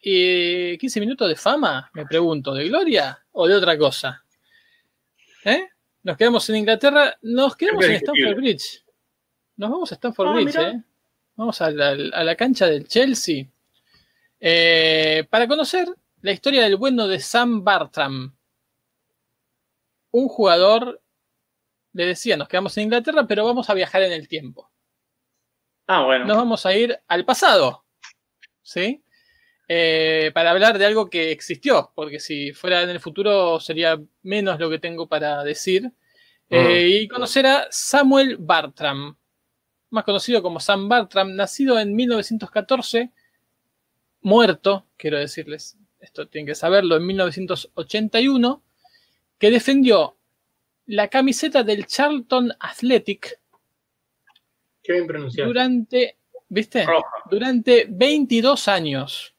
¿Y 15 minutos de fama? Me pregunto, ¿de gloria o de otra cosa? ¿Eh? Nos quedamos en Inglaterra, nos quedamos en Stamford Bridge. Nos vamos a Stanford ah, Bridge, ¿eh? Vamos a la, cancha del Chelsea. Eh, para conocer la historia del bueno de Sam Bartram. Un jugador, le decía, nos quedamos en Inglaterra, pero vamos a viajar en el tiempo. Ah, bueno. Nos vamos a ir al pasado. ¿Sí? Eh, para hablar de algo que existió, porque si fuera en el futuro sería menos lo que tengo para decir. y conocer a Samuel Bartram, más conocido como Sam Bartram, nacido en 1914, muerto, quiero decirles, esto tienen que saberlo, en 1981, que defendió la camiseta del Charlton Athletic Qué bien pronunciado. durante, ¿viste? Durante 22 años.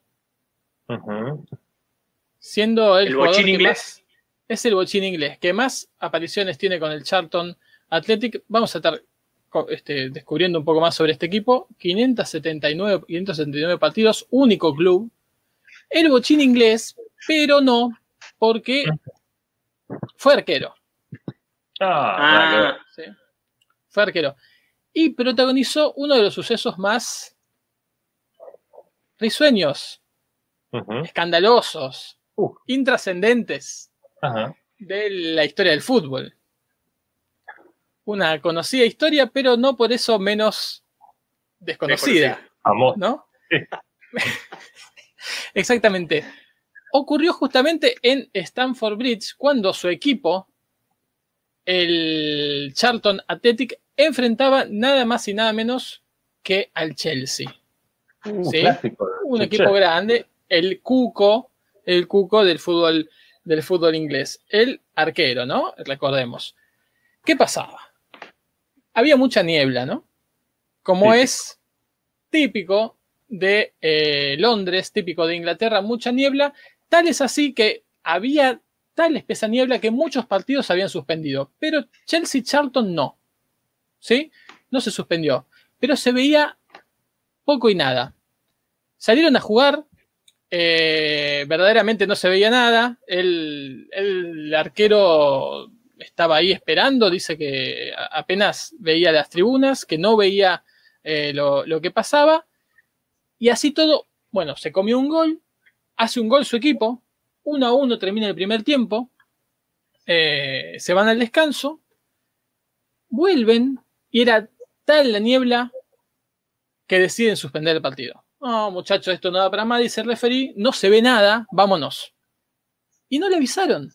Siendo el, jugador inglés. es el bochín inglés que más apariciones tiene con el Charlton Athletic. Vamos a estar este, descubriendo un poco más sobre este equipo, 579, 579 partidos, único club. El bochín inglés, pero no, porque fue arquero. Ah, ¿sí? Fue arquero. Y protagonizó uno de los sucesos más risueños, escandalosos, uh. intrascendentes de la historia del fútbol. Una conocida historia, pero no por eso menos desconocida. ¿No? Exactamente. Ocurrió justamente en Stamford Bridge cuando su equipo, el Charlton Athletic, enfrentaba nada más y nada menos que al Chelsea. Uh, Un equipo grande, el Cuco, el Cuco del fútbol, del fútbol inglés, el arquero, ¿no? Recordemos. ¿Qué pasaba? Había mucha niebla, ¿no? Como es típico de eh, Londres, típico de Inglaterra, mucha niebla, tal es así que había tal espesa niebla que muchos partidos habían suspendido, pero Chelsea Charlton no. ¿Sí? No se suspendió, pero se veía poco y nada. Salieron a jugar, eh, verdaderamente no se veía nada, el, arquero estaba ahí esperando, dice que apenas veía las tribunas, que no veía eh, lo, que pasaba, y así todo, bueno, se comió un gol, hace un gol su equipo, uno a uno termina el primer tiempo, eh, se van al descanso, vuelven y era tal la niebla que deciden suspender el partido. No, muchachos, esto no da para más, dice el referí, no se ve nada, vámonos. Y no le avisaron.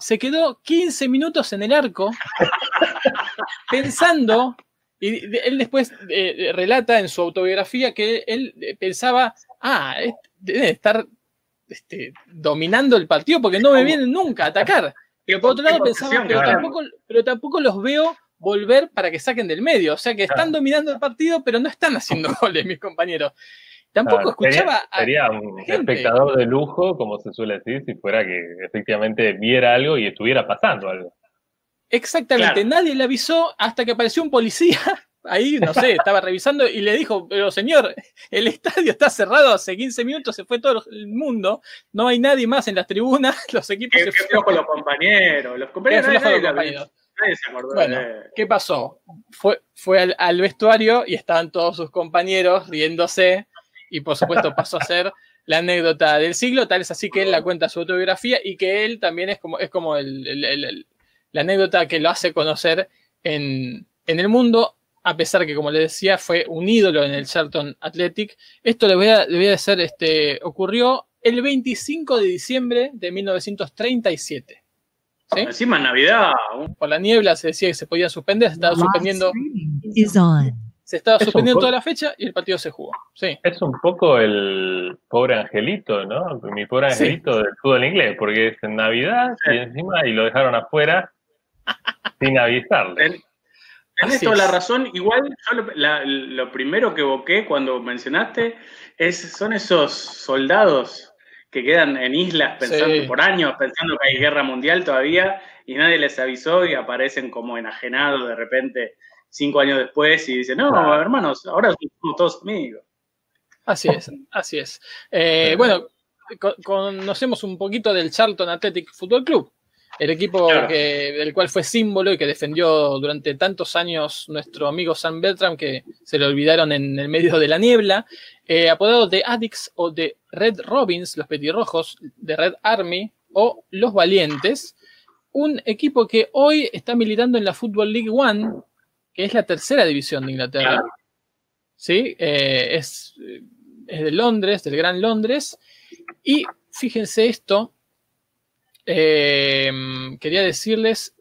Se quedó 15 minutos en el arco pensando, y él después eh, relata en su autobiografía que él eh, pensaba, ah, debe estar este, dominando el partido porque no me vienen nunca a atacar. Pero por otro lado pensaba, pero tampoco los veo volver para que saquen del medio. O sea que están dominando el partido, pero no están haciendo goles, mis compañeros. Tampoco escuchaba. Sería, a un espectador de lujo, como se suele decir, si fuera que efectivamente viera algo y estuviera pasando algo. Exactamente, nadie le avisó hasta que apareció un policía. Ahí, no sé, estaba revisando y le dijo, pero señor, el estadio está cerrado hace 15 minutos, se fue todo el mundo, no hay nadie más en las tribunas, los equipos se fueron. los compañeros, los compañeros. Bueno, ¿qué pasó? Fue, fue al, vestuario y estaban todos sus compañeros riéndose y por supuesto pasó a ser la anécdota del siglo, tal es así que él la cuenta su autobiografía y que él también es como, es como la anécdota que lo hace conocer en, el mundo, a pesar que, como le decía, fue un ídolo en el Charlton Athletic. Esto le voy a, le voy a decir, este, ocurrió el 25 de diciembre de 1937. Encima en Navidad. Por la niebla se decía que se podía suspender, se estaba suspendiendo. Se estaba suspendiendo toda la fecha y el partido se jugó. Sí. Es un poco el pobre angelito, ¿no? Mi pobre angelito del fútbol inglés, porque es en Navidad y encima y lo dejaron afuera sin avisarle. Tenés toda la razón. Igual, yo lo, primero que evoqué cuando mencionaste es, son esos soldados que quedan en islas pensando por años, pensando que hay guerra mundial todavía y nadie les avisó y aparecen como enajenados de repente cinco años después y dicen, no, hermanos, ahora somos todos amigos. Así es, así es. Eh, bueno, conocemos un poquito del Charlton Athletic Football Club, el equipo del cual fue símbolo y que defendió durante tantos años nuestro amigo Sam Bertram, que se le olvidaron en el medio de la niebla, eh, apodado de Addicts o de Red Robins, los petirrojos de Red Army o los Valientes, un equipo que hoy está militando en la Football League One, que es la tercera división de Inglaterra. ¿Sí? Eh, es, es, de Londres, del Gran Londres. Y fíjense esto, eh, quería decirles...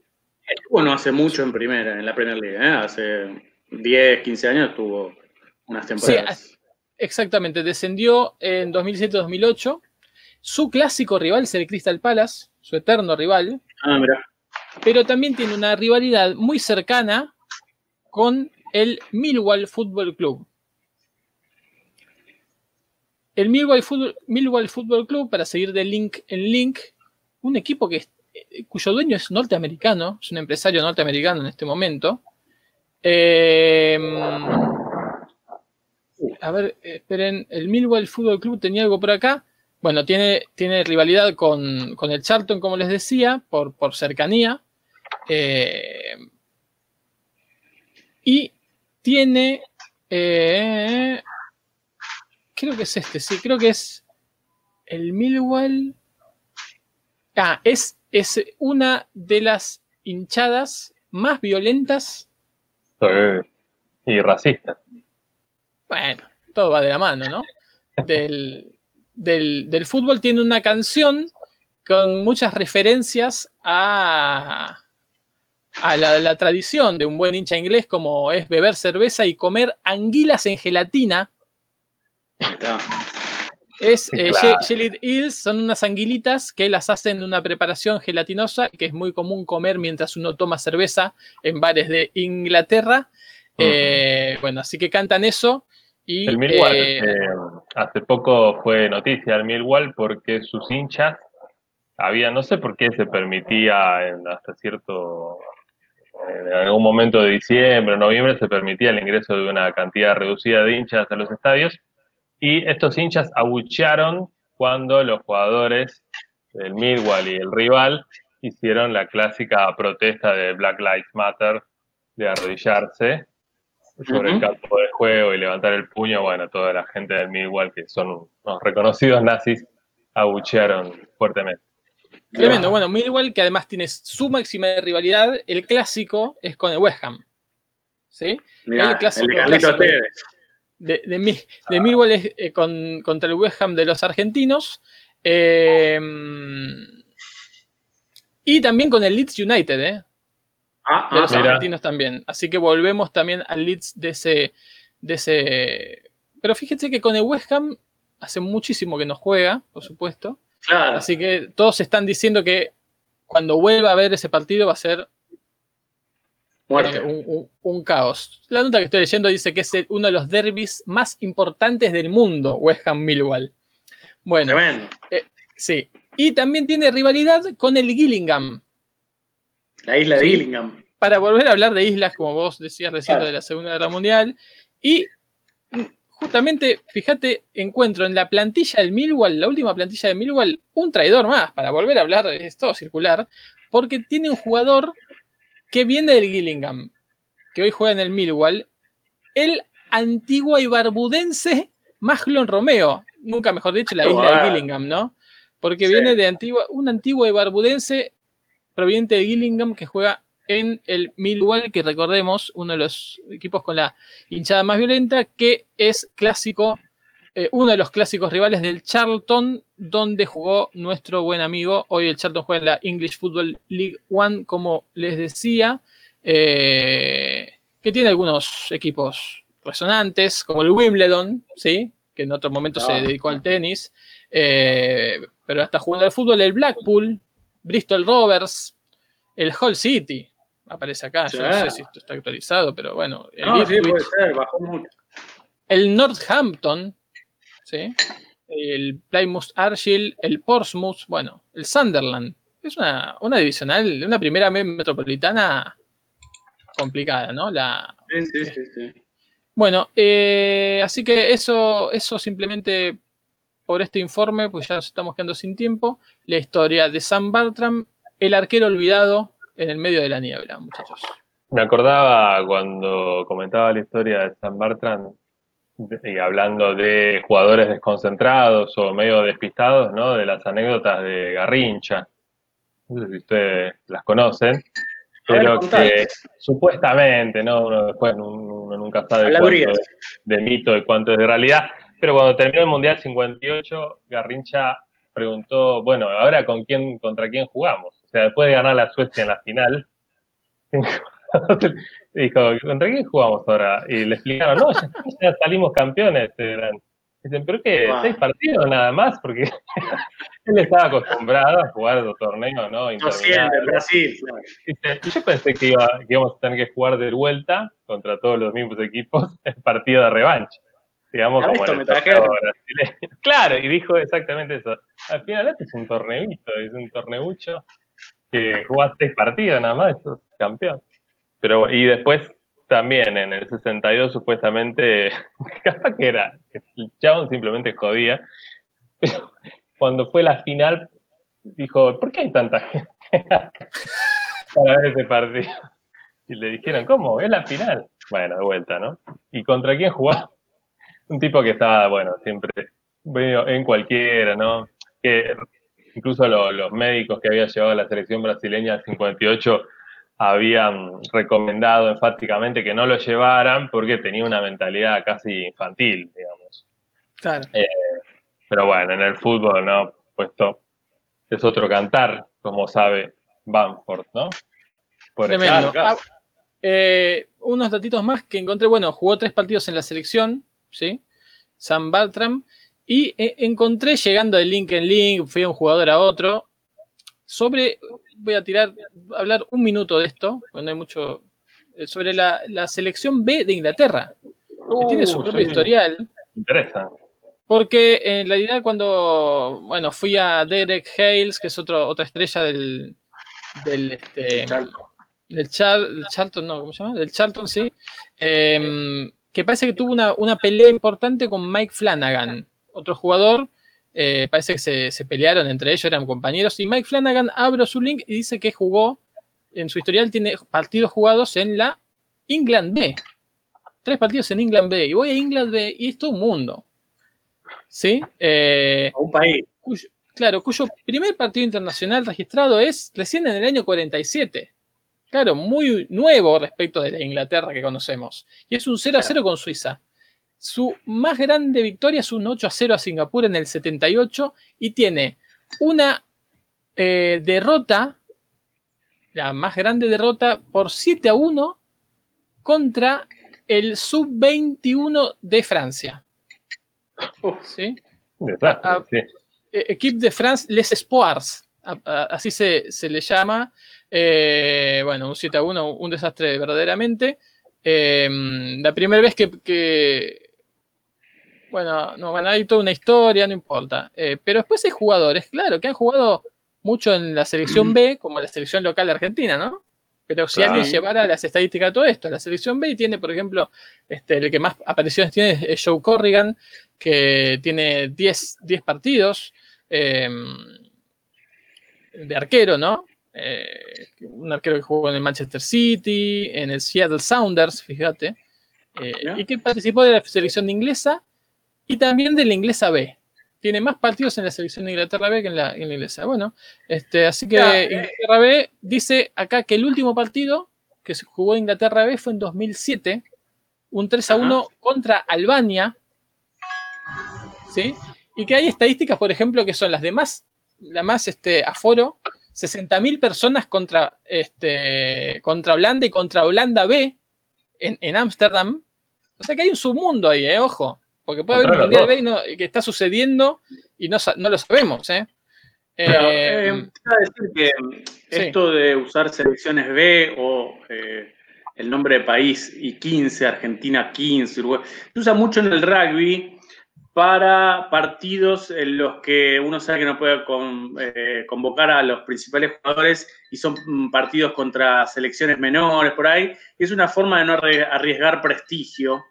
Estuvo no hace mucho en primera, en la Premier League, ¿eh? hace 10, 15 años tuvo unas temporadas. Exactamente, descendió en 2007-2008. Su clásico rival es el Crystal Palace, su eterno rival. Ah, mira. Pero también tiene una rivalidad muy cercana con el Millwall Football Club. El Millwall Football, Club, para seguir de link en link, un equipo que, eh, cuyo dueño es norteamericano, es un empresario norteamericano en este momento. Eh, a ver, esperen, el Millwall Fútbol Club tenía algo por acá. Bueno, tiene, tiene rivalidad con, el Charlton, como les decía, por, por cercanía. Eh, y tiene, creo que es este, sí, creo que es el Millwall. Ah, es, es una de las hinchadas más violentas. Y racistas. Bueno, todo va de la mano, ¿no? Del, del, fútbol tiene una canción con muchas referencias a, a la, tradición de un buen hincha inglés como es beber cerveza y comer anguilas en gelatina. Es eh, Hills, son unas anguilitas que las hacen de una preparación gelatinosa que es muy común comer mientras uno toma cerveza en bares de Inglaterra. Eh, bueno, así que cantan eso. Y, el Millwall, eh, hace poco fue noticia el Millwall porque sus hinchas había, no sé por qué se permitía en, hasta cierto, en algún momento de diciembre noviembre se permitía el ingreso de una cantidad reducida de hinchas a los estadios y estos hinchas abuchearon cuando los jugadores del Millwall y el rival hicieron la clásica protesta de Black Lives Matter de arrodillarse sobre el campo de juego y levantar el puño. Bueno, toda la gente del Millwall, que son unos reconocidos nazis, abuchearon fuertemente. Tremendo. Bueno, Millwall, que además tiene su máxima de rivalidad, el clásico es con el West Ham. ¿Sí? el clásico, de, de, Millwall es eh, contra el West Ham de los argentinos. Eh, y también con el Leeds United, ¿eh? Ah, de los ah, argentinos también. Así que volvemos también al Leeds de ese, de ese. Pero fíjense que con el West Ham hace muchísimo que no juega, por supuesto. Así que todos están diciendo que cuando vuelva a ver ese partido va a ser un, caos. La nota que estoy leyendo dice que es uno de los derbis más importantes del mundo, West Ham Millwall. Bueno, eh, sí. Y también tiene rivalidad con el Gillingham. La isla de Gillingham. Para volver a hablar de islas, como vos decías recién, de la Segunda Guerra Mundial. Y justamente, fíjate, encuentro en la plantilla del Millwall, la última plantilla de Millwall, un traidor más, para volver a hablar de esto circular, porque tiene un jugador que viene del Gillingham, que hoy juega en el Millwall, el antiguo y barbudense Maglon Romeo, nunca mejor dicho, la isla de Gillingham, ¿no? Porque viene de antigua, un antiguo y barbudense proveniente de Gillingham que juega en el Millwall, que recordemos, uno de los equipos con la hinchada más violenta, que es clásico eh, uno de los clásicos rivales del Charlton, donde jugó nuestro buen amigo. Hoy el Charlton juega en la English Football League One, como les decía, eh, que tiene algunos equipos resonantes, como el Wimbledon, ¿sí? que en otro momento se ah. dedicó al tenis, eh, pero hasta jugando al fútbol, el Blackpool, Bristol Rovers, el Hull City, aparece acá, yo no sé si esto está actualizado, pero bueno. El, el Northampton, el Plymouth Argyle, el Portsmouth, bueno, el Sunderland. Es una, una divisional, una primera metropolitana complicada, ¿no? La, sí, sí, sí, Bueno, eh, así que eso, eso simplemente por este informe, pues ya nos estamos quedando sin tiempo. La historia de Sam Bartram, el arquero olvidado en el medio de la niebla, muchachos. Me acordaba cuando comentaba la historia de Sam Bartram, y hablando de jugadores desconcentrados o medio despistados, ¿no? De las anécdotas de Garrincha. No sé si ustedes las conocen, pero que supuestamente, ¿no? Uno después uno nunca sabe cuánto de, mito y cuánto es de realidad. Pero cuando terminó el Mundial 58, Garrincha preguntó, bueno, ahora con quién, contra quién jugamos. O sea, después de ganar la Suecia en la final, dijo, ¿contra quién jugamos ahora? Y le explicaron, no, ya, salimos campeones. Dicen, ¿pero qué? ¿Seis partidos nada más? Porque él estaba acostumbrado a jugar los torneos, ¿no? No siempre, Brasil. y yo pensé que, iba, íbamos a tener que jugar de vuelta contra todos los mismos equipos el partido de revancha. Digamos, como el Claro, y dijo exactamente eso. Al final este es un torneito, es un torneucho que jugás seis partidos nada más, es campeón. Pero, y después también en el 62 supuestamente, capaz que era, el chabón simplemente jodía, pero cuando fue la final dijo, ¿por qué hay tanta gente? para ver ese partido. Y le dijeron, ¿cómo? Es la final. Bueno, de vuelta, ¿no? ¿Y contra quién jugaba? Un tipo que estaba, bueno, siempre en cualquiera, ¿no? Que incluso los médicos que había llevado a la selección brasileña al 58 habían recomendado enfáticamente que no lo llevaran porque tenía una mentalidad casi infantil, digamos. Claro. Eh, pero bueno, en el fútbol, ¿no? Puesto es otro cantar, como sabe Bamford, ¿no? Tremendo. Ah, eh, unos datitos más que encontré, bueno, jugó tres partidos en la selección, ¿sí? Sam Bartram, y eh, encontré llegando de link en link, fui a un jugador a otro, sobre, voy a tirar, hablar un minuto de esto, no hay mucho, eh, sobre la, selección B de Inglaterra, que tiene su uh, propio historial. Interesa. Porque en realidad cuando, bueno, fui a Derek Hales, que es otro, otra estrella del, del, este, del Charlton, no, ¿cómo se llama? Del Charlton, sí. Em, que parece que tuvo una, una, pelea importante con Mike Flanagan, otro jugador. Eh, parece que se, pelearon entre ellos, eran compañeros. Y Mike Flanagan abre su link y dice que jugó, en su historial tiene partidos jugados en la England B. Tres partidos en England B. Y voy a England B y es todo un mundo. ¿sí? Eh, un país. claro, cuyo primer partido internacional registrado es recién en el año 47. Claro, muy nuevo respecto de la Inglaterra que conocemos. Y es un 0 a 0 con Suiza. Su más grande victoria es un 8 a 0 a Singapur en el 78 y tiene una eh, derrota, la más grande derrota, por 7 a 1 contra el sub-21 de Francia. ¿sí? E, Equipe de France Les Espoirs, así se, le llama. Eh, bueno, un 7 a 1, un desastre verdaderamente. Em, la primera vez que, bueno, no, bueno, hay toda una historia, no importa. Eh, pero después hay jugadores, claro, que han jugado mucho en la selección B, como la selección local de Argentina, ¿no? Pero si alguien llevara las estadísticas de todo esto, la selección B tiene, por ejemplo, este, el que más apariciones tiene es Joe Corrigan, que tiene 10, partidos em, de arquero, ¿no? Eh, un arquero que jugó en el Manchester City, en el Seattle Sounders, fíjate, eh, y que participó de la selección inglesa y también de la inglesa B tiene más partidos en la selección de Inglaterra B que en la, inglesa. Bueno, este, así que eh. Inglaterra B dice acá que el último partido que se jugó Inglaterra B fue en 2007, un 3 a 1 contra Albania. ¿Sí? Y que hay estadísticas, por ejemplo, que son las de más, la más este, aforo, 60.000 personas contra, este, contra Holanda y contra Holanda B en Ámsterdam. o sea que hay un submundo ahí, ¿eh? ojo. Porque puede haber un Mundial B que está sucediendo y no, lo sabemos, ¿eh? eh, eh decir que esto de usar selecciones B o eh, el nombre de país y 15, Argentina 15, Uruguay, se usa mucho en el rugby para partidos en los que uno sabe que no puede convocar a los principales jugadores y son mm, partidos contra selecciones menores por ahí. Es una forma de no arriesgar prestigio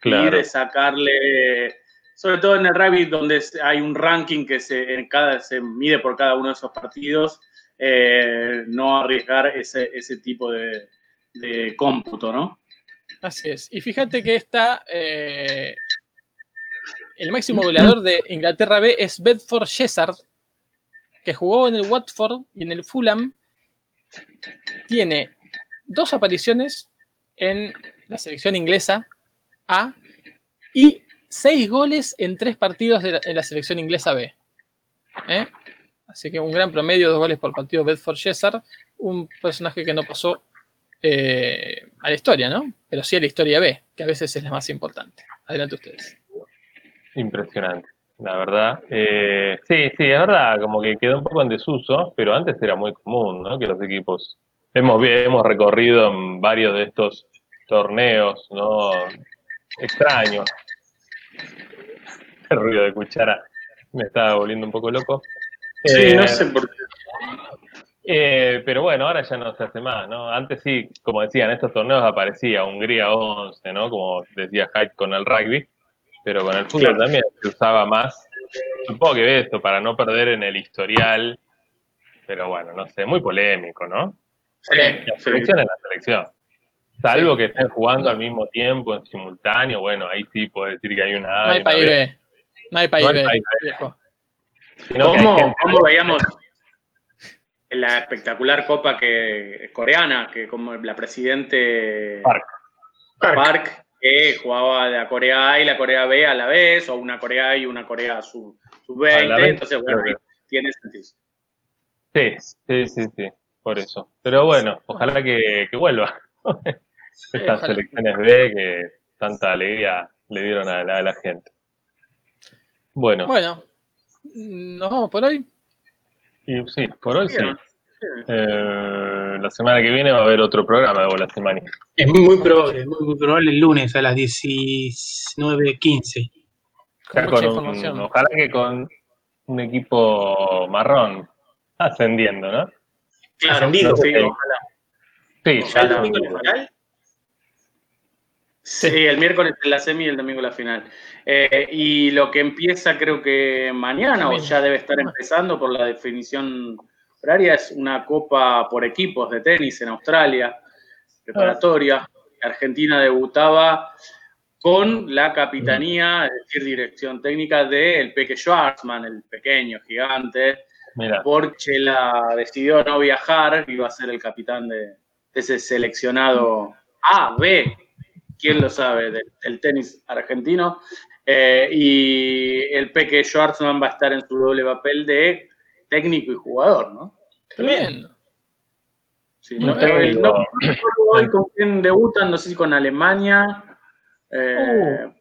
Claro. sacarle, sobre todo en el rugby donde hay un ranking que se, en cada, se mide por cada uno de esos partidos, eh, no arriesgar ese, tipo de, cómputo, ¿no? Así es. Y fíjate que está eh, el máximo goleador de Inglaterra B es Bedford Shezard, que jugó en el Watford y en el Fulham. Tiene dos apariciones en la selección inglesa a y seis goles en tres partidos de la, la selección inglesa B. ¿Eh? Así que un gran promedio, dos goles por partido Bedford Shezard, un personaje que no pasó eh, a la historia, ¿no? Pero sí a la historia B, que a veces es la más importante. Adelante ustedes. Impresionante, la verdad. Eh, sí, sí, es verdad, como que quedó un poco en desuso, pero antes era muy común, ¿no? Que los equipos hemos, hemos recorrido en varios de estos torneos, ¿no? Extraño. El ruido de cuchara me estaba volviendo un poco loco. Sí, no eh, sé por qué. Eh, pero bueno, ahora ya no se hace más, ¿no? Antes sí, como decía, en estos torneos aparecía Hungría 11, ¿no? Como decía Hyde con el rugby, pero con el fútbol también se usaba más. Supongo que esto para no perder en el historial, pero bueno, no sé, muy polémico, ¿no? la selección es la selección. Salvo que estén jugando al mismo tiempo, en simultáneo, bueno, ahí sí puedo decir que hay una No hay país B. No hay país B. ¿Cómo, veíamos en la espectacular copa que coreana, que como la presidente Park, Park que jugaba de la Corea A y la Corea B a la vez, o una Corea A y una Corea sub-20, entonces bueno, tiene sentido. Sí, sí, sí, sí, por eso. Pero bueno, ojalá que, vuelva. Estas selecciones B que tanta alegría le dieron a la, gente. Bueno. Bueno, nos vamos por hoy. Y, sí, por hoy sí. Eh, la semana que viene va a haber otro programa de Bola Semana. Es muy, probable, muy, probable el lunes a las 19.15. ojalá que con un equipo marrón ascendiendo, ¿no? Ascendido, sí, ojalá. Sí, ya el domingo la final? Sí, el miércoles la semi y el domingo la final. Eh, y lo que empieza creo que mañana, o ya debe estar empezando por la definición horaria, es una copa por equipos de tenis en Australia, preparatoria. Argentina debutaba con la capitanía, es decir, dirección técnica del Peque Schwarzman, el pequeño gigante, porque la decidió no viajar, iba a ser el capitán de, ese seleccionado A, B, quién lo sabe, del, tenis argentino. Eh, y el Peque Schwarzman va a estar en su doble papel de técnico y jugador, ¿no? Tremendo. Sí, no, eh, con quién debutan, no sé si con Alemania, eh, uh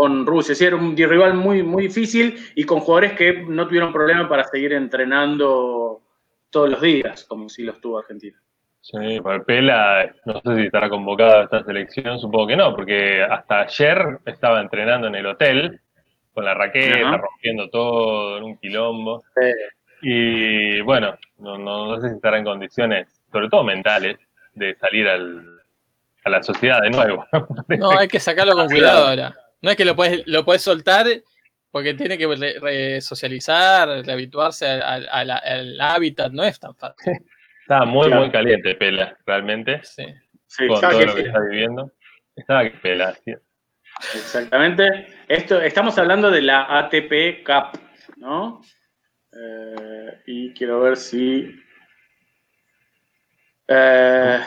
con Rusia. Sí, era un rival muy, muy difícil y con jugadores que no tuvieron problema para seguir entrenando todos los días, como si los tuvo Argentina. Sí, Pela, no sé si estará convocada a esta selección, supongo que no, porque hasta ayer estaba entrenando en el hotel con la raqueta, rompiendo todo en un quilombo. Y bueno, no, no, sé si estará en condiciones, sobre todo mentales, de salir al, a la sociedad de nuevo. No, hay que sacarlo con cuidado ahora. No es que lo puedes, lo puedes soltar porque tiene que socializar, rehabituarse al, hábitat, no es tan fácil. Estaba muy, muy caliente Pela, realmente. Sí. con todo lo que está viviendo. Estaba que Pela, Exactamente. Esto, estamos hablando de la ATP Cup, ¿no? Eh, y quiero ver si. Eh,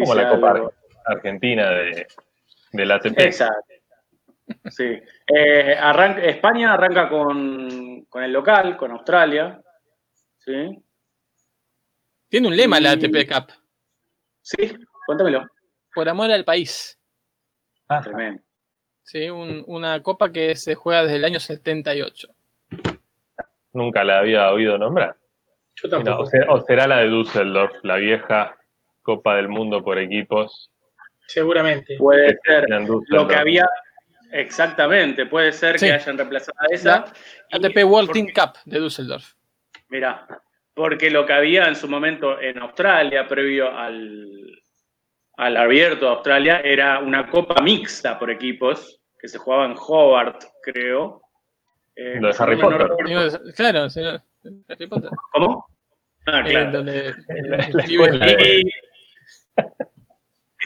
Como la Copa Argentina de, de la ATP. Exacto. Sí. Eh, España arranca con, el local, con Australia. ¿sí? Tiene un lema la ATP Cup. Sí, cuéntamelo. Por amor al país. Ah, tremendo. Sí, una copa que se juega desde el año 78. Nunca la había oído nombrar. Yo tampoco. o, será, la de Düsseldorf, la vieja Copa del Mundo por equipos. Seguramente. Puede ser. Lo que había, Exactamente, puede ser que hayan reemplazado a esa. ATP World Team Cup de Düsseldorf. Mira, porque lo que había en su momento en Australia, previo al, al abierto de Australia, era una copa mixta por equipos, que se jugaba en Hobart, creo. Eh, lo de Harry Potter. claro, Harry Potter. ¿Cómo? Ah, claro.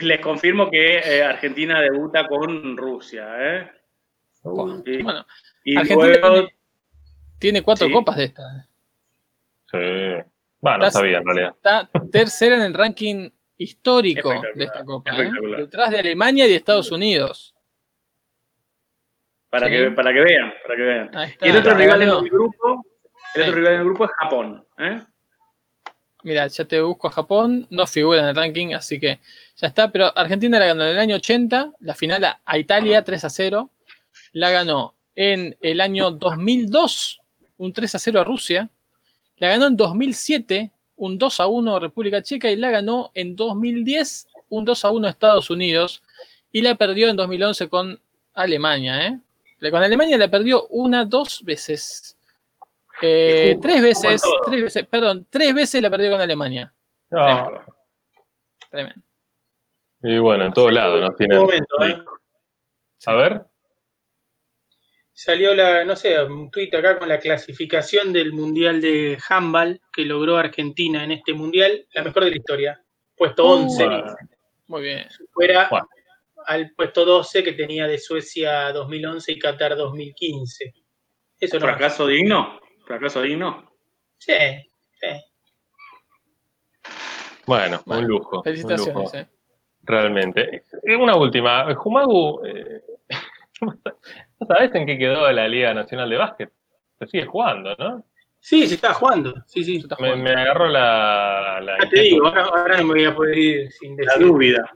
Les confirmo que eh, Argentina debuta con Rusia. ¿eh? Bueno, y Argentina tiene, cuatro copas de estas. Sí. Bueno, no sabía en realidad. Está tercera en el ranking histórico de esta copa. ¿eh? Detrás de Alemania y de Estados Unidos. Para, que, para que vean, para que vean. Y el otro rival en el grupo, el otro rival en el grupo es Japón. ¿eh? Mira, ya te busco a Japón, no figura en el ranking, así que ya está. Pero Argentina la ganó en el año 80, la final a, Italia 3 a 0. La ganó en el año 2002, un 3 a 0 a Rusia. La ganó en 2007, un 2 a 1 a República Checa. Y la ganó en 2010, un 2 a 1 a Estados Unidos. Y la perdió en 2011 con Alemania. ¿eh? Con Alemania la perdió una, dos veces. Eh, tres veces, tres veces, perdón, tres veces la perdió con Alemania. Tremendo. Y bueno, en todos lados nos tiene. ¿eh? A ver. Salió la, no sé, un tuit acá con la clasificación del Mundial de Handball que logró Argentina en este Mundial, la mejor de la historia. puesto 11. Muy bien. Fuera Bueno. al puesto 12 que tenía de Suecia 2011 y Qatar 2015. Eso no. ¿Fracaso digno? ¿Fracaso digno? Sí, sí. Bueno, Bueno, un lujo. un Felicitaciones. lujo, eh. realmente. Eh, Una última. Jumagu, eh, ¿no sabés en qué quedó la Liga Nacional de Básquet? Se sigue jugando, ¿no? Sí, se está jugando. Sí, sí. Está Me, jugando. me agarró la. la Ya te digo, ahora, ahora no me voy a poder ir sin La decir. dúvida.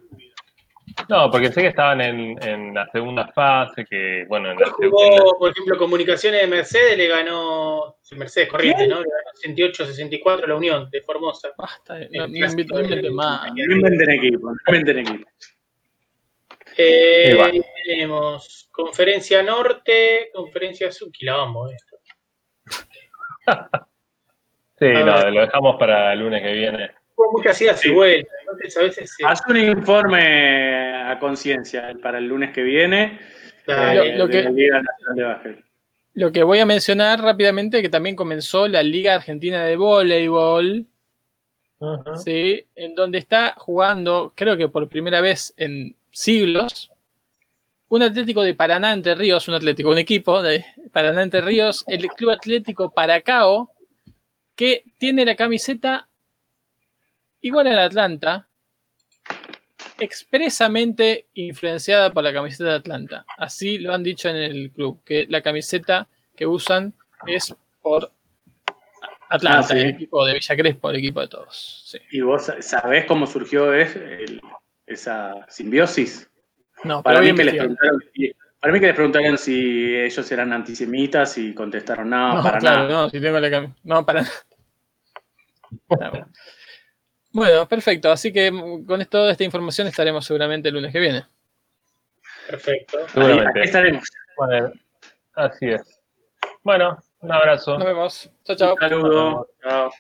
No, porque sé que estaban en, en la segunda fase, que bueno, en la Hoy segunda. jugó, por ejemplo, Comunicaciones de Mercedes le ganó, Mercedes Corrientes, ¿no? Le ganó 68-64 la Unión de Formosa. Basta, eh. No inventen equipo, no inventen equipo. Eh, tenemos Conferencia Norte, Conferencia Sur, quilombo esto. Sí, A no, ver. lo dejamos para el lunes que viene. Muchas idas y vueltas, entonces a veces se... Haz un informe a conciencia para el lunes que viene. Eh, Lo que- la de. Lo voy a mencionar rápidamente que también comenzó la Liga Argentina de Voleibol. ¿sí? en donde está jugando, creo que por primera vez en siglos, un Atlético de Paraná Entre Ríos, un Atlético, un equipo de Paraná Entre Ríos, el Club Atlético Paracao, que tiene la camiseta igual al Atlanta, expresamente influenciada por la camiseta de Atlanta. Así lo han dicho en el club, que la camiseta que usan es por Atlanta, Ah, sí. el equipo de Villa Crespo, el equipo de todos. Sí. ¿Y vos sabés cómo surgió es- el- esa simbiosis? No, Para mí, que les preguntaron, si- para mí que les preguntaron si ellos eran antisemitas y contestaron no, No, para claro, nada. no, si tengo la cam- No, para nada. Bueno. Perfecto. Así que mm, con esto, esta información estaremos seguramente el lunes que viene. Perfecto. Ahí, Seguramente. ahí estaremos. Bueno, así es. Bueno, un abrazo. Nos vemos. Chao, chao. Un saludo. Chao.